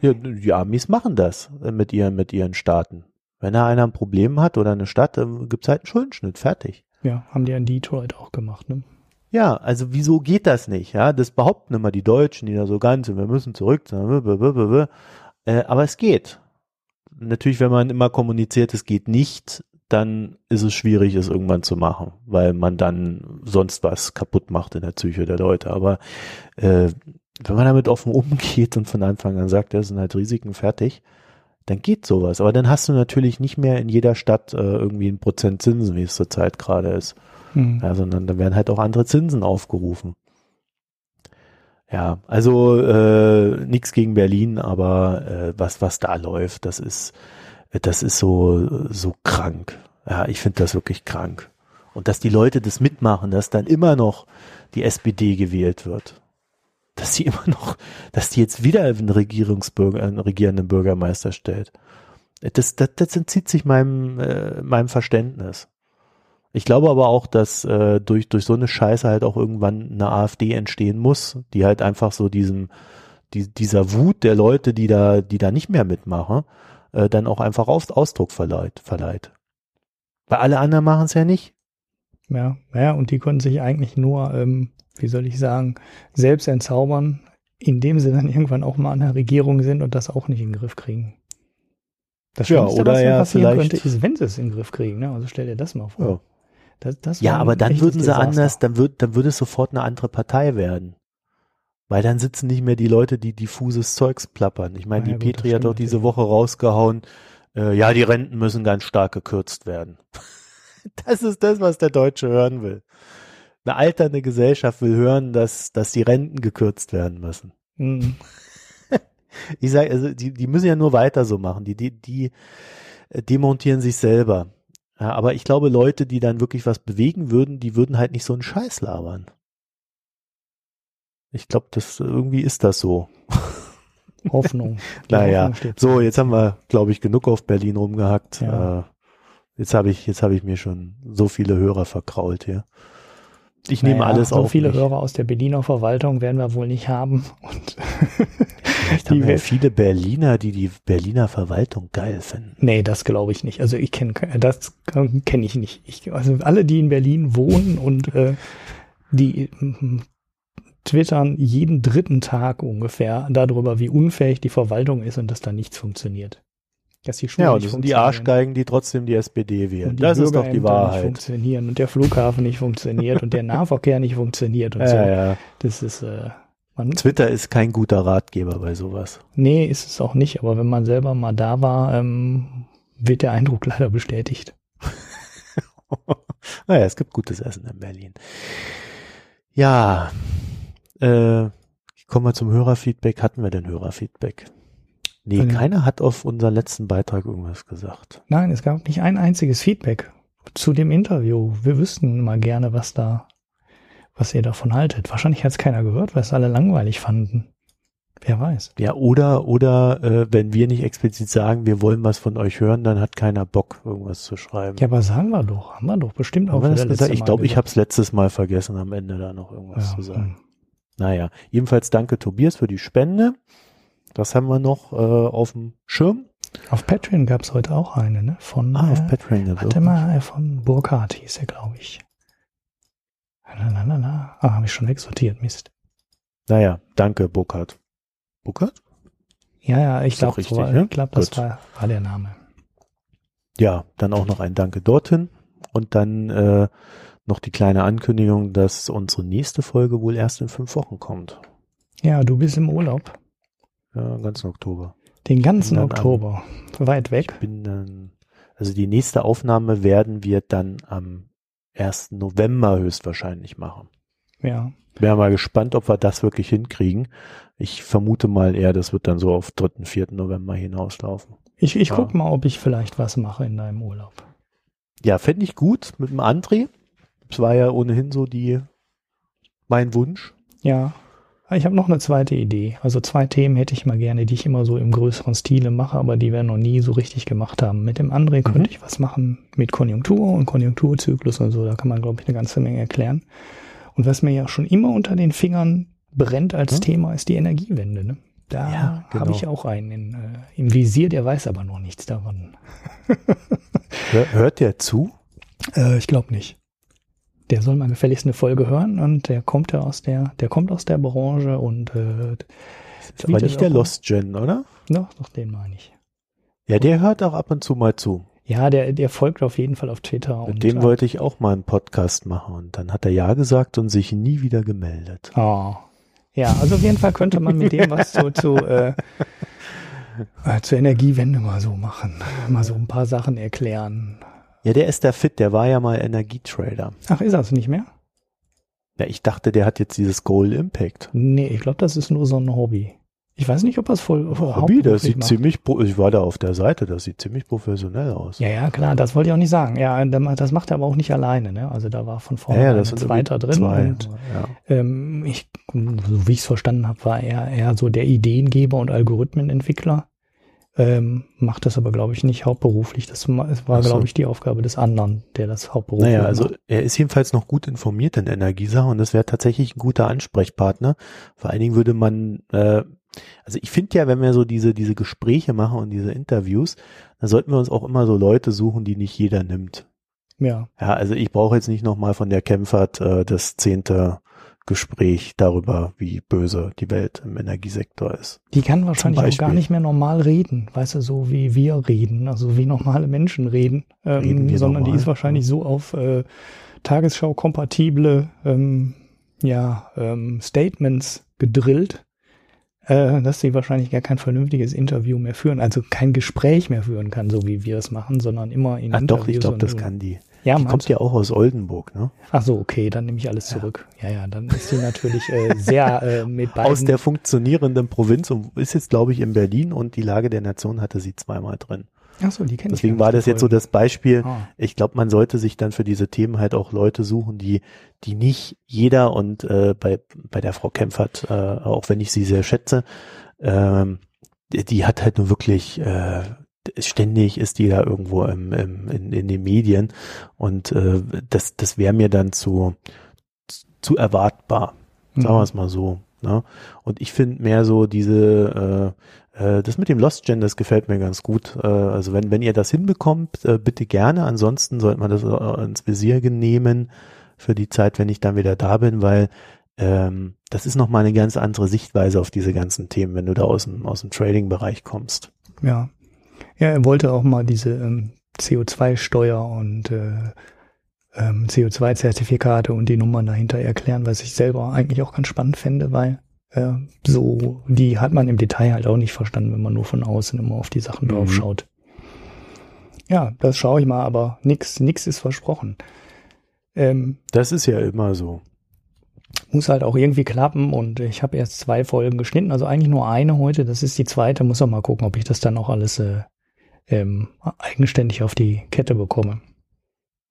Ja, die Amis machen das mit ihren, mit ihren Staaten. Wenn da einer ein Problem hat oder eine Stadt, gibt es halt einen Schuldenschnitt, fertig. Ja, haben die in Detroit auch gemacht, ne? Ja, also wieso geht das nicht? Ja, das behaupten immer die Deutschen, die da so ganz sind, wir müssen zurück. Äh, aber es geht natürlich, wenn man immer kommuniziert, es geht nicht, dann ist es schwierig, es irgendwann zu machen, weil man dann sonst was kaputt macht in der Psyche der Leute. Aber äh, wenn man damit offen umgeht und von Anfang an sagt, das sind halt Risiken fertig, dann geht sowas. Aber dann hast du natürlich nicht mehr in jeder Stadt äh, irgendwie ein Prozent Zinsen, wie es zurzeit gerade ist. Hm. Ja, sondern dann werden halt auch andere Zinsen aufgerufen. Ja, also äh, nichts gegen Berlin, aber äh, was was da läuft, das ist das ist so so krank. Ja, ich finde das wirklich krank. Und dass die Leute das mitmachen, dass dann immer noch die SPD gewählt wird. Dass sie immer noch, dass die jetzt wieder einen Regierungsbürger, einen regierenden Bürgermeister stellt. Das, das, das entzieht sich meinem, äh, meinem Verständnis. Ich glaube aber auch, dass äh, durch, durch so eine Scheiße halt auch irgendwann eine AfD entstehen muss, die halt einfach so diesem, die, dieser Wut der Leute, die da, die da nicht mehr mitmachen, äh, dann auch einfach Aus, Ausdruck verleiht, verleiht. Weil alle anderen machen es ja nicht. Ja, ja, und die können sich eigentlich nur, ähm, wie soll ich sagen, selbst entzaubern, indem sie dann irgendwann auch mal an der Regierung sind und das auch nicht in den Griff kriegen. Das Schlimmste, ja, oder was ja passieren könnte, ist, wenn sie es in den Griff kriegen. Ne? Also stell dir das mal vor. Ja. Das, das ja, aber dann würden sie Desaster. anders, dann wird, dann würde es sofort eine andere Partei werden. Weil dann sitzen nicht mehr die Leute, die diffuses Zeugs plappern. Ich meine, ja, die gut, Petri hat doch diese ja. Woche rausgehauen, äh, ja, die Renten müssen ganz stark gekürzt werden. das ist das, was der Deutsche hören will. Eine alternde Gesellschaft will hören, dass, dass die Renten gekürzt werden müssen. Mhm. ich sage, also die, die müssen ja nur weiter so machen. Die, die, die äh, demontieren sich selber. Ja, aber ich glaube, Leute, die dann wirklich was bewegen würden, die würden halt nicht so einen Scheiß labern. Ich glaube, das irgendwie ist das so. Hoffnung. naja, Hoffnung so jetzt haben wir, glaube ich, genug auf Berlin rumgehackt. Ja. Äh, jetzt habe ich, jetzt habe ich mir schon so viele Hörer verkrault hier. Ich naja, nehme alles so auf. So viele mich. Hörer aus der Berliner Verwaltung werden wir wohl nicht haben. Und Vielleicht haben wir viele Berliner, die die Berliner Verwaltung geil finden. Nee, das glaube ich nicht. Also ich kenne das kenne ich nicht. Ich, also alle, die in Berlin wohnen und äh, die mm, twittern jeden dritten Tag ungefähr darüber, wie unfähig die Verwaltung ist und dass da nichts funktioniert. Dass die Schulen Ja, und das sind die. Arschgeigen, die trotzdem die SPD wählen. Die das ist doch die Bürgerämter Nicht Wahrheit. funktionieren und der Flughafen nicht funktioniert und der Nahverkehr nicht funktioniert und so. Ja, ja. Das ist, äh, man, Twitter ist kein guter Ratgeber bei sowas. nee, ist es auch nicht, aber wenn man selber mal da war, ähm, wird der Eindruck leider bestätigt. naja, es gibt gutes Essen in Berlin. Ja, äh, kommen wir zum Hörerfeedback. Hatten wir denn Hörerfeedback? Nee, Von- keiner hat auf unseren letzten Beitrag irgendwas gesagt. Nein, es gab nicht ein einziges Feedback zu dem Interview. Wir wüssten mal gerne, was da, was ihr davon haltet. Wahrscheinlich hat es keiner gehört, weil es alle langweilig fanden. Wer weiß. Ja, oder, oder äh, wenn wir nicht explizit sagen, wir wollen was von euch hören, dann hat keiner Bock, irgendwas zu schreiben. Ja, aber sagen wir doch. Haben wir doch bestimmt auch das gesagt? Ich glaube, ich habe es letztes Mal vergessen, am Ende da noch irgendwas Ja, zu sagen. hm. Naja, jedenfalls danke Tobias für die Spende. Das haben wir noch äh, auf dem Schirm. Auf Patreon gab es heute auch eine, ne? Von, Ah, auf äh, Patreon. warte auch. mal, äh, von Burkhardt hieß er, glaube ich. Lalalala. Ah, habe ich schon wegsortiert, Mist. Naja, danke, Burkhard. Burkhard? Ja, ja, ich glaube, so, ne? glaub, das Gut. war, war der Name. Ja, dann auch noch ein Danke dorthin. Und dann äh, noch die kleine Ankündigung, dass unsere nächste Folge wohl erst in fünf Wochen kommt. Ja, du bist im Urlaub. Ja, ganzen Oktober. Den ganzen Dann am- Oktober. Weit weg. Bin dann, also die nächste Aufnahme werden wir dann am 1. November höchstwahrscheinlich machen. Ja. Wäre mal gespannt, ob wir das wirklich hinkriegen. Ich vermute mal eher, das wird dann so auf 3., 4. November hinauslaufen. Ich, ich Ja. guck mal, ob ich vielleicht was mache in deinem Urlaub. Ja, fände ich gut mit dem André. Das war ja ohnehin so die, mein Wunsch. Ja. Ich habe noch eine zweite Idee. Also zwei Themen hätte ich mal gerne, die ich immer so im größeren Stile mache, aber die wir noch nie so richtig gemacht haben. Mit dem André Mhm. könnte ich was machen mit Konjunktur und Konjunkturzyklus und so. Da kann man, glaube ich, eine ganze Menge erklären. Und was mir ja schon immer unter den Fingern brennt als Mhm. Thema, ist die Energiewende. Ne? Da Ja, genau. habe ich auch einen in, äh, im Visier, der weiß aber noch nichts davon. Hör, hört der zu? Äh, ich glaube nicht. Der soll mal gefälligst eine Folge hören und der kommt ja aus der, der kommt aus der Branche und äh, Ist aber nicht der auch- Lost Gen, oder? Doch, doch, den meine ich. Ja, der hört auch ab und zu mal zu. Ja, der, der folgt auf jeden Fall auf Twitter. Mit und, dem wollte ich auch mal einen Podcast machen und dann hat er ja gesagt und sich nie wieder gemeldet. Oh. Ja, also auf jeden Fall könnte man mit dem was zu, zu, äh, äh, zur Energiewende mal so machen. Mal so ein paar Sachen erklären. Ja, der ist da fit, der war ja mal Energietrader. Ach, ist das nicht mehr? Ja, ich dachte, der hat jetzt dieses Goal Impact. Nee, ich glaube, das ist nur so ein Hobby. Ich weiß nicht, ob das voll Hobby, das sieht macht. ziemlich, ich war da auf der Seite, das sieht ziemlich professionell aus. Ja, ja, klar, das wollte ich auch nicht sagen. Ja, das macht er aber auch nicht alleine. Ne? Also da war von vornherein ein sind zweiter drin. zwei, Und ja. ähm, ich, so wie ich es verstanden habe, war er eher so der Ideengeber und Algorithmenentwickler. Ähm, macht das aber, glaube ich, nicht hauptberuflich. Das war, so. glaube ich, die Aufgabe des anderen, der das hauptberuflich Naja, also macht. er ist jedenfalls noch gut informiert in Energiesachen und das wäre tatsächlich ein guter Ansprechpartner. Vor allen Dingen würde man, äh, also ich finde ja, wenn wir so diese, diese Gespräche machen und diese Interviews, dann sollten wir uns auch immer so Leute suchen, die nicht jeder nimmt. Ja, Ja, also ich brauche jetzt nicht nochmal von der Kempfert äh, das zehnte Gespräch darüber, wie böse die Welt im Energiesektor ist. die kann wahrscheinlich auch gar nicht mehr normal reden, weißt du, so wie wir reden, also wie normale Menschen reden, Reden ähm, sondern die normal? ist wahrscheinlich so auf äh, Tagesschau-kompatible ähm, ja, ähm, Statements gedrillt, äh, dass sie wahrscheinlich gar kein vernünftiges Interview mehr führen, also kein Gespräch mehr führen kann, so wie wir es machen, sondern immer in Ach Interviews. doch, ich glaube, das kann die. Ja, Die meinst kommt ja auch aus Oldenburg, ne? Ach so, okay, dann nehme ich alles zurück. Ja, ja, dann ist sie natürlich äh, sehr äh, mit beiden. Aus der funktionierenden Provinz und ist jetzt, glaube ich, in Berlin und die Lage der Nation hatte sie zweimal drin. Ach so, die kenne ich. Deswegen war das jetzt so das Beispiel. Ah. Ich glaube, man sollte sich dann für diese Themen halt auch Leute suchen, die, die nicht jeder und äh, bei, bei der Frau Kempfert, äh, auch wenn ich sie sehr schätze, ähm, die, die hat halt nur wirklich äh, ständig ist die da irgendwo im, im, in, in den Medien und äh, das, das wäre mir dann zu, zu erwartbar. Sagen Mhm. wir es mal so. Ne? Und ich finde mehr so diese, äh, äh, das mit dem Lost Gen, das gefällt mir ganz gut. Äh, also wenn, wenn ihr das hinbekommt, äh, bitte gerne. Ansonsten sollte man das äh, ins Visier nehmen für die Zeit, wenn ich dann wieder da bin, weil ähm, das ist nochmal eine ganz andere Sichtweise auf diese ganzen Themen, wenn du da aus dem, aus dem Trading-Bereich kommst. Ja. Ja, er wollte auch mal diese ähm, CO2-Steuer und äh, ähm, CO2-Zertifikate und die Nummern dahinter erklären, was ich selber eigentlich auch ganz spannend fände, weil äh, so, die hat man im Detail halt auch nicht verstanden, wenn man nur von außen immer auf die Sachen Mhm. drauf schaut. Ja, das schaue ich mal, aber nix, nix ist versprochen. Ähm, Das ist ja immer so. muss halt auch irgendwie klappen und ich habe erst zwei Folgen geschnitten, also eigentlich nur eine heute, das ist die zweite, muss auch mal gucken, ob ich das dann auch alles äh, ähm, eigenständig auf die Kette bekomme.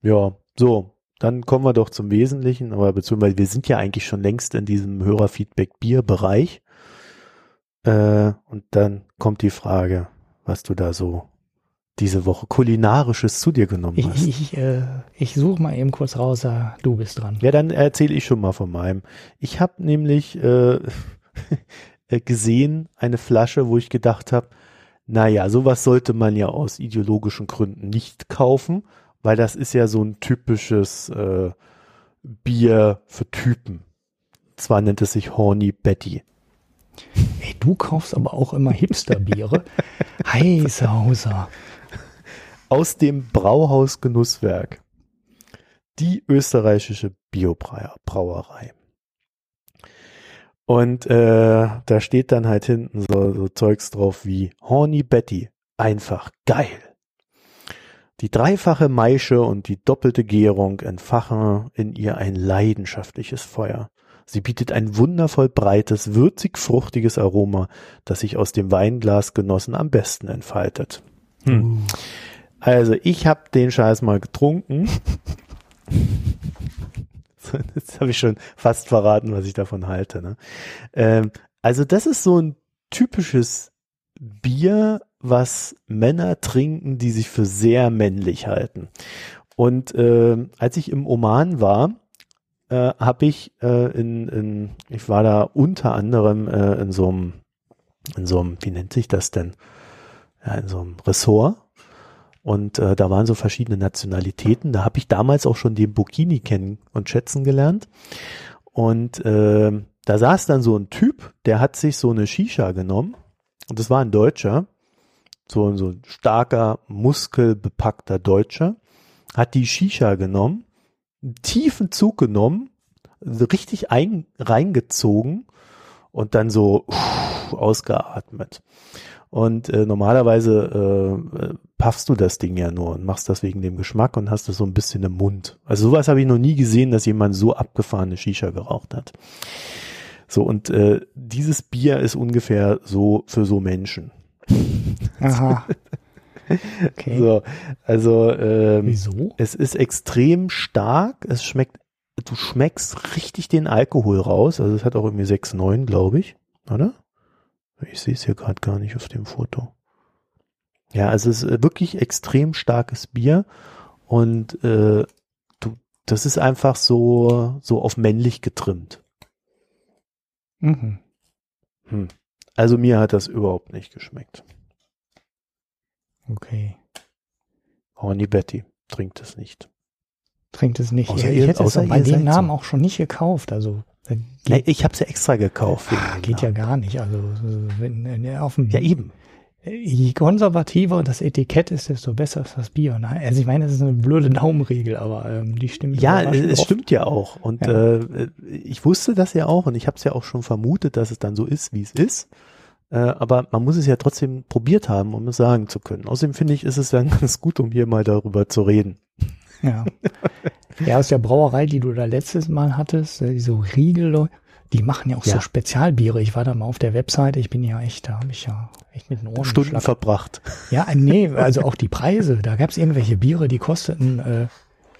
Ja, so. Dann kommen wir doch zum Wesentlichen, aber beziehungsweise wir sind ja eigentlich schon längst in diesem Hörerfeedback-Bier-Bereich. Äh, und dann kommt die Frage, was du da so diese Woche kulinarisches zu dir genommen Ich, hast. ich, äh, ich suche mal eben kurz raus, äh, du bist dran. Ja, dann erzähle ich schon mal von meinem. Ich habe nämlich äh, gesehen eine Flasche, wo ich gedacht habe, naja, sowas sollte man ja aus ideologischen Gründen nicht kaufen, weil das ist ja so ein typisches äh, Bier für Typen. Zwar nennt es sich Horny Betty. Ey, du kaufst aber auch immer Hipsterbiere. Heißer Hauser. Aus dem Brauhaus Genusswerk. Die österreichische Biobrauerei. Und äh, da steht dann halt hinten so, so Zeugs drauf wie Horny Betty. Einfach geil. Die dreifache Maische und die doppelte Gärung entfachen in ihr ein leidenschaftliches Feuer. Sie bietet ein wundervoll breites, würzig-fruchtiges Aroma, das sich aus dem Weinglas genossen am besten entfaltet. Hm. Also ich habe den Scheiß mal getrunken. Jetzt habe ich schon fast verraten, was ich davon halte. Ne? Ähm, also das ist so ein typisches Bier, was Männer trinken, die sich für sehr männlich halten. Und äh, als ich im Oman war, äh, habe ich äh, in, in, ich war da unter anderem äh, in so einem, in so einem, wie nennt sich das denn? Ja, in so einem Ressort. Und äh, da waren so verschiedene Nationalitäten. Da habe ich damals auch schon den Burkini kennen und schätzen gelernt. Und äh, da saß dann so ein Typ, der hat sich so eine Shisha genommen. Und das war ein Deutscher. So, so ein starker, muskelbepackter Deutscher. Hat die Shisha genommen, einen tiefen Zug genommen, richtig ein, reingezogen und dann so uff, ausgeatmet. Und äh, normalerweise äh, paffst du das Ding ja nur und machst das wegen dem Geschmack und hast das so ein bisschen im Mund. Also sowas habe ich noch nie gesehen, dass jemand so abgefahrene Shisha geraucht hat. So, und äh, dieses Bier ist ungefähr so für so Menschen. Aha. Okay. So, also ähm, Wieso? es ist extrem stark, es schmeckt, du schmeckst richtig den Alkohol raus, also es hat auch irgendwie 6,9, glaube ich, oder? Ich sehe es hier gerade gar nicht auf dem Foto. Ja, also es ist wirklich extrem starkes Bier und äh, du, das ist einfach so, so auf männlich getrimmt. Mhm. Hm. Also mir hat das überhaupt nicht geschmeckt. Okay. Horny Betty trinkt es nicht. Trinkt es nicht. Außer ich ihr- hätte es bei dem Namen so. auch schon nicht gekauft. Also äh, geht, ich habe es ja extra gekauft. dem geht ja gar nicht. Also wenn äh, auf dem Ja, eben. je konservativer das Etikett ist, desto besser ist das Bier. Ne? Also ich meine, das ist eine blöde Daumenregel, aber ähm, die stimmt. Ja, es oft. stimmt ja auch. Und Ja. Äh, ich wusste das ja auch und ich habe es ja auch schon vermutet, dass es dann so ist, wie es ist. Äh, aber man muss es ja trotzdem probiert haben, um es sagen zu können. Außerdem finde ich, ist es dann ganz gut, um hier mal darüber zu reden. Ja. ja, aus der Brauerei, die du da letztes Mal hattest, äh, so Riegel, die machen ja auch Ja. so Spezialbiere. Ich war da mal auf der Webseite, ich bin ja echt, da habe ich ja echt mit den Ohren Stunden geschlackert. verbracht. Ja, äh, nee, also auch die Preise. Da gab es irgendwelche Biere, die kosteten, äh,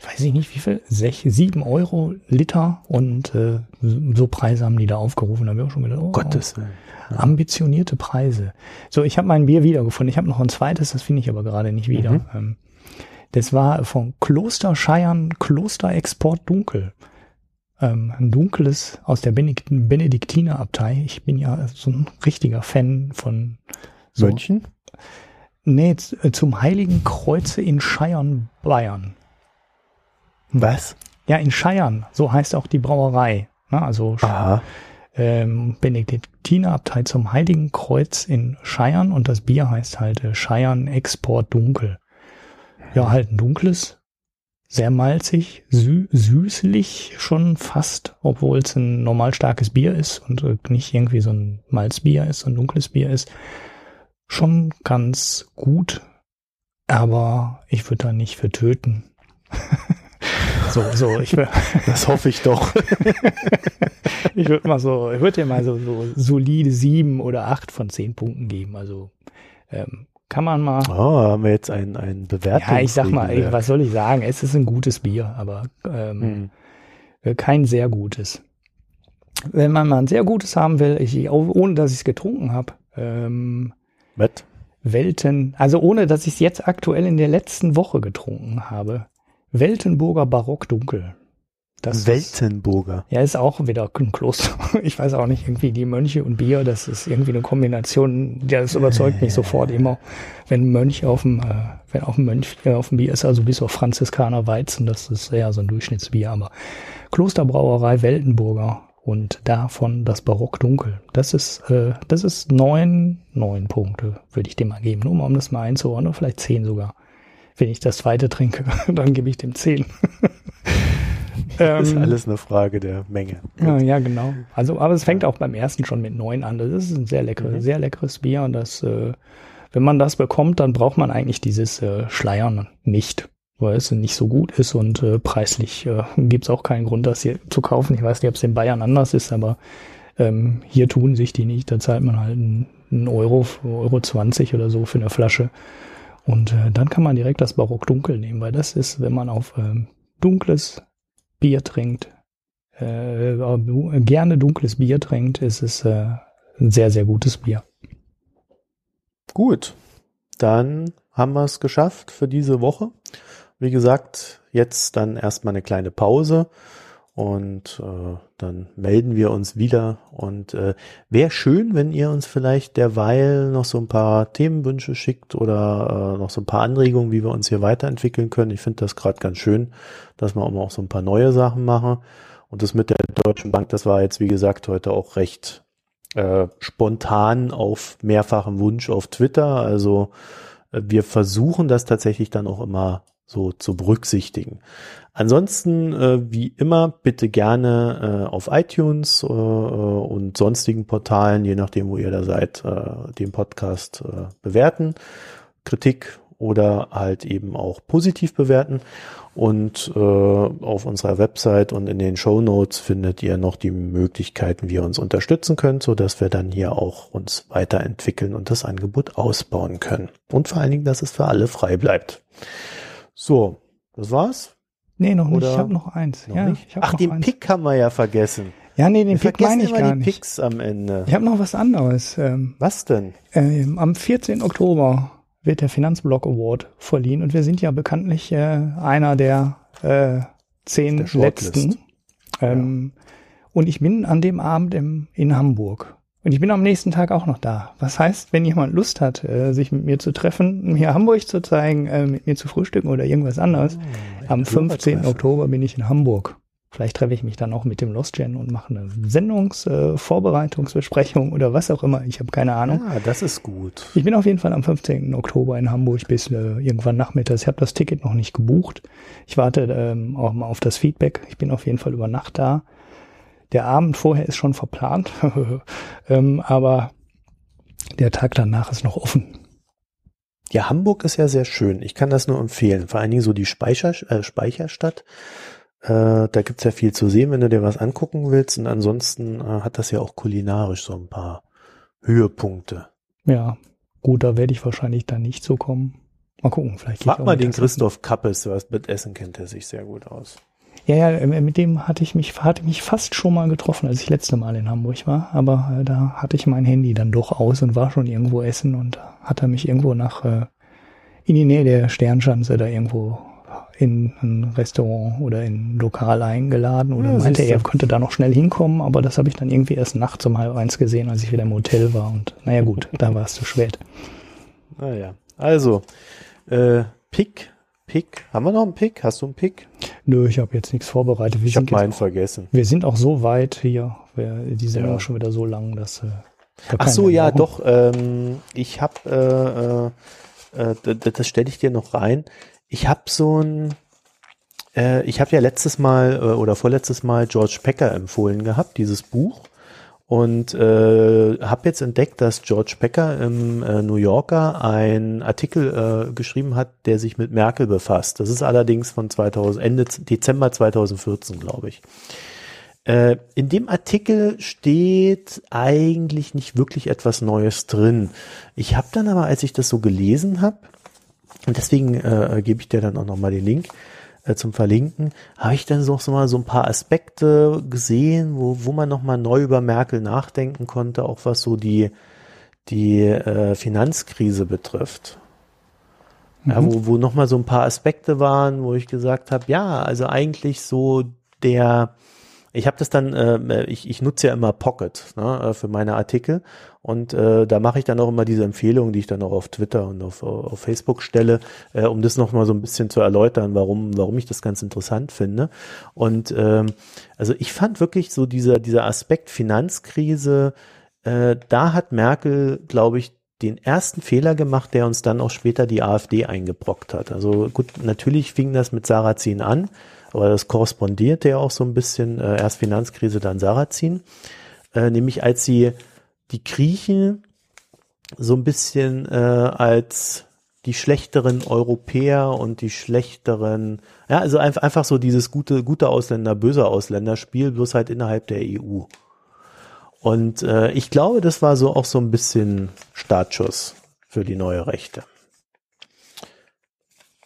weiß ich nicht wie viel, sech, sieben Euro Liter und äh, so Preise haben die da aufgerufen. Da habe ich auch schon gedacht, oh, Gottes Willen. ambitionierte Preise. So, ich habe mein Bier wiedergefunden. Ich habe noch ein zweites, das finde ich aber gerade nicht wieder. Mhm. Ähm, das war von Kloster Scheiern Klosterexport Dunkel. Ähm, ein dunkles aus der Benedikt Benediktinerabtei. Ich bin ja so ein richtiger Fan von so. Mönchen? Nee, äh, zum Heiligen Kreuze in Scheiern, Bayern. Was? Ja, in Scheiern, so heißt auch die Brauerei. Na, also Sch- Aha. ähm, Benediktinerabtei zum Heiligen Kreuz in Scheiern und das Bier heißt halt äh, Scheiern Export Dunkel. Ja, halt ein dunkles, sehr malzig, sü süßlich schon fast, obwohl es ein normal starkes Bier ist und äh, nicht irgendwie so ein Malzbier ist, so ein dunkles Bier ist. Schon ganz gut, aber ich würde da nicht für töten. so, so, ich will, Das hoffe ich doch. ich würde mal so, ich würde dir mal so, so solide sieben oder acht von zehn Punkten geben. Also ähm, kann man mal. Oh, haben wir jetzt ein, ein Bewertung. Ja, ich sag mal, ey, was soll ich sagen? Es ist ein gutes Bier, aber ähm, Hm. äh, kein sehr gutes. Wenn man mal ein sehr gutes haben will, ich, ohne dass ich es getrunken habe, ähm, Met? Welten, also ohne dass ich es jetzt aktuell in der letzten Woche getrunken habe, Weltenburger Barock Dunkel. Das ist, Weltenburger. ja, ist auch wieder ein Kloster. Ich weiß auch nicht, irgendwie die Mönche und Bier, das ist irgendwie eine Kombination, ja, das überzeugt mich sofort immer, wenn ein Mönch auf dem, äh, wenn auch ein Mönch äh, auf dem Bier ist, also bis auf Franziskaner Weizen, das ist eher so ein Durchschnittsbier, aber Klosterbrauerei Weltenburger und davon das Barock Dunkel. Das ist, äh, das ist neun, neun Punkte, würde ich dem mal geben, nur mal um das mal einzuordnen, vielleicht zehn sogar. Wenn ich das zweite trinke, dann gebe ich dem zehn. Das ist Ähm, alles eine Frage der Menge. ja, ja, genau. Also, aber es fängt auch beim ersten schon mit neun an. Das ist ein sehr leckeres, Mhm. sehr leckeres Bier und das, äh, wenn man das bekommt, dann braucht man eigentlich dieses äh, Schleiern nicht, weil es nicht so gut ist und äh, preislich äh, gibt es auch keinen Grund, das hier zu kaufen. Ich weiß nicht, ob es in Bayern anders ist, aber ähm, hier tun sich die nicht. Da zahlt man halt einen, einen Euro, Euro 20 oder so für eine Flasche. Und äh, dann kann man direkt das Barock Dunkel nehmen, weil das ist, wenn man auf ähm, dunkles Bier trinkt, äh, gerne dunkles Bier trinkt, ist es äh, ein sehr, sehr gutes Bier. Gut, dann haben wir es geschafft für diese Woche. Wie gesagt, jetzt dann erstmal eine kleine Pause und äh, dann melden wir uns wieder. Und äh, wäre schön, wenn ihr uns vielleicht derweil noch so ein paar Themenwünsche schickt oder äh, noch so ein paar Anregungen, wie wir uns hier weiterentwickeln können. Ich finde das gerade ganz schön, dass wir auch so ein paar neue Sachen machen. Und das mit der Deutschen Bank, das war jetzt, wie gesagt, heute auch recht äh, spontan auf mehrfachen Wunsch auf Twitter. Also äh, wir versuchen das tatsächlich dann auch immer so zu berücksichtigen. Ansonsten, äh, wie immer, bitte gerne äh, auf iTunes äh, und sonstigen Portalen, je nachdem, wo ihr da seid, äh, den Podcast äh, bewerten, Kritik oder halt eben auch positiv bewerten. Und äh, auf unserer Website und in den Show Notes findet ihr noch die Möglichkeiten, wie ihr uns unterstützen könnt, so dass wir dann hier auch uns weiterentwickeln und das Angebot ausbauen können. Und vor allen Dingen, dass es für alle frei bleibt. So, das war's. Nee, noch nicht. Oder Ich habe noch eins. Noch ja, nicht? ich hab Ach, noch den eins. Pick haben wir ja vergessen. Ja, nee, den Wir Pick meine ich immer gar die nicht. Picks am Ende. Ich habe noch was anderes. Ähm, Was denn? ähm, am 14. Oktober wird der Finanzblock Award verliehen und wir sind ja bekanntlich äh, einer der äh, zehn Der letzten. Ähm, Und ich bin an dem Abend im, in Hamburg. Und ich bin am nächsten Tag auch noch da. Was heißt, wenn jemand Lust hat, äh, sich mit mir zu treffen, mir Hamburg zu zeigen, äh, mit mir zu frühstücken oder irgendwas anderes, am 15. Oktober bin ich in Hamburg. Vielleicht treffe ich mich dann auch mit dem Lost Gen und mache eine Sendungsvorbereitungsbesprechung äh, oder was auch immer. Ich habe keine Ahnung. Ah, das ist gut. Ich bin auf jeden Fall am 15. Oktober in Hamburg bis äh, irgendwann nachmittags. Ich habe das Ticket noch nicht gebucht. Ich warte ähm, auch mal auf das Feedback. Ich bin auf jeden Fall über Nacht da. Der Abend vorher ist schon verplant, ähm, aber der Tag danach ist noch offen. Ja, Hamburg ist ja sehr schön. Ich kann das nur empfehlen. Vor allen Dingen so die Speicher, äh, Speicherstadt. Äh, da gibt's ja viel zu sehen, wenn du dir was angucken willst. Und ansonsten äh, hat das ja auch kulinarisch so ein paar Höhepunkte. Ja, gut, da werde ich wahrscheinlich dann nicht so kommen. Mal gucken, vielleicht. Frag mal den. Christoph Kappes, was mit Essen kennt er sich sehr gut aus. Ja, ja, äh, mit dem hatte ich mich, hatte mich fast schon mal getroffen, als ich letzte Mal in Hamburg war. Aber äh, da hatte ich mein Handy dann doch aus und war schon irgendwo essen und hat er mich irgendwo nach äh, in die Nähe der Sternschanze da irgendwo in ein Restaurant oder in ein Lokal eingeladen oder Ja, meinte, er könnte da noch schnell hinkommen, aber das habe ich dann irgendwie erst nachts um halb eins gesehen, als ich wieder im Hotel war und naja gut, da war es zu spät. Naja, also, äh, Pick, Pick. Haben wir noch einen Pick? Hast du einen Pick? Nö, ich habe jetzt nichts vorbereitet. Wir Ich habe meinen vergessen. Wir sind auch so weit hier Die Sendung ja. schon wieder so lang, dass. Äh, Ach so, ja, brauchen. doch. Ähm, ich habe, äh, äh, äh das stelle ich dir noch rein. Ich habe so ein, äh, ich habe ja letztes Mal äh, oder vorletztes Mal George Pecker empfohlen gehabt, dieses Buch. Und äh, habe jetzt entdeckt, dass George Pecker im äh, New Yorker einen Artikel äh, geschrieben hat, der sich mit Merkel befasst. Das ist allerdings von 2000, Ende Dezember 2014, glaube ich. Äh, in dem Artikel steht eigentlich nicht wirklich etwas Neues drin. Ich habe dann aber, als ich das so gelesen habe, und deswegen äh, gebe ich dir dann auch nochmal den Link, äh, zum Verlinken, habe ich dann noch so mal so ein paar Aspekte gesehen, wo, wo man nochmal neu über Merkel nachdenken konnte, auch was so die, die äh, Finanzkrise betrifft. Mhm. Ja, wo, wo nochmal so ein paar Aspekte waren, wo ich gesagt habe, ja, also eigentlich so der ich habe das dann, äh, ich, ich nutze ja immer Pocket ne, äh, für meine Artikel und äh, da mache ich dann auch immer diese Empfehlungen, die ich dann auch auf Twitter und auf, auf Facebook stelle, äh, um das nochmal so ein bisschen zu erläutern, warum, warum ich das ganz interessant finde. Und ähm, also ich fand wirklich so dieser, dieser Aspekt Finanzkrise, äh, da hat Merkel, glaube ich, den ersten Fehler gemacht, der uns dann auch später die AfD eingebrockt hat. Also gut, natürlich fing das mit Sarrazin an aber das korrespondierte ja auch so ein bisschen, äh, erst Finanzkrise, dann Sarrazin, äh, nämlich als sie die Griechen so ein bisschen äh, als die schlechteren Europäer und die schlechteren, ja, also einfach, einfach so dieses gute, gute Ausländer, böse Ausländer Spiel, bloß halt innerhalb der EU. Und äh, ich glaube, das war so auch so ein bisschen Startschuss für die neue Rechte.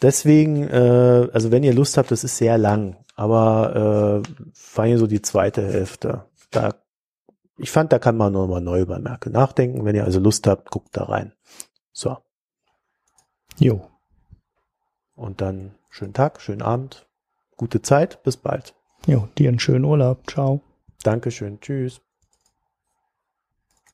Deswegen, äh, also wenn ihr Lust habt, das ist sehr lang, aber äh, vor allem so die zweite Hälfte. Da, ich fand, da kann man nochmal neu über Merkel nachdenken. Wenn ihr also Lust habt, guckt da rein. So. Jo. Und dann schönen Tag, schönen Abend, gute Zeit, bis bald. Jo, dir einen schönen Urlaub. Ciao. Dankeschön. Tschüss.